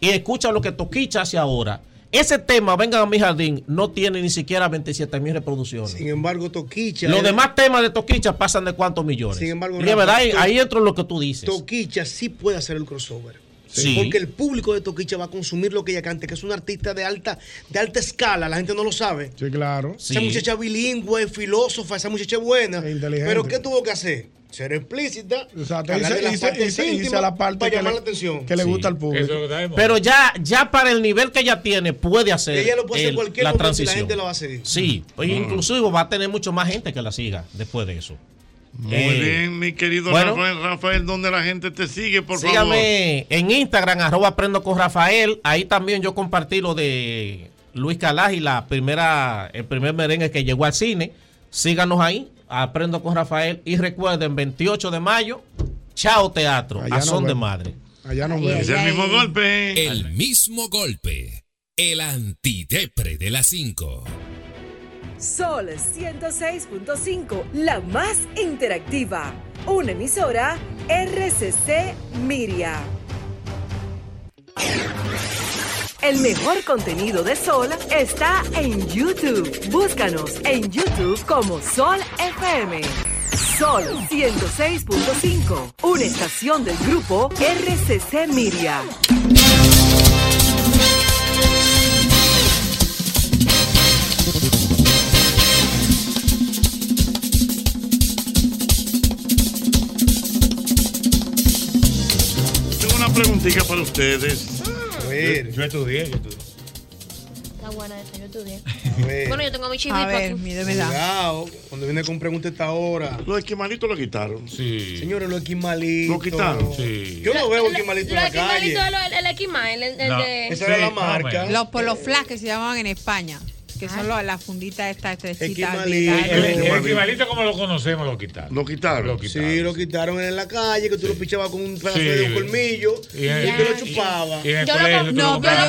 y escucha lo que Toquicha hace ahora, ese tema Vengan a mi jardín no tiene ni siquiera 27 mil reproducciones. Sin embargo, Toquicha. Los es- demás temas de Toquicha pasan de cuántos millones. Sin embargo, Rafa, verdad, ahí, ahí entro en lo que tú dices. Toquicha sí puede hacer el crossover. Sí. Porque el público de Toquicha va a consumir lo que ella cante, que es una artista de alta, de alta escala, la gente no lo sabe. Sí, claro. Esa muchacha bilingüe, filósofa, esa muchacha es buena. inteligente. Pero ¿qué tuvo que hacer? Ser explícita, Exacto. hice íntimas la parte para que llamar le- la atención. que le Sí. gusta al público. Pero ya, ya para el nivel que ella tiene, puede hacer Ella lo puede hacer cualquier la y la transición. gente la va a seguir. Sí, pues Ah. inclusive va a tener mucho más gente que la siga después de eso. Muy Eh, bien, mi querido bueno. Rafael. Rafael, ¿dónde la gente te sigue, por favor? Sígame en Instagram, arroba aprendo con Rafael. Ahí también yo compartí lo de Luis Calaj y la primera, el primer merengue que llegó al cine. Síganos ahí, aprendo con Rafael. Y recuerden, 28 de mayo, Chao Teatro, Allá a nos son de madre. Allá nos Es el mismo golpe. El mismo golpe. El antidepre de las 5. Sol 106.5, la más interactiva. Una emisora RCC Miria. El mejor contenido de Sol está en YouTube. Búscanos en YouTube como Sol FM. Sol 106.5, una estación del grupo RCC Miria. Preguntita para ustedes. ver. Yo estudié, yo estudié. Está buena esa, yo estudié. ver. Bueno, yo tengo mi chivito A ver, aquí. Cuidado, cuando viene con pregunta esta hora. Los esquimalitos lo quitaron. Sí. Señores, los esquimalitos. Lo quitaron. Sí. Yo no veo esquimalitos en Los la calle. esquimalitos, lo- el, el equima, el, el No. de... Esa era Sí, la marca. Los polos flash que se llamaban en España. Que son los- las funditas estas estrecitas. Esquimalito. de El, largo. el equivalente como lo conocemos lo quitaron. Lo quitaron. Lo quitaron. Sí, lo quitaron en la calle, que tú lo pichabas con un pedazo Sí. de un colmillo Y tú lo chupabas. Y Yo lo No, lo pero yo,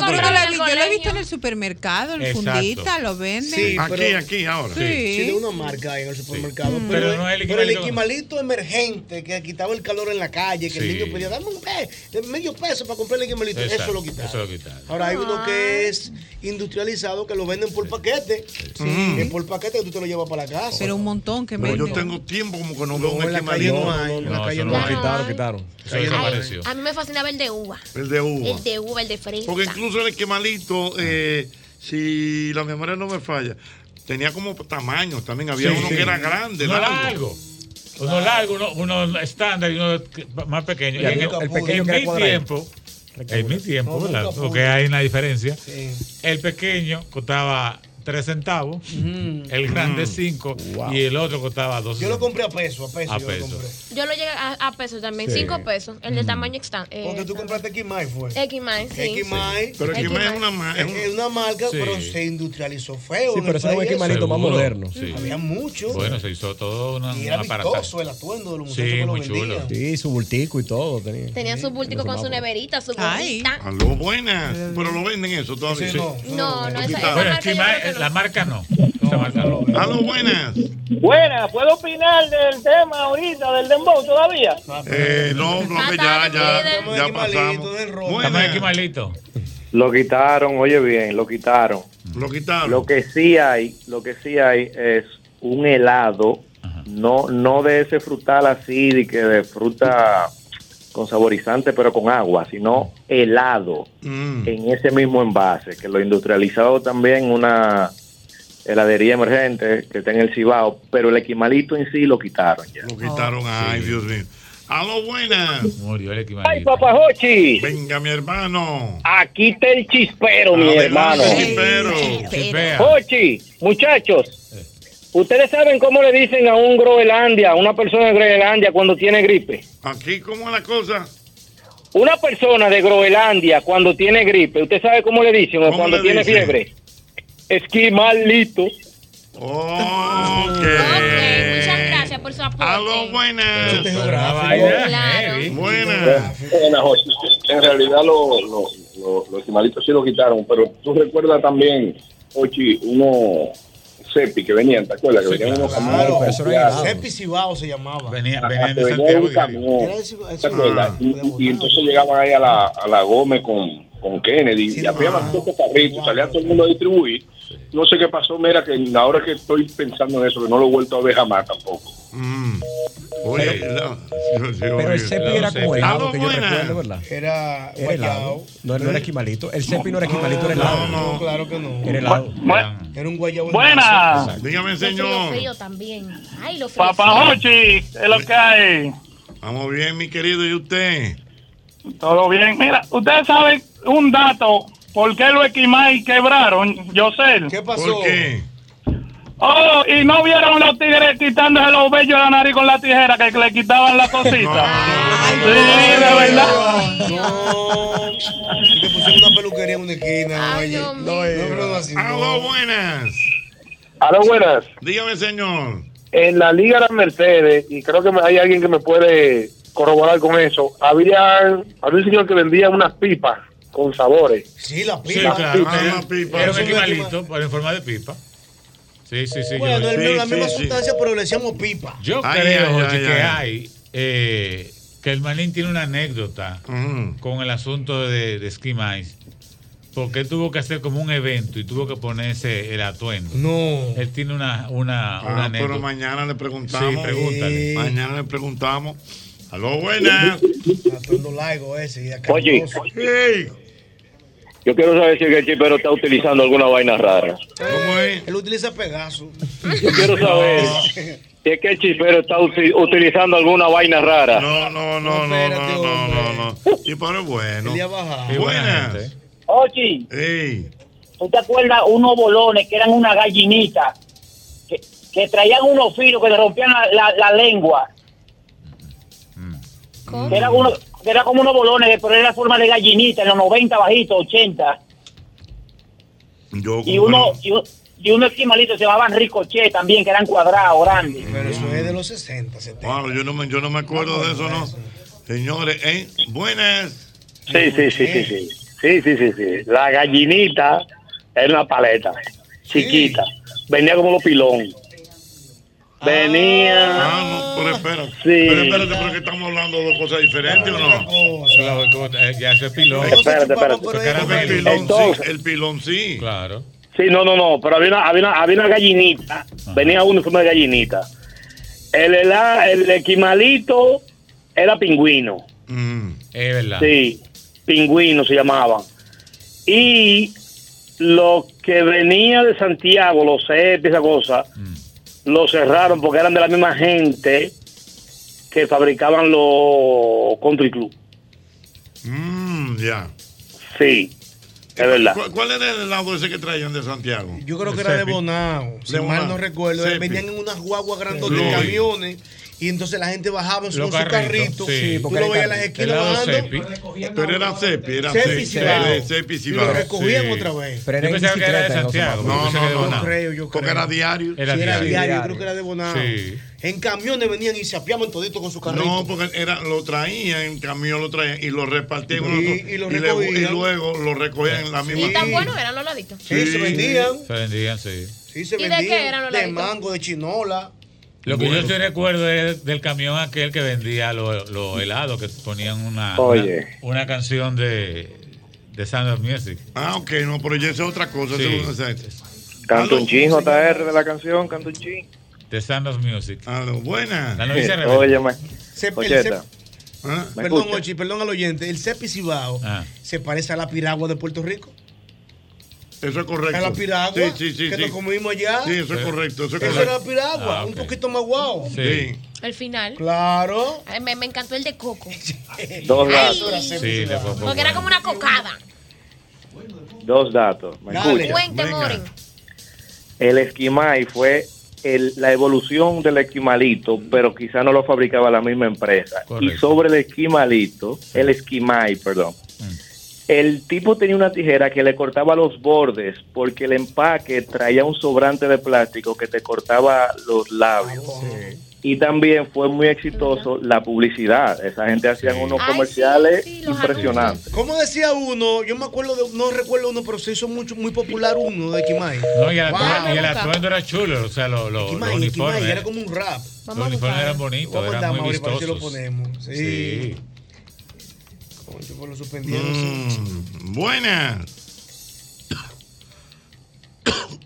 lo yo lo he visto en el supermercado, el Exacto. fundita, lo venden. Sí, Aquí, pero- aquí, ahora. Sí. Sí, de una marca ahí en el supermercado. Pero, Pero no es el pero el equimalito. emergente que quitaba el calor en la calle, que el niño pedía, dame un de medio peso para comprar el equimalito. Eso lo quitaron. Eso lo quitaron. Ahora hay uno que es industrializado que lo venden por paquete. Que por paquete que tú te lo llevas para la casa. Pero un montón que Pero venden. yo tengo tiempo como que no No, veo un esquimalito. no No, no no. Quitaron, desapareció. A mí me fascinaba el de uva. El de uva. El de uva, el de fresa. Porque incluso el esquimalito, eh, si la memoria no me falla, tenía como tamaños también. Había Sí, uno sí. que era grande, Uno largo. largo. Uno largo, uno, uno estándar y uno más pequeño. Y Y en el- el, el pequeño en que mi tiempo, en mi tiempo, No, ¿verdad? Porque hay una diferencia. Sí. El pequeño costaba 3 centavos, el grande 5 y el otro costaba 2 Yo lo compré a peso, a peso. A yo peso. Lo compré. Yo lo llegué a, a pesos también, Sí. 5 pesos. El de tamaño extra. Eh, Porque tú compraste Xmai fue. X-Mai, sí. Xmai. Pero Xmai es una es Es un- es una marca, Sí. pero se industrializó feo. Sí, pero ese es un esquimalito más moderno. sí. Había mucho. Bueno, se hizo todo una, y era vistoso el atuendo de los muchachos Sí, que lo muy vendían. chulo. Sí, su bultico y todo tenía. Tenía su bultico con su neverita, su Ay. gorrita. Aló, buenas. Pero lo venden eso todavía. No. No, no, esa, marca no. la marca no. Marca no. Aló, buenas. Buena, ¿puedo opinar del tema ahorita del dembow todavía? Eh, no, no, que ya, ya, ya de pasamos. Estamos Buenas. aquí malito. Lo quitaron, oye bien, lo quitaron. Lo quitaron. Lo que sí hay, lo que sí hay es un helado, no, no de ese frutal así, de que de fruta con saborizante, pero con agua, sino helado Mm. en ese mismo envase, que lo industrializado también una heladería emergente que está en el Cibao, pero el equimalito en sí lo quitaron ya. Lo quitaron. Ay, Dios mío. Aló, buenas. Murió el Ay, equivalente. papajochi, Venga, mi hermano. aquí está el chispero, mi Adelante, hermano. chispero. Chipea. Jochi, muchachos, ¿Ustedes saben cómo le dicen a un Groenlandia, a una persona de Groenlandia cuando tiene gripe? Aquí, ¿cómo es la cosa? Una persona de Groenlandia cuando tiene gripe, ¿usted sabe cómo le dicen? O ¿Cómo cuando le tiene dicen? fiebre. Esquimalito. Ok. Muchas gracias por su aporte. Aló, buenas. Claro. Buenas. Buenas, José. En realidad lo- lo- lo- los animalitos sí lo quitaron, pero tú recuerdas también, Ochi, uno Cepi que venían, ¿te acuerdas? Que venían unos camiones Claro, especiales. Cepi Cibao se llamaba. Venía, Ajá, que venía en un camión. Era ese- ese- ¿te acuerdas? Y, y entonces llegaban ahí a la, a la Gómez con, con Kennedy y había más pocos carritos, salía todo el mundo a distribuir. No sé qué pasó, mira, que ahora que estoy pensando en eso, que no lo he vuelto a ver jamás tampoco. Mm. Oye, la- sí, sí, Pero el cepi era como helado, que yo recuerdo, ¿verdad? Era Era helado. No, no era esquimalito. El cepi no era esquimalito, era helado. No, claro que no. Era helado. Era un guayabo. Buenas. Dígame, Yo frío, señor. frío también. Ay, lo frío. Papajochi, es lo que hay. Vamos bien, mi querido, ¿y usted? Todo bien. Mira, ustedes saben un dato. ¿Por qué los esquimales quebraron, José? ¿Qué ¿Por qué? Oh, y no vieron los tigres quitándose los vellos de la nariz con la tijera que le quitaban la cosita. sí, de verdad. Y te pusieron una peluquería en una esquina. oye. No, no, no, así, no. Aló, buenas. Aló, buenas. Dígame, señor. En la Liga de las Mercedes, y creo que hay alguien que me puede corroborar con eso, había, había un señor que vendía unas pipas con sabores. Sí, la Sí, pipa. claro. Ah, Era, una pipa. era un esquimalito, pero en forma de pipa. Sí, sí, sí. Bueno, yo, el- la sí, misma sí. sustancia, pero le decíamos pipa. yo Ay, creo, ay, que ay. hay eh, que el manín tiene una anécdota con el asunto de, de Ski Mice. Porque él tuvo que hacer como un evento y tuvo que ponerse el atuendo. No. Él tiene una, una, una Ah, anécdota. pero mañana le preguntamos. Sí, pregúntale. Mañana le preguntamos. Aló, buenas. Atuendo largo ese. Y Oye. Hey, Yo quiero saber si el chipero está utilizando alguna vaina rara. ¿cómo es? Él utiliza Pegaso. Yo quiero saber si es que el chipero está uti- utilizando alguna vaina rara. No, no, no, no, no, no, no, no. Y pero es bueno. Buenas. Ochi, Ey, ¿tú te acuerdas unos bolones que eran una gallinita? Que, que traían unos filos que le rompían la, la- la lengua. Que eran uno, que era como unos bolones, pero era forma de gallinita, en los 90 bajitos, 80. yo Y uno, y, un- y unos esquimalitos se llamaban ricochet también, que eran cuadrados, grandes. Pero eso es de los 60, 70. Wow, yo no me, yo no me acuerdo de eso, ¿no? Señores, ¿eh? Buenas. Sí, sí, sí, sí, sí. Sí, sí, sí, sí. La gallinita era una paleta, chiquita. Venía como los pilón. Venía. Ah, no, pero espérate. Sí. Pero espérate, porque estamos hablando de dos cosas diferentes, ¿o no? Ya ese pilón. Espérate, espérate. El pilón, sí. Entonces- El pilón, sí. Claro. Sí, no, no, no, pero había una, había una, había una gallinita. Venía uno forma de gallinita. El, hela- el esquimalito era pingüino. Mm. Es verdad. Sí, pingüino se llamaban. Y lo que venía de Santiago, los CEP y esa cosa, lo cerraron porque eran de la misma gente que fabricaban los country club. Mm, ya. Sí, es verdad. ¿Cuál, cuál era el helado ese que traían de Santiago? Yo creo que era de Bonao, si De mal no recuerdo. Cepi. Venían en unas guaguas grandotas Sí. de camiones y entonces la gente bajaba en su, carrito. sí, Tú porque lo era veías en las esquinas bajando. Cepi. Pero era Cepi, era Cepi Cepi. Cibao. Cepi, Cepi Y lo recogían otra vez. Pero era pensaba que era de Santiago. No, no, de no. Yo creo, Porque era diario. Era diario. yo creo que era de Bonao. Sí. En camiones venían y se apiaban todito con su carrito. No, porque era, lo traían, en camión lo traían y lo repartían. Y- y lo recogían. y luego lo recogían en la misma. ¿Y tan buenos eran los laditos? Sí, se vendían. Se vendían, sí. Sí, se ¿Y de vendían. qué eran los De laditos? mango, de chinola. Lo que Bueno. yo sí recuerdo es del camión aquel que vendía los helados, que ponían una, Oye. una, una canción de, de Sound of Music. Ah, ok, no, pero ya esa es otra cosa. Sí. Canto un chin, JR de la canción, canto un chin. The Sound of Music. Aló, buena. La novicia rebelde. Óyeme, Se- ¿Ah? ¿me Perdón, escucha? Ochi, perdón al oyente. El Cepi Cibao Ah. se parece a la piragua de Puerto Rico. Eso es correcto. A la piragua Sí, sí, sí. que sí. nos comimos allá. Sí, eso es correcto. Eso es Eso era la piragua, Ah, un poquito más guau. Sí. El final. Claro. Ay, me, me encantó el de coco. Dos datos, Sí, porque era como una cocada. dos datos. ¿Me? Cuente. Moren. El esquimay fue el- la evolución del esquimalito, pero quizá no lo fabricaba la misma empresa. Correcto. Y sobre el esquimalito, el esquimay, perdón. El tipo tenía una tijera que le cortaba los bordes porque el empaque traía un sobrante de plástico que te cortaba los labios. Y también fue muy exitoso la publicidad. Esa gente hacían unos comerciales impresionantes. ¿Cómo decía uno? Yo me acuerdo de, no recuerdo uno, pero se hizo mucho, muy popular uno de Kimai. No, y el, Wow. atuendo, y el atuendo era chulo, o sea, lo- lo- los uniformes. Kimai, era como un rap. Los uniformes eran bonitos, eran muy Mauri, para ver si lo vistosos. ponemos. Sí. Sí. Concho, pues lo suspendieron. sí. Mm, buenas.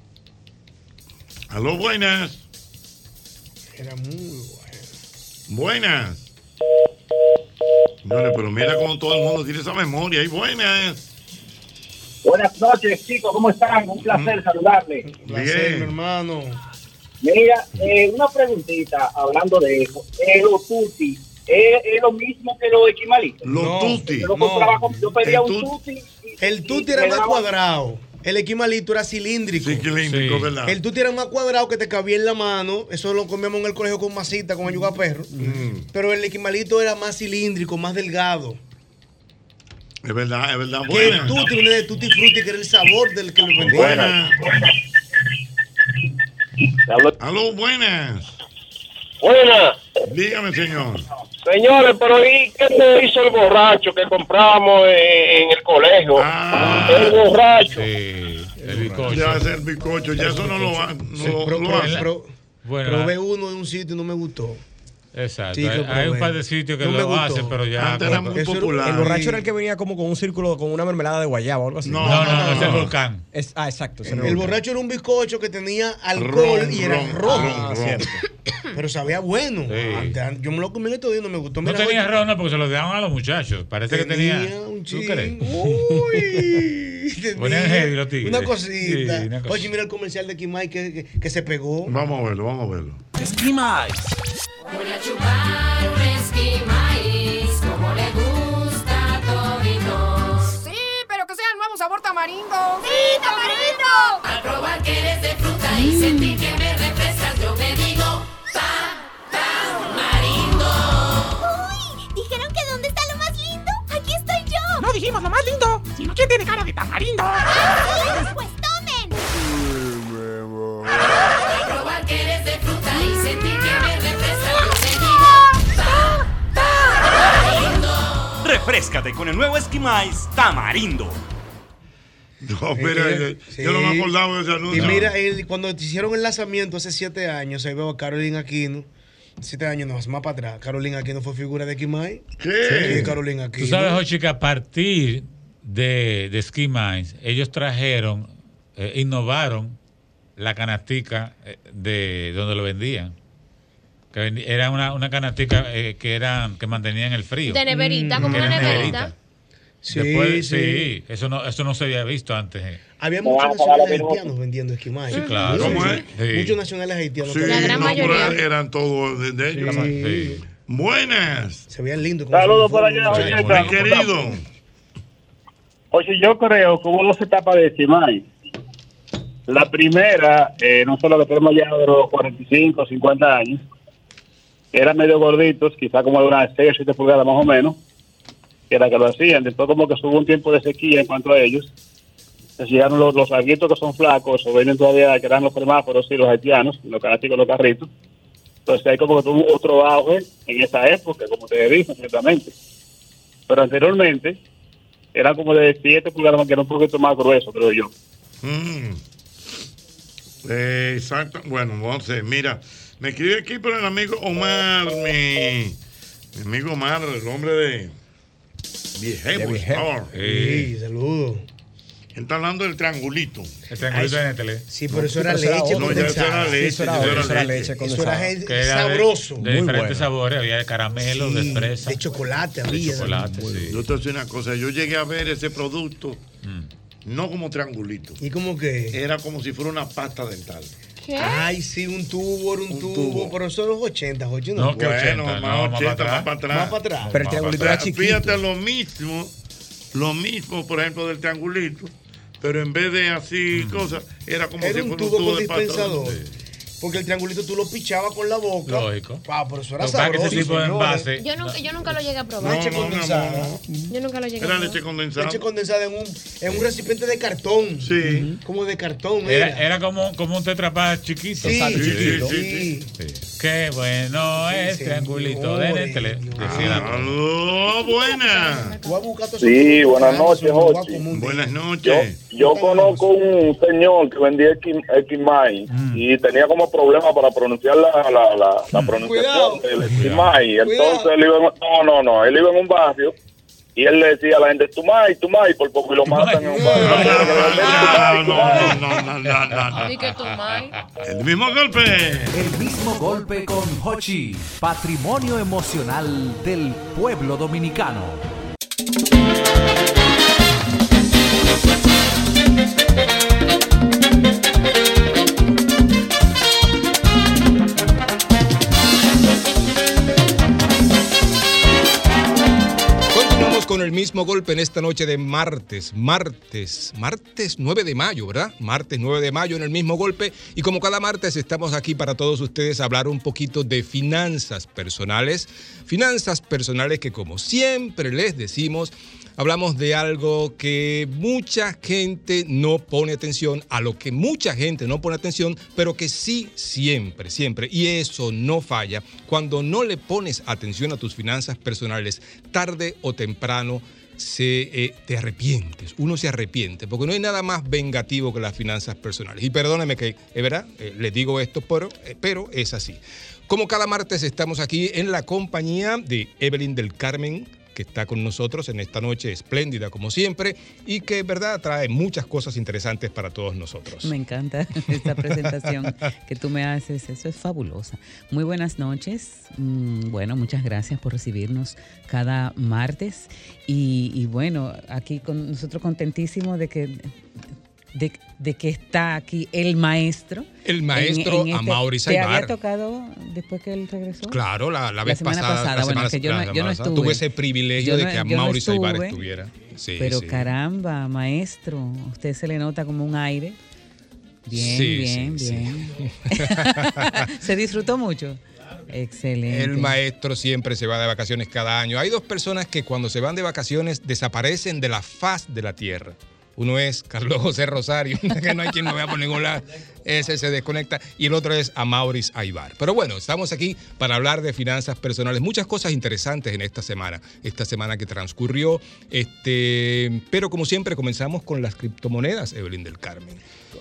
Aló, buenas. Era muy bueno. Buenas. Señores, pero mira cómo todo el mundo tiene esa memoria. Y buenas. Buenas noches, chicos, ¿cómo están? Un placer saludarles. Placer, mi hermano. Mira, eh, una preguntita hablando de eso. Los tutti, ¿es, es lo mismo que los equimalitos? Los tutti. Yo, lo compraba con- yo pedía un tutti. El tutti y era más cuadrado. El equimalito era cilíndrico. Sí, cilíndrico, ¿verdad? El tutti era más cuadrado que te cabía en la mano. Eso lo comíamos en el colegio con masita, con ayuda perro. Mm. Pero el equimalito era más cilíndrico, más delgado. Es verdad, es verdad. Que el tutti viene de tutti frutti, que era el sabor del que lo vendía. Buenas. Aló, buenas. Buenas. Dígame, señor. Señores, pero ¿y qué te hizo el borracho que compramos en, en el colegio? Ah. el borracho. el bizcocho. Ya es el bizcocho, ya eso no lo va. No Sí, lo- pro- lo pro- hace. pro- Bueno, probé uno de un sitio y no me gustó. Exacto. Sí, hay, hay un par de sitios que No lo gustó. hacen, pero ya. Antes era muy Eso popular. El borracho era el que venía como con un círculo, con una mermelada de guayaba o algo así. No, no, no, es el volcán. Es- ah, exacto. El volcán. borracho era un bizcocho que tenía alcohol Ron, y era ron, rojo. ron, cierto. Pero sabía bueno. Antes- an- yo me lo comí en estos días y no me gustó. No Mira, tenía ron, no, porque se lo daban a los muchachos. Parece que tenía. un ¿Tú crees? Uy, Ponían tenía heavy los tigres. Una Sí, cosita. una cosa. Oye, mira el comercial de Kimai que, que, que se pegó. Vamos a verlo, vamos a verlo. Esquimais. Voy a chupar un esquimais, como le gusta a toditos. Sí, pero que sea el nuevo sabor tamarindo. ¡Sí, tamarindo! Al probar que eres de fruta y sentir que me refrescas, yo me digo, ta, tamarindo. ¿Dijeron que dónde está lo más lindo? Aquí estoy yo. No dijimos lo más lindo, que tiene cara de tamarindo. pues tomen. Al probar que eres de fruta y sentir que me refrescas, yo me digo, ta, tamarindo. Refrescate con el nuevo Esquimais Tamarindo. No, Eh, yo- yo no me sí. acordaba de ese Y anuncio. mira, el- cuando hicieron el lanzamiento hace siete años, ahí veo a Carolina Aquino. Siete años, no, más para atrás. Carolina Aquino fue figura de Kimai. ¿Qué? Sí, Carolina Aquino. Tú sabes, Jochi, que a partir de, de Ski Mines, ellos trajeron, eh, innovaron la canastica eh, de donde lo vendían. Que era una, una canastica eh, que eran que mantenían el frío. De neverita, como Que una era neverita. Sí, Después, sí. sí, eso no, eso no se había visto antes. eh. Había muchos nacionales la haitianos vendiendo esquimai. Sí, claro. Muchos, ¿Cómo es? Sí. Muchos nacionales haitianos. Sí, que- no, pero eran todos de, de ellos. Sí. Buenas. Se veían lindos. Saludos por allá, Mi querido. Oye, yo creo que hubo dos etapas de Simay. La primera, eh, nosotros que tenemos ya de los 45, 50 años, eran medio gorditos, quizá como de unas 6 o 7 pulgadas más o menos, que era que lo hacían. Después como que hubo un tiempo de sequía en cuanto a ellos. Entonces llegaron los, los alguitos que son flacos, o vienen todavía, que eran los semáforos, sí, los haitianos, los canasticos, los carritos. Entonces ahí como que tuvo otro auge en esa época, como te dije, ciertamente. Pero anteriormente era como de 7 pulgadas, que era un poquito más grueso, creo yo. Mm. Eh, exacto. Bueno, entonces, mira, me escribe aquí por el amigo Omar, mi, mi amigo Omar, el hombre de Viejevo. Store. Sí, saludo. Él está hablando del triangulito. El triangulito de Nestlé. Sí, pero eso era leche No, ya eso condensada. era leche. Eso era leche. Eso era de- sabroso. De, Muy diferentes bueno. sabores, había de caramelo, de fresa. de chocolate De había. chocolate, sí. Yo te voy a decir una cosa, yo llegué a ver ese producto Mm. no como triangulito. ¿Y cómo que? Era como si fuera una pasta dental. Ay, sí, un tubo, era un, tubo, tubo. pero son los 80, 80 No, que 80, más no, más 80, para más atrás. para atrás. Más para atrás. Pero el Más triangulito era chiquito. Fíjate lo mismo, lo mismo, por ejemplo, del triangulito, pero en vez de así cosas, era como Era si un fuera tubo un tubo con de dispensador. porque el triangulito tú lo pichabas con la boca. Lógico. Ah, pero eso era sabroso. ese tipo de envase- Yo nunca, yo nunca lo llegué a probar. Leche condensada. Yo nunca lo llegué a Era probar. leche condensada. Leche condensada en un, en un recipiente de cartón. Sí. Como de cartón. Era, Era, era como, como un tetrapack chiquito. Sí, ¿sabes? chiquito. sí, sí. Qué bueno es triangulito de Nestlé. Decía la- ¡Aló, buena! Sí, buenas noches, Jochi. Buenas noches. Yo conozco un señor que vendía X, Xmai y tenía como problema para pronunciar la, la, la, la pronunciación del Xmai. Entonces él iba en, no, no, no, él iba en un barrio y él le decía a la gente, Tumay, Tumay, por poco y lo matan en un barrio. No, no, no, no, no. El mismo golpe. El mismo golpe con Hochi, patrimonio emocional del pueblo dominicano. Con el mismo golpe en esta noche de martes, martes, martes 9 de mayo, ¿verdad? Martes 9 de mayo en el mismo golpe y como cada martes estamos aquí para todos ustedes hablar un poquito de finanzas personales, finanzas personales que como siempre les decimos, hablamos de algo que mucha gente no pone atención, a lo que mucha gente no pone atención, pero que sí siempre, siempre, y eso no falla, cuando no le pones atención a tus finanzas personales, tarde o temprano se, eh, te arrepientes, uno se arrepiente, porque no hay nada más vengativo que las finanzas personales. Y perdóneme que, es verdad, eh, les digo esto, pero, eh, pero es así. Como cada martes estamos aquí en la compañía de Evelyn del Carmen, que está con nosotros en esta noche espléndida como siempre y que, verdad, trae muchas cosas interesantes para todos nosotros. Me encanta esta presentación que tú me haces, eso es fabulosa. Muy buenas noches, Mm, bueno, muchas gracias por recibirnos cada martes y, y bueno, aquí con nosotros contentísimos de que, de, de que está aquí el maestro. El maestro Amaury ¿Te había Saibar. tocado después que él regresó? Claro, la, la vez semana pasada. pasada, la bueno, semana- que yo la no- yo estuve. Tuve ese privilegio de que yo no Amaury Saibar estuviera. Sí, Pero sí. caramba, maestro, a usted se le nota como un aire. Bien, Sí, bien, bien. se disfrutó mucho. Excelente. El maestro siempre se va de vacaciones cada año. Hay dos personas que cuando se van de vacaciones desaparecen de la faz de la tierra. Uno es Carlos José Rosario, que no hay quien lo vea por ningún lado. Ese se desconecta. Y el otro es Amauris Aibar. Pero bueno, estamos aquí para hablar de finanzas personales. Muchas cosas interesantes en esta semana. Esta semana que transcurrió. Este, pero como siempre, comenzamos con las criptomonedas, Evelyn del Carmen.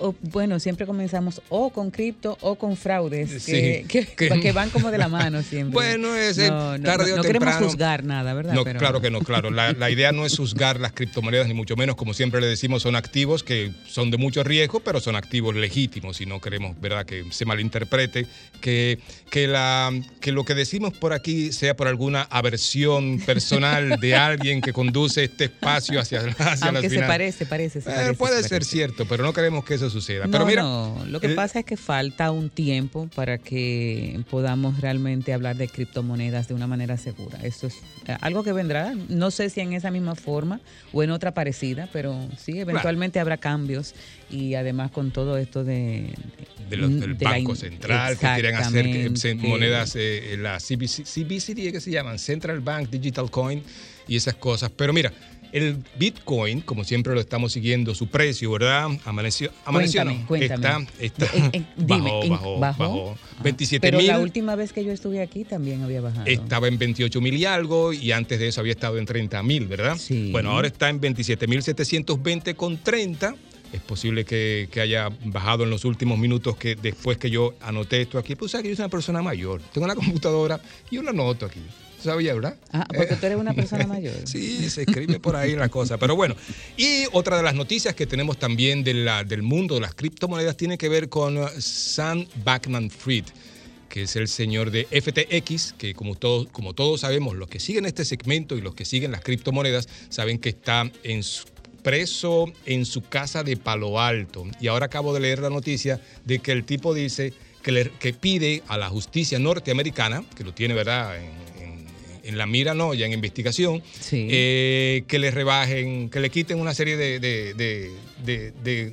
O, bueno, siempre comenzamos o con cripto o con fraudes, que, Sí, que- que- que van como de la mano siempre. Bueno, ese no, no, tarde no- o no queremos juzgar nada, ¿verdad? No, Pero- claro que no, claro. La, la idea no es juzgar las criptomonedas, ni mucho menos, como siempre le decimos, son activos que son de mucho riesgo, pero son activos legítimos y no queremos, ¿verdad?, que se malinterprete, que, que, la, que lo que decimos por aquí sea por alguna aversión personal de alguien que conduce este espacio hacia, hacia Aunque las se parece, parece, se Eh, parece, puede se ser parece. cierto, pero no queremos que eso suceda. No, pero mira, no, lo que el- pasa es que falta un tiempo para que podamos realmente hablar de criptomonedas de una manera segura. Eso es eh, algo que vendrá, no sé si en esa misma forma o en otra parecida, pero sí, eventualmente habrá cambios y además con todo esto de... de los- del de Banco Central, que quieren hacer que- monedas, eh, la CBC, CBCD, ¿qué se llaman? Central Bank Digital Coin y esas cosas. Pero mira, el Bitcoin, como siempre lo estamos siguiendo, su precio, ¿verdad? Amaneció, amaneció Cuéntame, cuéntame. está, está En- en- dime, bajó, en- bajó, ¿bajó? bajó. Ah, 27 Pero mil. la última vez que yo estuve aquí también había bajado. Estaba en 28 mil y algo y antes de eso había estado en 30 mil, ¿verdad? Sí. Bueno, ahora está en 27 mil 720 con 30. Es posible que, que haya bajado en los últimos minutos que después que yo anoté esto aquí. Pues sabes que yo soy una persona mayor. Tengo una computadora y yo lo anoto aquí. ¿Sabía, verdad? Ah, porque tú eres una persona mayor. Sí, se escribe por ahí la cosa. Pero bueno, y otra de las noticias que tenemos también de la- del mundo de las criptomonedas tiene que ver con uh, Sam Backman Fried que es el señor de FTX, que como todos, como todos sabemos, los que siguen este segmento y los que siguen las criptomonedas saben que está en su- preso en su casa de Palo Alto. Y ahora acabo de leer la noticia de que el tipo dice que, le- que pide a la justicia norteamericana, que lo tiene, ¿verdad?, en, en- la mira no, ya en investigación, eh, que le rebajen, que le quiten una serie de, de-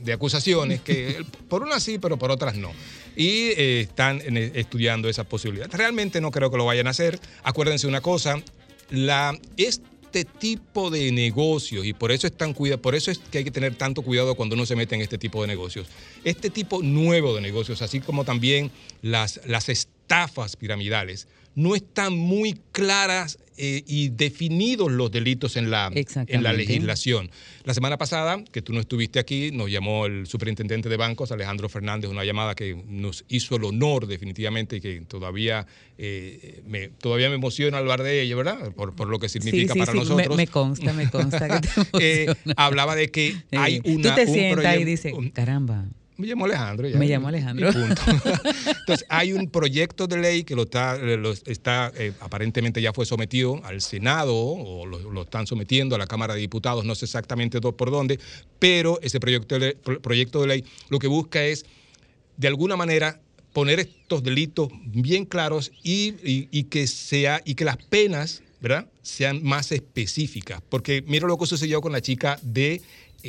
de- acusaciones, que por unas sí, pero por otras no. Y eh, están en- estudiando esa posibilidad. Realmente no creo que lo vayan a hacer. Acuérdense una cosa, la, este tipo de negocios, y por eso, es tan cuida, por eso es que hay que tener tanto cuidado cuando uno se mete en este tipo de negocios. Este tipo nuevo de negocios, así como también las, las estafas piramidales, no están muy claras eh, y definidos los delitos en la, en la legislación. La semana pasada, que tú no estuviste aquí, nos llamó el superintendente de bancos, Alejandro Fernández, una llamada que nos hizo el honor definitivamente y que todavía, eh, me, todavía me emociona hablar de ella, ¿verdad? Por, por lo que significa sí, para sí, nosotros. Me, consta, me consta que te Eh, hablaba de que hay una, Tú te un sientas y dices, caramba. Me llamo Alejandro. ya. Me llamo Alejandro. Punto. Entonces, hay un proyecto de ley que lo está, lo está eh, aparentemente ya fue sometido al Senado o lo, lo están sometiendo a la Cámara de Diputados, no sé exactamente por dónde, pero ese proyecto de, proyecto de ley lo que busca es, de alguna manera, poner estos delitos bien claros y, y- y que, sea, y que las penas ¿verdad? sean más específicas. Porque mira lo que sucedió con la chica de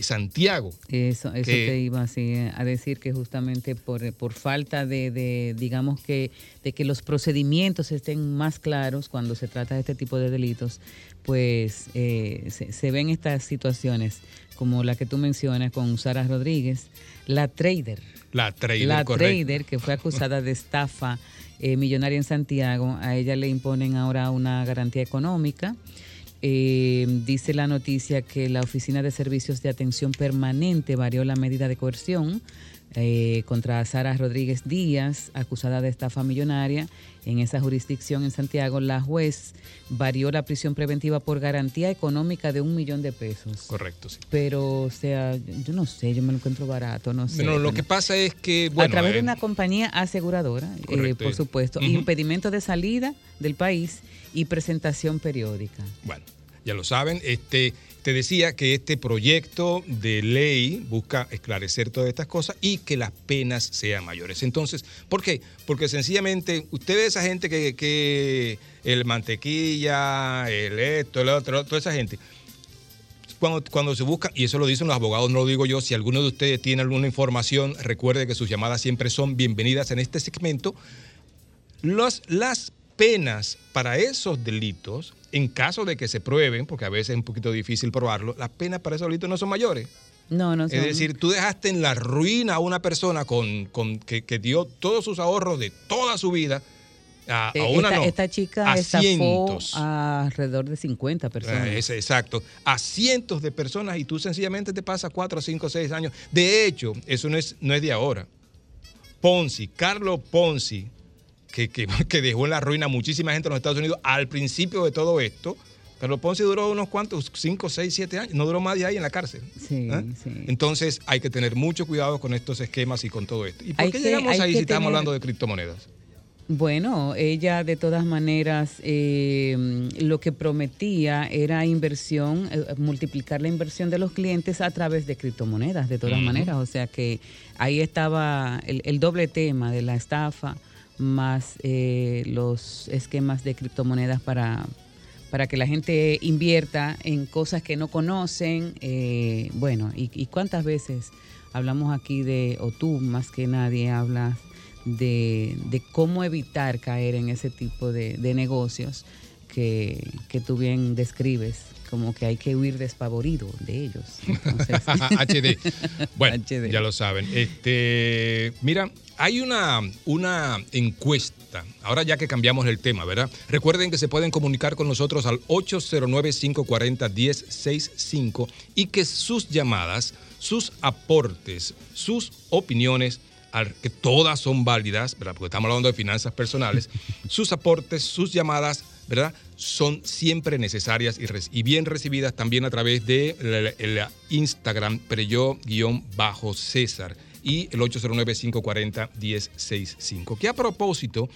Santiago. Eso, eso que- te iba así a decir que justamente por, por falta de, de, digamos que, de que los procedimientos estén más claros cuando se trata de este tipo de delitos, pues eh, se, se ven estas situaciones como la que tú mencionas con Sara Rodríguez, la trader. La trader, la correcto. trader que fue acusada de estafa eh, millonaria en Santiago, a ella le imponen ahora una garantía económica. Eh, dice la noticia que la Oficina de Servicios de Atención Permanente varió la medida de coerción eh, contra Sara Rodríguez Díaz, acusada de estafa millonaria en esa jurisdicción en Santiago. La juez varió la prisión preventiva por garantía económica de un millón de pesos. Correcto, sí. Pero, o sea, yo no sé, yo me lo encuentro barato, no sé. Bueno, lo Bueno. que pasa es que, bueno, a través de eh, una compañía aseguradora, eh, por supuesto, Ujú. impedimento de salida del país y presentación periódica. Bueno, ya lo saben. Este, te decía que este proyecto de ley busca esclarecer todas estas cosas y que las penas sean mayores. Entonces, ¿por qué? Porque sencillamente, ustedes, esa gente que, que el mantequilla, el esto, el otro, toda esa gente, cuando, cuando se busca, y eso lo dicen los abogados, no lo digo yo, si alguno de ustedes tiene alguna información, recuerde que sus llamadas siempre son bienvenidas en este segmento. Los, las penas para esos delitos, en caso de que se prueben, porque a veces es un poquito difícil probarlo, las penas para esos delitos no son mayores. No, no Es son- decir, tú dejaste en la ruina a una persona con, con- que, que dio todos sus ahorros de toda su vida. A, a Eh, una esta, no, esta chica a cientos. a alrededor de 50 personas. Eh, ese- exacto. A cientos de personas y tú sencillamente te pasas 4, 5, 6 años. De hecho, eso no es, no es de ahora. Ponzi, Carlos Ponzi, que, que- que dejó en la ruina a muchísima gente en los Estados Unidos al principio de todo esto. Carlos Ponzi duró unos cuantos, 5, 6, 7 años. No duró más de ahí en la cárcel. Sí, ¿Eh? sí. Entonces hay que tener mucho cuidado con estos esquemas y con todo esto. ¿Y por Hay qué que- llegamos ahí si estamos hablando de criptomonedas? Bueno, ella de todas maneras eh, lo que prometía era inversión, eh, multiplicar la inversión de los clientes a través de criptomonedas, de todas maneras. O sea que ahí estaba el, el doble tema de la estafa más eh, los esquemas de criptomonedas para, para que la gente invierta en cosas que no conocen. eh, bueno, y, y cuántas veces hablamos aquí de, o tú más que nadie hablas de, de cómo evitar caer en ese tipo de, de negocios que, que tú bien describes, como que hay que huir despavorido de ellos. Entonces- HD. Bueno, ya lo saben. Este, mira, hay una, una encuesta. Ahora ya que cambiamos el tema, ¿verdad? Recuerden que se pueden comunicar con nosotros al 809-540-1065 y que sus llamadas, sus aportes, sus opiniones, que todas son válidas, ¿verdad? Porque estamos hablando de finanzas personales, sus aportes, sus llamadas, ¿verdad? Son siempre necesarias y, bien recibidas también a través de la, la Instagram Preyo-César y el 809-540-1065. Que a propósito,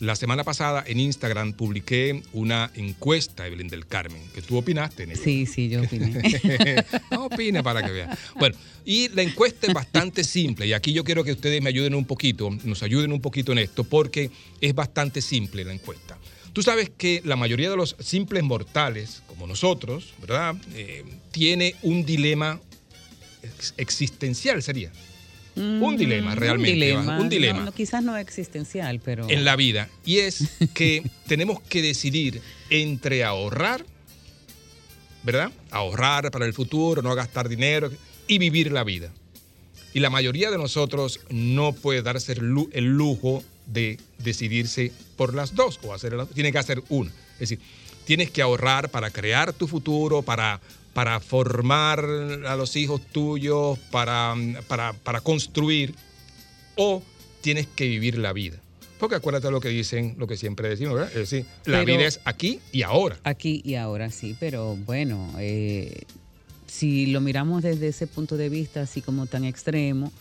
la semana pasada en Instagram publiqué una encuesta, Evelyn del Carmen, que tú opinaste en ella. Sí, sí, yo opiné. no opine para que vean. Bueno, y la encuesta es bastante simple y aquí yo quiero que ustedes me ayuden un poquito, nos ayuden un poquito en esto porque es bastante simple la encuesta. Tú sabes que la mayoría de los simples mortales, como nosotros, ¿verdad? Eh, tiene un dilema ex- existencial, sería. Un dilema, realmente. Mm, Un dilema. Iván, un dilema. No, no, quizás no existencial, pero. en la vida y es que tenemos que decidir entre ahorrar, ¿verdad? Ahorrar para el futuro, no gastar dinero y vivir la vida. Y la mayoría de nosotros no puede darse el lujo de decidirse por las dos o hacer las tiene que hacer una. Es decir, tienes que ahorrar para crear tu futuro, para, para formar a los hijos tuyos, para, para, para construir o tienes que vivir la vida. Porque acuérdate lo que dicen, lo que siempre decimos, ¿verdad? Es decir, la Pero- vida es aquí y ahora. Aquí y ahora sí, pero bueno, eh, si lo miramos desde ese punto de vista, así como tan extremo,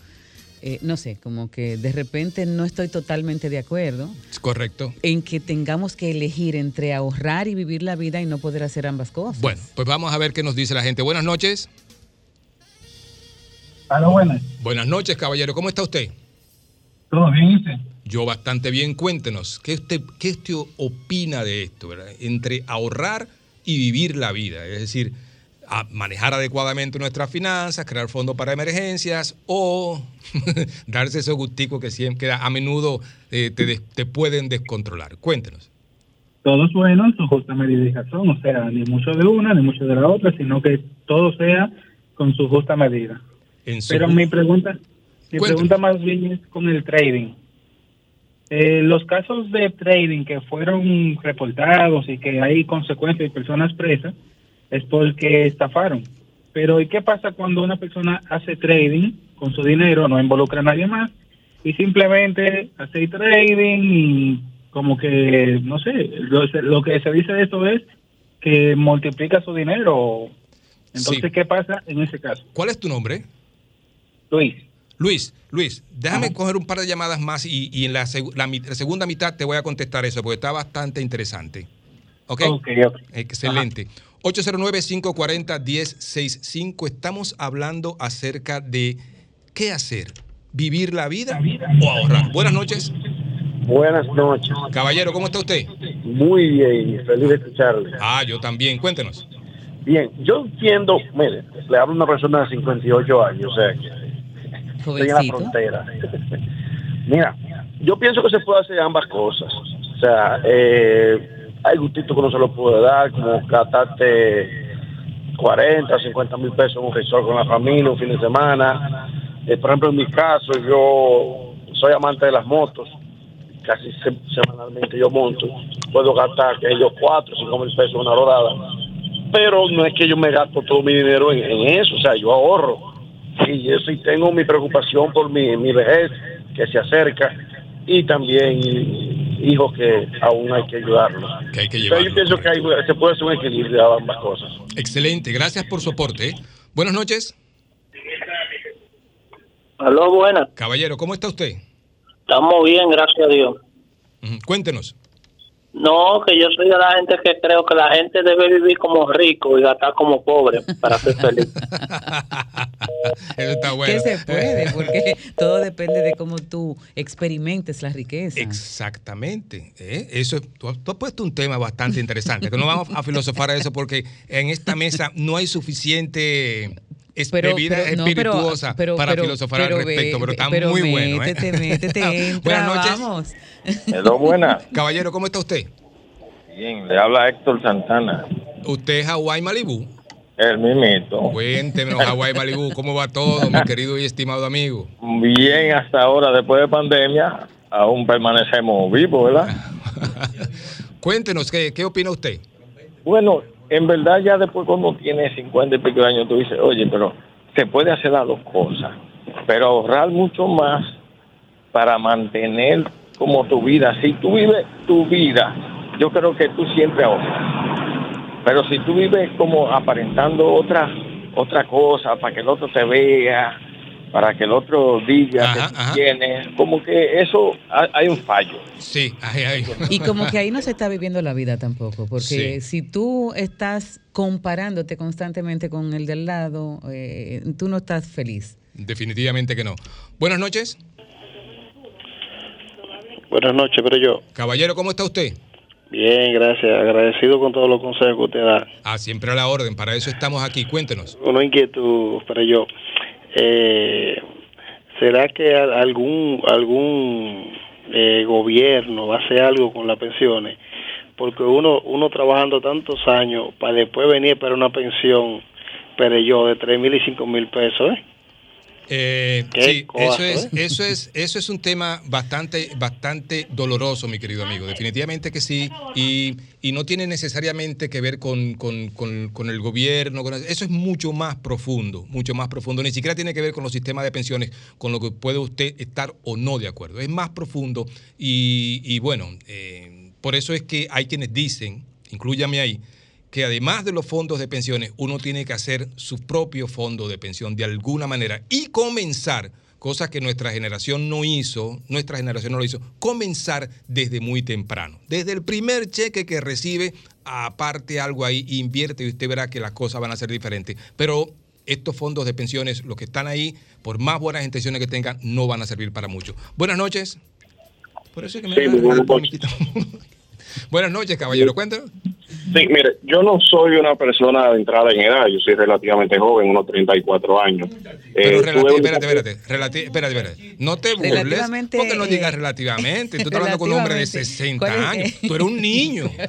eh, no sé, como que de repente no estoy totalmente de acuerdo Es correcto. en que tengamos que elegir entre ahorrar y vivir la vida y no poder hacer ambas cosas. Bueno, pues vamos a ver qué nos dice la gente. Buenas noches. Hola, buenas. Buenas noches, caballero. ¿Cómo está usted? ¿Todo bien, ¿y usted? Yo bastante bien. Cuéntenos, ¿qué usted, qué usted opina de esto, verdad? Entre ahorrar y vivir la vida. Es decir, a manejar adecuadamente nuestras finanzas, crear fondos para emergencias o darse esos gusticos que siempre que a menudo eh, te, pueden descontrolar. Cuéntenos. Todo es bueno en su justa razón, o sea, ni mucho de una, ni mucho de la otra, sino que todo sea con su justa medida. En su Pero mi pregunta, mi pregunta más bien es con el trading. Eh, los casos de trading que fueron reportados y que hay consecuencias y personas presas es porque estafaron. Pero ¿y qué pasa cuando una persona hace trading con su dinero, no involucra a nadie más y simplemente hace trading y como que, no sé, lo, lo que se dice de eso es que multiplica su dinero. Entonces, Sí. ¿qué pasa en ese caso? ¿Cuál es tu nombre? Luis. Luis, Luis, déjame coger un par de llamadas más y, y en la, seg- la mi- la segunda mitad te voy a contestar eso porque está bastante interesante. ¿Ok? Ok, ok. Excelente. 809-540-1065. Estamos hablando acerca de qué hacer. ¿Vivir la vida o ahorrar? Buenas noches. Buenas noches. Caballero, ¿cómo está usted? Muy bien, feliz de escucharle. Ah, yo también. Cuéntenos. Bien, yo entiendo, mire, le hablo a una persona de 58 años, o sea, estoy en la Jovencito. frontera. Mira, yo pienso que se puede hacer ambas cosas. O sea, eh, hay gustitos que uno se lo puede dar, como gastarte 40, 50 mil pesos en un resort con la familia un fin de semana. Eh, por ejemplo, en mi caso, yo soy amante de las motos. Casi se- semanalmente yo monto. Puedo gastar yo 4, 5 mil pesos en una rodada. Pero no es que yo me gasto todo mi dinero en, en eso. O sea, yo ahorro. Y yo sí tengo mi preocupación por mi, mi vejez que se acerca. Y también hijos que aún hay que ayudarlos. Que hay yo pienso que hay, se puede hacer un equilibrio de ambas cosas. Excelente. Gracias por su aporte. Buenas noches. Aló, buenas. Caballero, ¿cómo está usted? Estamos bien, gracias a Dios. Cuéntenos. No, que yo soy de la gente que creo que la gente debe vivir como rico y gastar como pobre para ser feliz. Eso está bueno. Que se puede, porque todo depende de cómo tú experimentes la riqueza. Exactamente. ¿eh? Eso, tú, has- tú has puesto un tema bastante interesante, que no vamos a filosofar a eso porque en esta mesa no hay suficiente es- Pero- bebida pero- no, pero- espirituosa pero- para pero- filosofar pero al respecto, pero está pero muy bueno. ¿eh? métete, métete, entra, Buenas noches. vamos. Hello, buenas. Caballero, ¿cómo está usted? Bien, le habla Héctor Santana. ¿Usted es Hawaii Malibu? El mismito. Cuéntenos, Hawaii Malibu, ¿cómo va todo, mi querido y estimado amigo? Bien, hasta ahora, después de pandemia, aún permanecemos vivos, ¿verdad? Cuéntenos, ¿qué, qué opina usted? Bueno, en verdad ya después cuando tienes 50 y pico de años, tú dices, oye, pero se puede hacer las dos cosas, pero ahorrar mucho más para mantener como tu vida. Si tú vives tu vida, yo creo que tú siempre ahorras. Pero si tú vives como aparentando otra otra cosa para que el otro te vea, para que el otro diga que tú tienes, como que eso ha- hay un fallo. Sí, ay, ay. Y como que ahí no se está viviendo la vida tampoco, porque Sí. si tú estás comparándote constantemente con el del lado, eh, tú no estás feliz. Definitivamente que no. Buenas noches. Buenas noches, pero yo. Caballero, ¿cómo está usted? Bien, gracias. Agradecido con todos los consejos que usted da. Ah, siempre a la orden. Para eso estamos aquí. Cuéntenos. Una inquietud para yo. Eh, ¿Será que al- algún algún eh, gobierno va a hacer algo con las pensiones? Porque uno uno trabajando tantos años para después venir para una pensión, pero yo de tres mil y cinco mil pesos, ¿eh? Eh, sí, eso es, ¿eh? eso es, eso es un tema bastante, bastante doloroso, mi querido amigo. Definitivamente que sí. Y, y no tiene necesariamente que ver con, con- con- con el gobierno. eso es mucho más profundo, mucho más profundo. Ni siquiera tiene que ver con los sistemas de pensiones, con lo que puede usted estar o no de acuerdo. Es más profundo. Y, y bueno, eh, por eso es que hay quienes dicen, inclúyame ahí, que además de los fondos de pensiones, uno tiene que hacer su propio fondo de pensión de alguna manera y comenzar, cosa que nuestra generación no hizo, nuestra generación no lo hizo, comenzar desde muy temprano. Desde el primer cheque que recibe, aparte algo ahí, invierte y usted verá que las cosas van a ser diferentes. Pero estos fondos de pensiones, los que están ahí, por más buenas intenciones que tengan, no van a servir para mucho. Buenas noches. Por eso es que me Sí, buenas Buenas noches, caballero. Cuéntanos. Sí, mire, yo no soy una persona de entrada en edad, yo soy relativamente joven, unos 34 años. Pero Eh, relati- espérate, espérate, relati- espérate, espérate. No te burles. Porque no digas relativamente. Tú estás hablando con un hombre de relativamente. 60 ¿Cuál es? años. Tú eres un niño.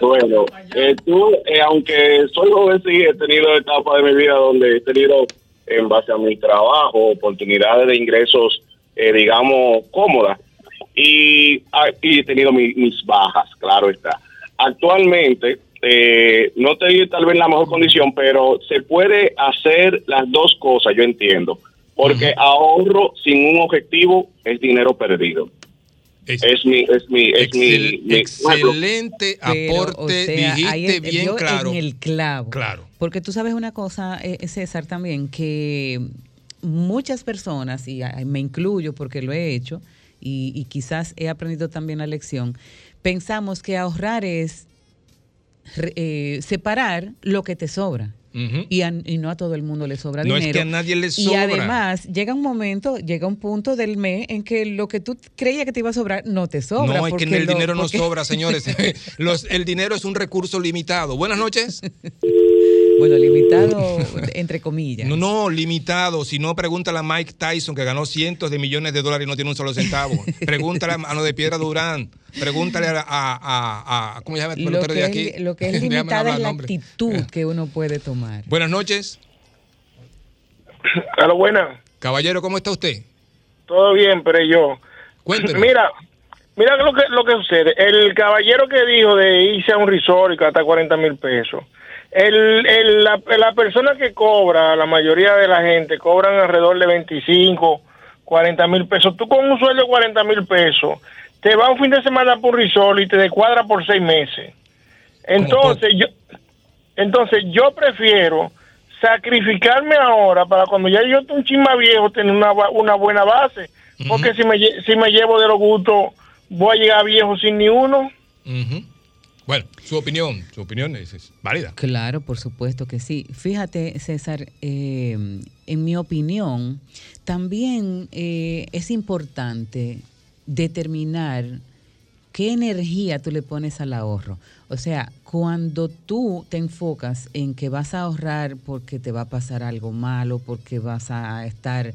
Bueno, eh, tú, eh, aunque soy joven, sí, he tenido etapas de mi vida donde he tenido, en base a mi trabajo, oportunidades de ingresos, eh, digamos, cómodas. Y, ah, y he tenido mi- mis bajas, claro está. Actualmente, eh, no estoy tal vez en la mejor condición, pero se puede hacer las dos cosas, yo entiendo. Porque ahorro sin un objetivo es dinero perdido. Es, mi, es mi, es mi, Excel- mi- excelente Pero, aporte. o sea, dijiste bien claro. En el clavo. Claro. Porque tú sabes una cosa, eh, César, también, que muchas personas, y me incluyo porque lo he hecho, y, y quizás he aprendido también la lección, pensamos que ahorrar es eh, separar lo que te sobra. Y, a- y no a todo el mundo le sobra No es dinero. que a nadie le Y sobra. además llega un momento, llega un punto del mes en que lo que tú creías que te iba a sobrar no te sobra. No, es que el lo- dinero no sobra, señores. Los- el dinero es un recurso limitado. Buenas noches. Bueno, limitado entre comillas. No, no, limitado. Si no, pregúntale a Mike Tyson, que ganó cientos de millones de dólares y no tiene un solo centavo. Pregúntale a lo de Piedra Durán. Pregúntale a, a, a- a- ¿cómo se llama el Lo pelotero que, de aquí? es, lo que es limitada es la nombre. actitud que uno puede tomar. Buenas noches. A lo buena. Caballero, ¿cómo está usted? Todo bien, pero yo. Cuéntenos. Mira, mira lo que, lo que sucede. El caballero que dijo de irse a un resort y gastar 40 mil pesos. El, el- la, la persona que cobra, la mayoría de la gente, cobran alrededor de 25, 40 mil pesos. Tú con un sueldo de 40 mil pesos, te vas un fin de semana por resort y te descuadra por seis meses. Entonces, yo, entonces yo prefiero sacrificarme ahora para cuando ya yo esté un chin más viejo tener una, una buena base. Porque si, me, si me llevo de los gustos, voy a llegar viejo sin ni uno. Ujú. Bueno, su opinión, su opinión es, válida. Claro, por supuesto que sí. Fíjate, César, eh, en mi opinión, también eh, es importante determinar qué energía tú le pones al ahorro. O sea, cuando tú te enfocas en que vas a ahorrar porque te va a pasar algo malo, porque vas a estar eh,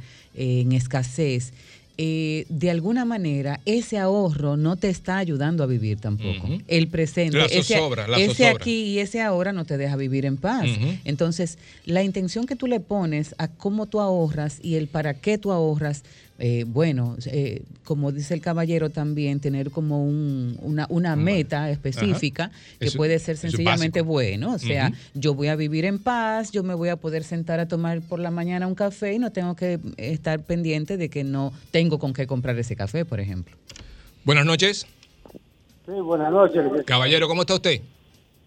en escasez, eh, de alguna manera ese ahorro no te está ayudando a vivir tampoco. El presente, La ese, la ese aquí y ese ahora no te deja vivir en paz. Entonces, la intención que tú le pones a cómo tú ahorras y el para qué tú ahorras, eh, bueno, eh, como dice el caballero también, tener como un- una, una meta específica que Eso- puede ser sencillamente bueno. O sea, yo voy a vivir en paz, yo me voy a poder sentar a tomar por la mañana un café y no tengo que estar pendiente de que no tengo con qué comprar ese café, por ejemplo. Buenas noches. Sí, buenas noches. Caballero, ¿cómo está usted?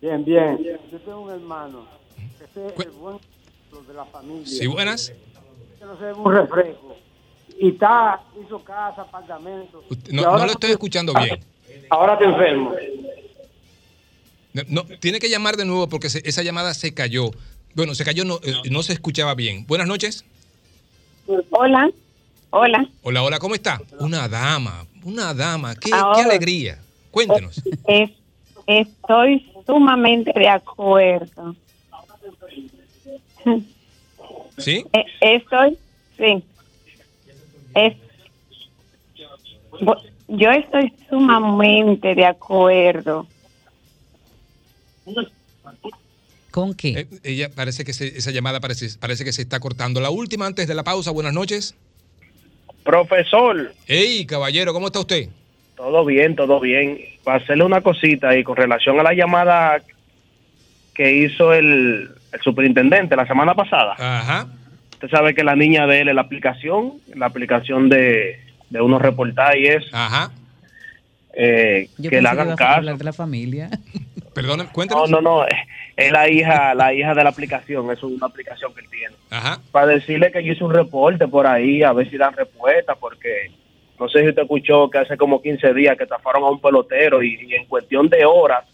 Bien, bien. Yo tengo un hermano que es el buen de la familia. Sí, buenas. Que no se un refresco. Y está, hizo casa, apartamento. No, lo estoy escuchando bien. Ahora te enfermo. No, no, tiene que llamar de nuevo porque se- esa llamada se cayó. Bueno, se cayó, no, eh, no se escuchaba bien. Buenas noches. Hola, hola. Hola, hola, ¿cómo está? Una dama, una dama. Qué, alegría. Cuéntenos. Es, Estoy sumamente de acuerdo. ¿Sí? Eh, Estoy, sí. Es, yo estoy sumamente de acuerdo. ¿Con qué? Eh, ella parece que se- esa llamada parece, parece que se está cortando. La última antes de la pausa. Buenas noches. Profesor. Hey, caballero, ¿cómo está usted? Todo bien, todo bien. Para hacerle una cosita y con relación a la llamada que hizo el, el superintendente la semana pasada. Ajá. Usted sabe que la niña de él es la aplicación, la aplicación de, de unos reportajes. Ajá. Eh, que le hagan caso. hablar de la familia. Perdón, No, no, no. Es es la hija, la hija de la aplicación. Es una aplicación que él tiene. Ajá. Para decirle que yo hice un reporte por ahí, a ver si dan respuesta, porque no sé si usted escuchó que hace como 15 días que estafaron a un pelotero y, y en cuestión de horas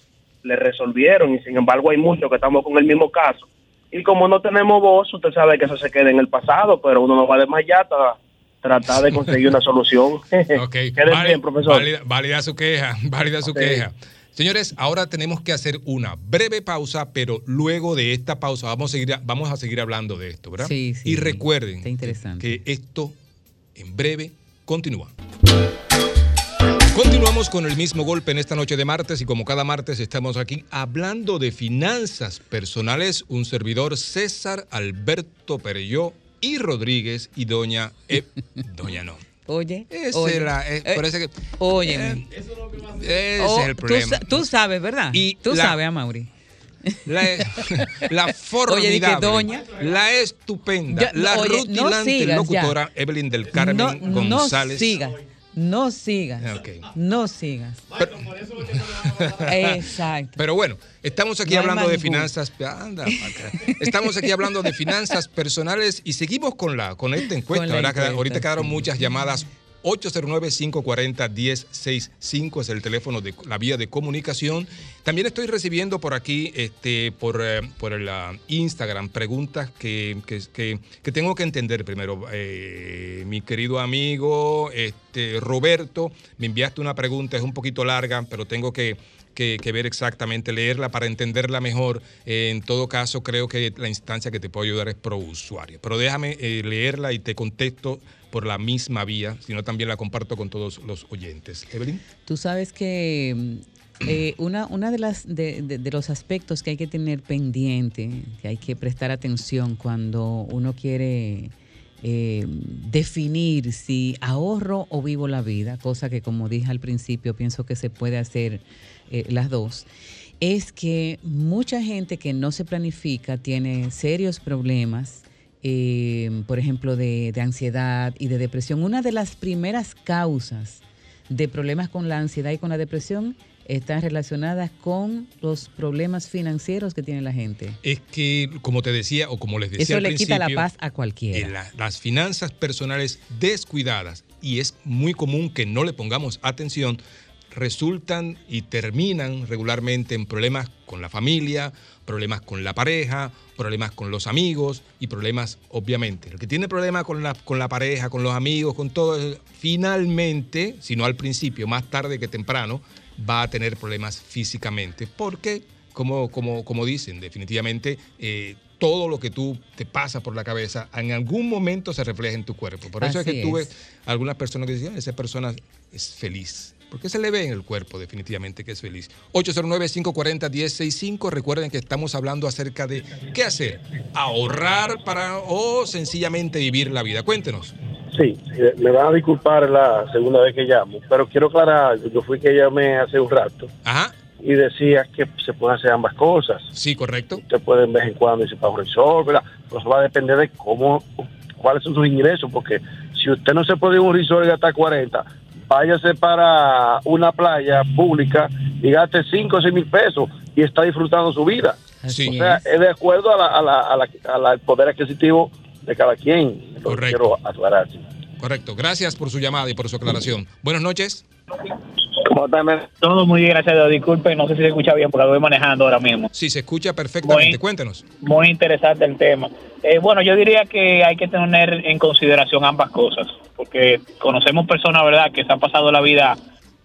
le resolvieron. Y sin embargo, hay muchos que estamos con el mismo caso. Y como no tenemos voz, usted sabe que eso se queda en el pasado, pero uno no va de más allá tratar de conseguir una solución. Ok. Queden Vale- bien, profesor. Válida, válida su queja, válida su queja. Señores, ahora tenemos que hacer una breve pausa, pero luego de esta pausa vamos a seguir, vamos a seguir hablando de esto, ¿verdad? Sí, sí. Y recuerden Está interesante. que esto en breve continúa. Continuamos con el mismo golpe en esta noche de martes y como cada martes estamos aquí hablando de finanzas personales, un servidor César Alberto Perelló y Rodríguez y doña... E- doña no. Oye, Ese oye, era, eh, eh, parece que- óyeme. Ese Oh, es el tú problema. Tú, sabes, ¿verdad? Y tú la- sabes, Amaury. La, la Oye, formidable, doña. la estupenda, Ya, la oye, no rutilante sigas locutora Evelyn del Carmen no, González. No sigas. No sigas. Ok. No sigas. Exacto. Pero bueno, estamos aquí No hablando de finanzas. Anda, acá. estamos aquí hablando de finanzas personales y seguimos con la con esta encuesta. Con la ¿verdad? Queda- encuesta, Ahorita quedaron muchas llamadas. 809-540-1065 es el teléfono de la vía de comunicación. También estoy recibiendo por aquí, este, por, eh, por el ah, Instagram, preguntas que, que- que- tengo que entender primero. Eh, mi querido amigo este, Roberto, me enviaste una pregunta, es un poquito larga, pero tengo que, que- ver exactamente, leerla para entenderla mejor. Eh, en todo caso, creo que la instancia que te puedo ayudar es pro usuario. Pero déjame leerla y te contesto por la misma vía, sino también la comparto con todos los oyentes. Evelyn. Tú sabes que mm, eh, una, una de las de, de- los aspectos que hay que tener pendiente, que hay que prestar atención cuando uno quiere eh, definir si ahorro o vivo la vida, cosa que como dije al principio pienso que se puede hacer eh, las dos, es que mucha gente que no se planifica tiene serios problemas eh, por ejemplo, de, de ansiedad y de depresión. Una de las primeras causas de problemas con la ansiedad y con la depresión están relacionadas con los problemas financieros que tiene la gente. Es que, como te decía, o como les decía Eso al le quita la paz a cualquiera. la- las finanzas personales descuidadas, y es muy común que no le pongamos atención, resultan y terminan regularmente en problemas con la familia, problemas con la pareja, problemas con los amigos y problemas, obviamente. El que tiene problemas con la, con la pareja, con los amigos, con todo, eh, finalmente, si no al principio, más tarde que temprano, va a tener problemas físicamente. Porque, como, como, como dicen, definitivamente, eh, todo lo que tú te pasa por la cabeza en algún momento se refleja en tu cuerpo. Por eso es que tuve es. algunas personas que decían, esa persona es feliz. Porque se le ve en el cuerpo definitivamente que es feliz. 809-540-1065. Recuerden que estamos hablando acerca de qué hacer. Ahorrar para o sencillamente vivir la vida. Cuéntenos. Sí, eh, me van a disculpar la segunda vez que llamo, pero quiero aclarar. Yo fui que llamé hace un rato y decía que se pueden hacer ambas cosas. Sí, correcto. Usted puede de vez en cuando irse para un resort, ¿verdad? Va a depender de cómo, cuáles son sus ingresos, porque si usted no se puede ir a un resort y gastar 40, váyase para una playa pública y gaste 5 o 6 mil pesos y está disfrutando su vida. Sí. O sea, es de acuerdo a la, a la- a la- a la- al poder adquisitivo de cada quien. Lo Correcto. quiero aclarar. Correcto. Gracias por su llamada y por su aclaración. Buenas noches. Todo muy bien, gracias a Dios. Disculpen, no sé si se escucha bien porque lo voy manejando ahora mismo. Sí, se escucha perfectamente. Muy- Cuéntenos. Muy interesante el tema. Eh, bueno, yo diría que hay que tener en consideración ambas cosas, porque conocemos personas, ¿verdad?, que se han pasado la vida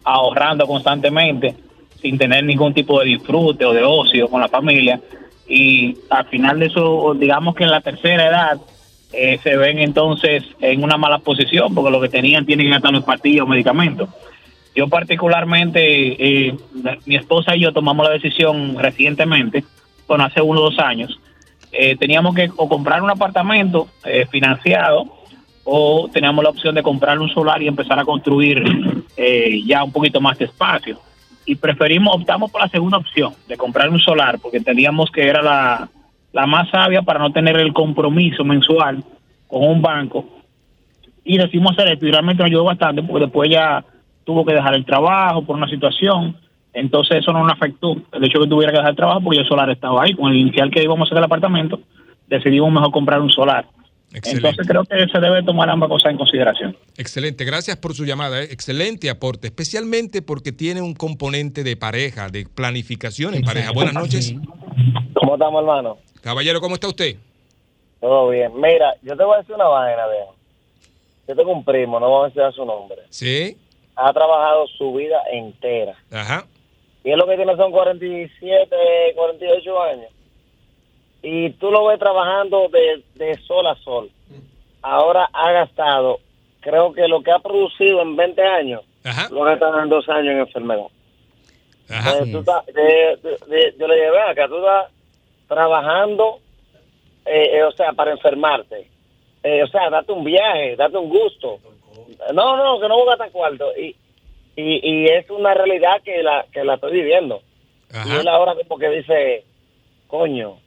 ahorrando constantemente sin tener ningún tipo de disfrute o de ocio con la familia. Y al final de eso, digamos que en la tercera edad, eh, se ven entonces en una mala posición porque lo que tenían tienen que gastar los pastillas o medicamentos. Yo particularmente, eh, mi esposa y yo tomamos la decisión recientemente, bueno, hace unos dos años, eh, teníamos que o comprar un apartamento eh, financiado o teníamos la opción de comprar un solar y empezar a construir ya un poquito más de espacio. Y preferimos, optamos por la segunda opción, de comprar un solar, porque entendíamos que era la, la más sabia para no tener el compromiso mensual con un banco. Y decidimos hacer esto y realmente nos ayudó bastante, porque después ya tuvo que dejar el trabajo por una situación. Entonces eso no nos afectó el hecho de que tuviera que dejar el trabajo porque el solar estaba ahí. Con el inicial que íbamos a hacer el apartamento, decidimos mejor comprar un solar. Entonces creo que se debe tomar ambas cosas en consideración. Excelente, gracias por su llamada. ¿eh? Excelente aporte, especialmente porque tiene un componente de pareja, de planificación en pareja. Buenas noches. ¿Cómo estamos, hermano? Caballero, ¿cómo está usted? Todo bien. Mira, yo te voy a decir una vaina, viejo. Yo tengo un primo, no vamos a mencionar su nombre. Sí. Ha trabajado su vida entera. Ajá. Y es lo que tiene son 47, 48 años. Y tú lo ves trabajando de, de sol a sol. Ahora ha gastado, creo que lo que ha producido en 20 años, lo ha gastado en dos años en enfermedad. Eh, tú estás- de- de- de- yo le llevé acá, tú estás trabajando, eh, eh, o sea, para enfermarte. Eh, o sea, date un viaje, date un gusto. No, no, que no voy a gastar cuarto. Y, y, y es una realidad que la, que la estoy viviendo. Y él ahora como que dice, coño,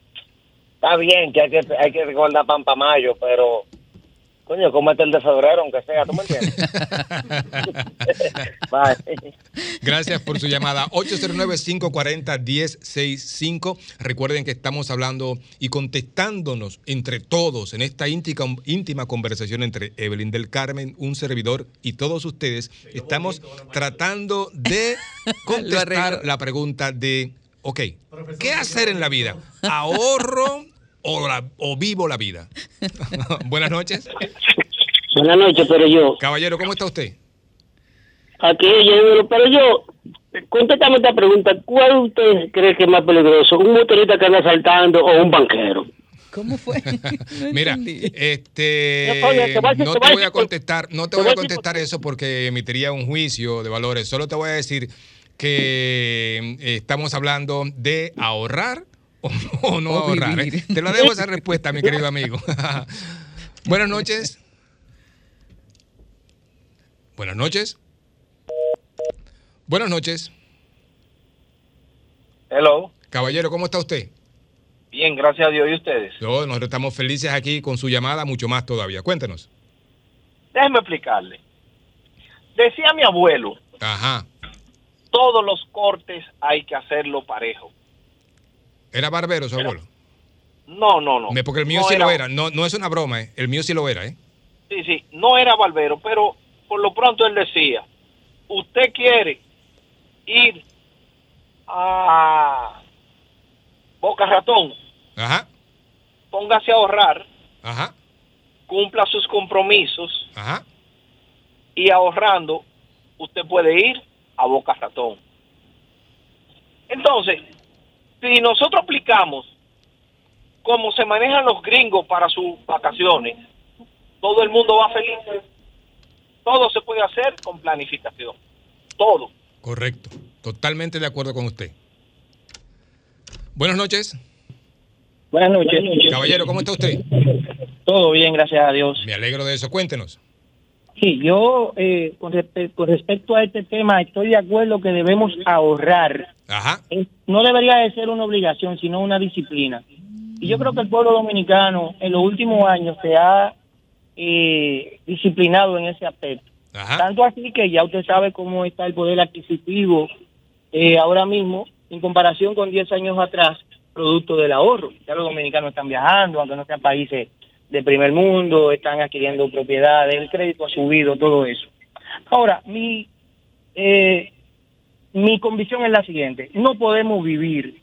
está bien que hay que, hay que recordar pan para mayo, pero, coño, cómete el de febrero, aunque sea, ¿tú me entiendes? Bye. Gracias por su llamada. 809-540-1065. Recuerden que estamos hablando y contestándonos entre todos en esta íntima, íntima conversación entre Evelyn del Carmen, un servidor y todos ustedes. Estamos tratando de contestar la pregunta de, ok, ¿qué hacer en la vida? ¿Ahorro o, la- o vivo la vida? Buenas noches. Buenas noches, pero yo. Caballero, ¿cómo está usted? Aquí oyéndolo, pero yo, contéstame esta pregunta. ¿Cuál usted cree que es más peligroso? ¿Un motorista que anda saltando o un banquero? ¿Cómo fue? Mira, este, no te voy a contestar, no te voy a contestar eso porque emitiría un juicio de valores. Solo te voy a decir que eh, estamos hablando de ahorrar o, o no O ahorrar. ¿eh? Te lo debo esa respuesta, mi querido amigo. Buenas noches. Buenas noches. Buenas noches. Hello. Caballero, ¿cómo está usted? Bien, gracias a Dios. ¿Y ustedes? Yo, nosotros estamos felices aquí con su llamada, mucho más todavía. Cuéntenos. Déjeme explicarle. Decía mi abuelo, Ajá. todos los cortes hay que hacerlo parejo. ¿Era barbero su abuelo? No, no, no. Porque el mío No sí lo era. No, no es una broma, ¿eh? El mío sí lo era, ¿eh? Sí, sí, no era barbero, pero por lo pronto él decía, usted quiere ir a Boca Ratón, Ajá, póngase a ahorrar, ajá, cumpla sus compromisos ajá. y ahorrando usted puede ir a Boca Ratón. Entonces, si nosotros aplicamos cómo se manejan los gringos para sus vacaciones, todo el mundo va feliz. Todo se puede hacer con planificación. Todo. Correcto. Totalmente de acuerdo con usted. Buenas noches. Buenas noches. Caballero, ¿cómo está usted? Todo bien, gracias a Dios. Me alegro de eso. Cuéntenos. Sí, yo eh, con, respe- con respecto a este tema estoy de acuerdo que debemos ahorrar. Ajá. Eh, No debería de ser una obligación, sino una disciplina. Y yo creo que el pueblo dominicano en los últimos años se ha eh, disciplinado en ese aspecto. Tanto así que ya usted sabe cómo está el poder adquisitivo eh, ahora mismo en comparación con 10 años atrás, producto del ahorro. Ya los dominicanos están viajando, aunque no sean países de primer mundo, están adquiriendo propiedades, el crédito ha subido, todo eso. Ahora, mi, eh, mi convicción es la siguiente, no podemos vivir,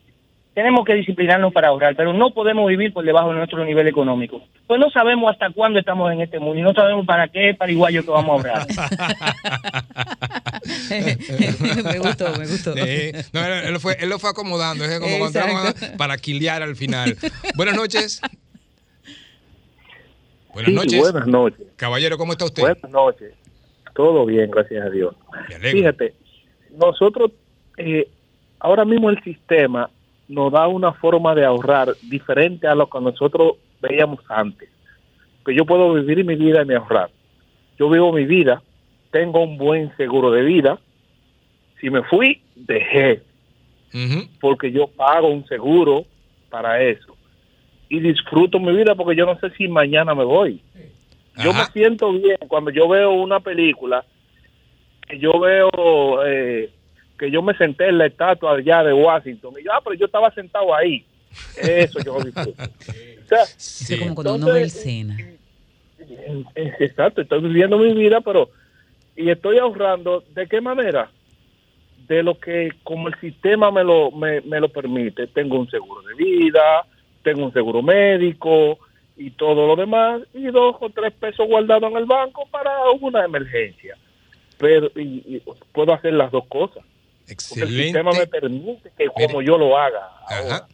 tenemos que disciplinarnos para ahorrar, pero no podemos vivir por debajo de nuestro nivel económico. Pues no sabemos hasta cuándo estamos en este mundo y no sabemos para qué paraguayo que vamos a ahorrar. me gustó, me gustó. Sí. No, él, él lo fue, él lo fue acomodando, es como cuando Exacto. para quiliar al final. Buenas noches. Buenas Sí, noches. buenas noches. Caballero, ¿cómo está usted? Buenas noches. Todo bien, gracias a Dios. Me. Fíjate, nosotros, eh, ahora mismo el sistema nos da una forma de ahorrar diferente a lo que nosotros veíamos antes. Que yo puedo vivir mi vida y ahorrar. Yo vivo mi vida, tengo un buen seguro de vida. Si me fui, dejé. Porque yo pago un seguro para eso. Y disfruto mi vida porque yo no sé si mañana me voy. Yo me siento bien cuando yo veo una película que yo veo eh, que yo me senté en la estatua allá de Washington y yo, ah, pero yo estaba sentado ahí. Eso yo disfruto. O sea, como cuando uno ve el Sena. eh, eh, Exacto, estoy viviendo mi vida, pero y estoy ahorrando. ¿De qué manera? De lo que como el sistema me lo me, me lo permite. Tengo un seguro de vida, tengo un seguro médico y todo lo demás y dos o tres pesos guardados en el banco para una emergencia. Pero y, y puedo hacer las dos cosas. Porque el Excelente. sistema me permite que como yo lo haga. Ajá.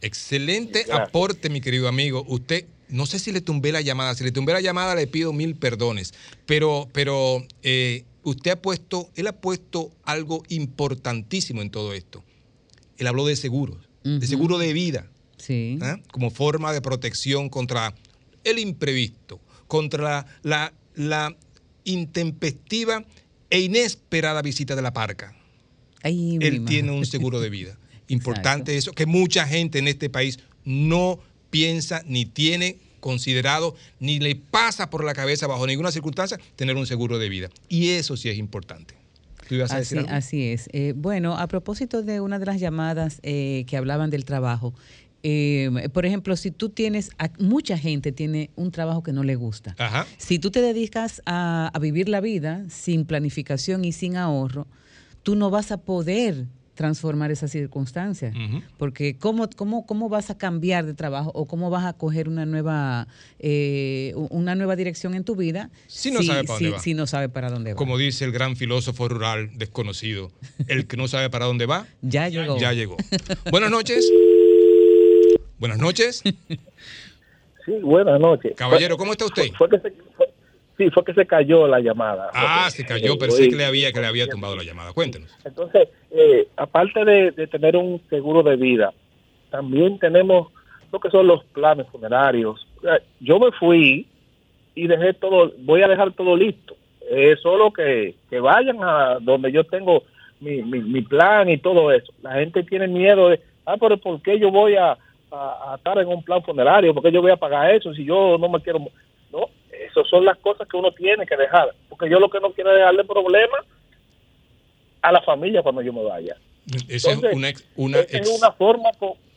Excelente Gracias. aporte, mi querido amigo. Usted, no sé si le tumbé la llamada. Si le tumbé la llamada, le pido mil perdones. Pero, pero eh, usted ha puesto, él ha puesto algo importantísimo en todo esto. Él habló de seguros, de seguro de vida. Sí. ¿ah? Como forma de protección contra el imprevisto, contra la, la intempestiva e inesperada visita de la parca. Ay, Él madre. tiene un seguro de vida. Importante eso, que mucha gente en este país no piensa ni tiene considerado, ni le pasa por la cabeza bajo ninguna circunstancia tener un seguro de vida. Y eso sí es importante. ¿Tú ibas a Así, decir algo? así es. Eh, bueno, a propósito de una de las llamadas eh, que hablaban del trabajo, eh, por ejemplo, si tú tienes, a- mucha gente tiene un trabajo que no le gusta. Ajá. Si tú te dedicas a, a vivir la vida sin planificación y sin ahorro, tú no vas a poder transformar esas circunstancias. Porque ¿cómo, cómo, ¿cómo vas a cambiar de trabajo o cómo vas a coger una nueva, eh, una nueva dirección en tu vida Si no sabe para dónde si- va. si no sabe para dónde va? Como dice el gran filósofo rural desconocido, el que no sabe para dónde va, ya llegó. Ya llegó. Buenas noches. Buenas noches. Sí, buenas noches. Caballero, ¿cómo está usted? Fue que se, fue- sí, fue que se cayó la llamada. Ah, se cayó, pensé que le había, que le había tumbado la llamada. Cuéntenos. Entonces, eh, aparte de, de tener un seguro de vida, también tenemos lo que son los planes funerarios. Sea, Yo me fui y dejé todo, voy a dejar todo listo. Es solo que, que vayan a donde yo tengo mi, mi, mi plan y todo eso. La gente tiene miedo de, ah, pero ¿por qué yo voy a, a- a estar en un plan funerario? ¿Por qué yo voy a pagar eso si yo no me quiero? mo-?" No, esas son las cosas que uno tiene que dejar. Porque yo lo que no quiero es dejarle problemas a la familia cuando yo me vaya. Esa es una, ex- una Esa es una forma,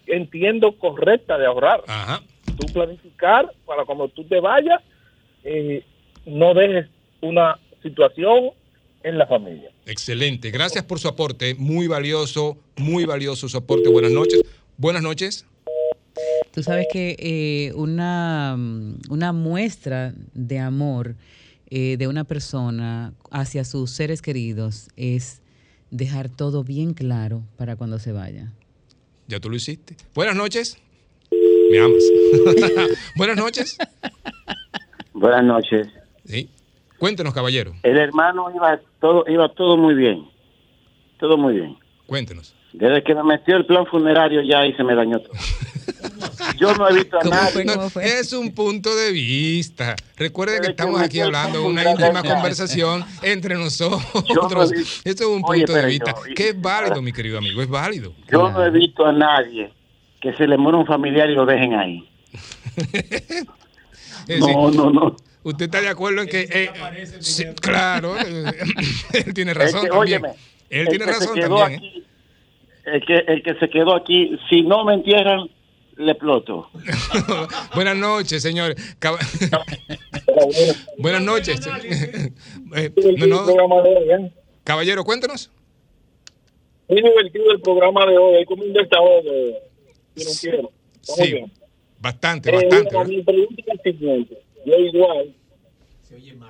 entiendo, correcta de ahorrar. Tú planificar para cuando tú te vayas, eh, no dejes una situación en la familia. Excelente. Gracias por su aporte. Muy valioso, muy valioso su aporte. Buenas noches. Buenas noches. Tú sabes que eh, una, una muestra de amor eh, de una persona hacia sus seres queridos es dejar todo bien claro para cuando se vaya. Ya tú lo hiciste. Buenas noches. Me amas. Buenas noches. Buenas noches. Sí. Cuéntenos, caballero. El hermano iba todo, iba todo muy bien. Todo muy bien. Cuéntenos. Desde que me metió el plan funerario ya ahí se me dañó todo. Yo no he visto a nadie. No, es un punto de vista. Recuerde que estamos aquí hablando de una íntima conversación entre nosotros. No Esto es un Oye, punto de vista yo- que es válido, mi querido amigo, es válido. Yo no he visto a nadie que se le muera un familiar y lo dejen ahí. No, decir, no, no. ¿Usted está de acuerdo en que... eh, sí, claro, él tiene Es razón que, también. óyeme, Él tiene razón también. ¿eh? El, que, el que se quedó aquí, si no me entierran, le exploto. Buenas noches, señor. Cab- Buenas noches. Eh, no, no. Caballero, cuéntanos. Muy divertido el programa de hoy. Hay como un desahogo financiero. Estamos Sí, bien. bastante, Eh, bastante. bueno, mi pregunta es la siguiente. Yo igual,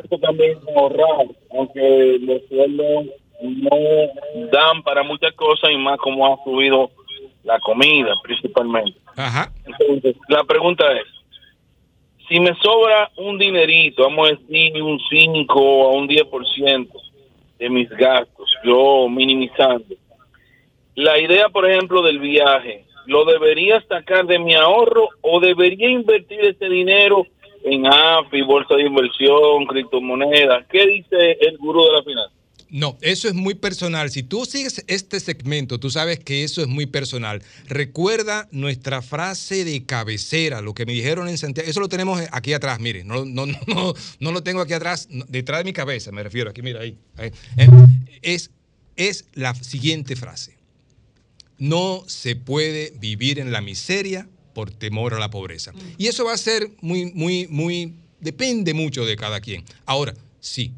esto también es ahorrar, aunque los sueldos no dan para muchas cosas y más como ha subido la comida principalmente. Ajá. Entonces, la pregunta es, si me sobra un dinerito, vamos a decir un 5 o un 10% de mis gastos, yo minimizando, la idea, por ejemplo, del viaje, ¿lo debería sacar de mi ahorro o debería invertir ese dinero en AFI, bolsa de inversión, criptomonedas? ¿Qué dice el gurú de la finanza? No, eso es muy personal. Si tú sigues este segmento, tú sabes que eso es muy personal. Recuerda nuestra frase de cabecera, lo que me dijeron en Santiago. Eso lo tenemos aquí atrás, mire. No, no, no, no lo tengo aquí atrás, detrás de mi cabeza, me refiero. Aquí, mira, ahí. ahí. Eh, Es, es la siguiente frase. No se puede vivir en la miseria por temor a la pobreza. Y eso va a ser muy, muy, muy, depende mucho de cada quien. Ahora, sí,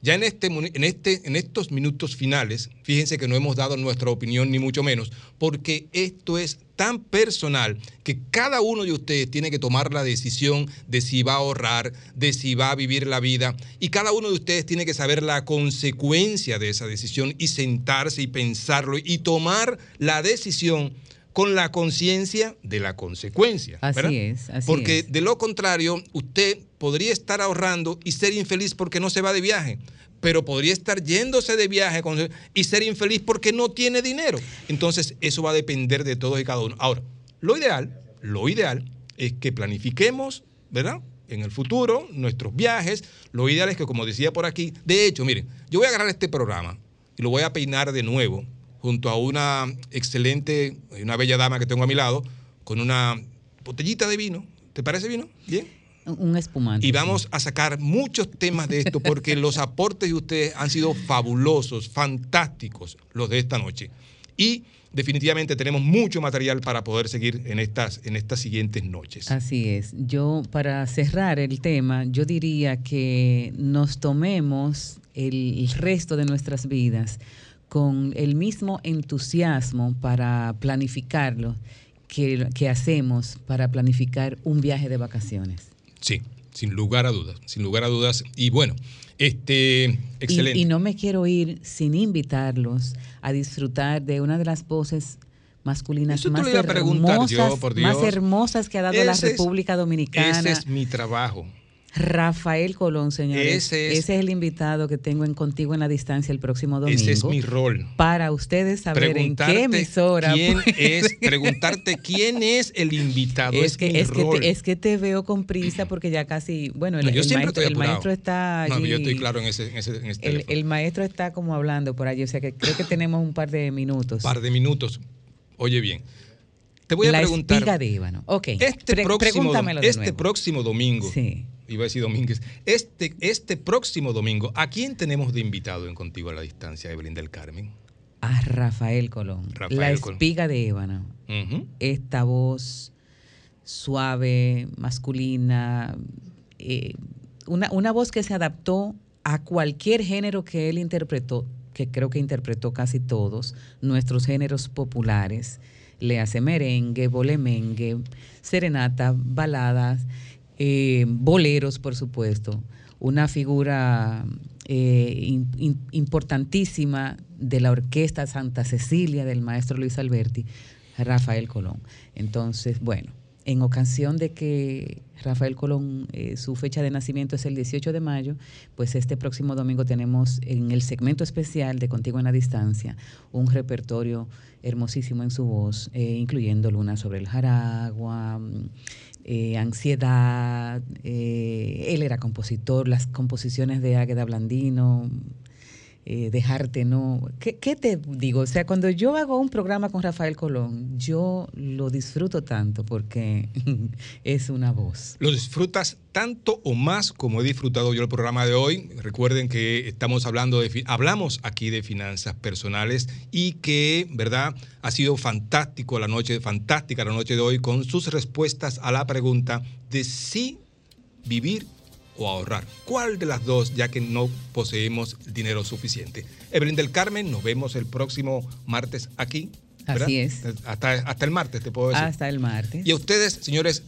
ya en, este, en, este, en estos minutos finales, fíjense que no hemos dado nuestra opinión ni mucho menos, porque esto es tan personal que cada uno de ustedes tiene que tomar la decisión de si va a ahorrar, de si va a vivir la vida, y cada uno de ustedes tiene que saber la consecuencia de esa decisión y sentarse y pensarlo y tomar la decisión con la conciencia de la consecuencia. Así ¿verdad? es, así Porque es. de lo contrario, usted podría estar ahorrando y ser infeliz porque no se va de viaje. Pero podría estar yéndose de viaje con- y ser infeliz porque no tiene dinero. Entonces, eso va a depender de todos y cada uno. Ahora, lo ideal, lo ideal es que planifiquemos, ¿verdad? En el futuro, nuestros viajes. Lo ideal es que, como decía por aquí, de hecho, miren, yo voy a agarrar este programa y lo voy a peinar de nuevo junto a una excelente, una bella dama que tengo a mi lado, con una botellita de vino. ¿Te parece vino? Bien. Un espumante. Y vamos a sacar muchos temas de esto porque los aportes de ustedes han sido fabulosos, fantásticos los de esta noche. Y definitivamente tenemos mucho material para poder seguir en estas, en estas siguientes noches. Así es. Yo, para cerrar el tema, yo diría que nos tomemos el resto de nuestras vidas con el mismo entusiasmo para planificarlo que, que hacemos para planificar un viaje de vacaciones. Sí, sin lugar a dudas, sin lugar a dudas. Y bueno, este, excelente. Y, y no me quiero ir sin invitarlos a disfrutar de una de las voces masculinas más hermosas, yo, por Dios. más hermosas que ha dado la Ese es- República Dominicana. Ese es mi trabajo. Rafael Colón, señores. Ese es- Ese es el invitado que tengo en Contigo en la Distancia el próximo domingo. Ese es mi rol. Para ustedes saber en qué emisora. quién es, preguntarte quién es el invitado. Es, Es que, mi es, que te, es que te veo con prisa porque ya casi, bueno, el, No, yo el siempre maestro, el maestro está No, yo estoy claro en ese, en ese, en ese el, el maestro está como hablando por allí, o sea que creo que tenemos un par de minutos. par de minutos. Oye bien, te voy a La preguntar. de ébano. Ok, Este, pre- próximo, este nuevo. próximo domingo, Sí. Iba a decir Domínguez, este, este próximo domingo, ¿a quién tenemos de invitado en Contigo a la Distancia, Evelyn del Carmen? A Rafael Colón. Rafael la Colón. espiga de ébano. Esta voz suave, masculina, eh, una, una voz que se adaptó a cualquier género que él interpretó, que creo que interpretó casi todos, nuestros géneros populares. Le hace merengue, bolemengue, serenata, baladas, eh, boleros, por supuesto. Una figura eh, importantísima de la Orquesta Santa Cecilia del maestro Luis Alberti, Rafael Colón. Entonces, bueno, en ocasión de que Rafael Colón, eh, su fecha de nacimiento es el 18 de mayo, pues este próximo domingo tenemos en el segmento especial de Contigo en la Distancia un repertorio hermosísimo en su voz, incluyendo Luna sobre el Jaragua, eh, Ansiedad, eh, él era compositor, las composiciones de Águeda Blandino, eh, dejarte no. ¿Qué, qué te digo? O sea, cuando yo hago un programa con Rafael Colón, yo lo disfruto tanto porque es una voz. Lo disfrutas tanto o más como he disfrutado yo el programa de hoy. Recuerden que estamos hablando de hablamos aquí de finanzas personales y que, ¿verdad? Ha sido fantástico la noche, fantástica la noche de hoy con sus respuestas a la pregunta de si vivir o ahorrar. ¿Cuál de las dos, ya que no poseemos dinero suficiente? Evelyn del Carmen, nos vemos el próximo martes aquí. ¿verdad? Así es. Hasta, hasta el martes, te puedo decir. Hasta el martes. Y a ustedes, señores.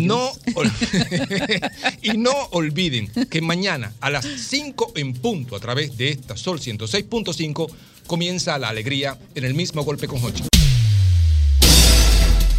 No, y no olviden que mañana a las 5 en punto a través de esta Sol 106.5 comienza la alegría en el mismo golpe con Hochi.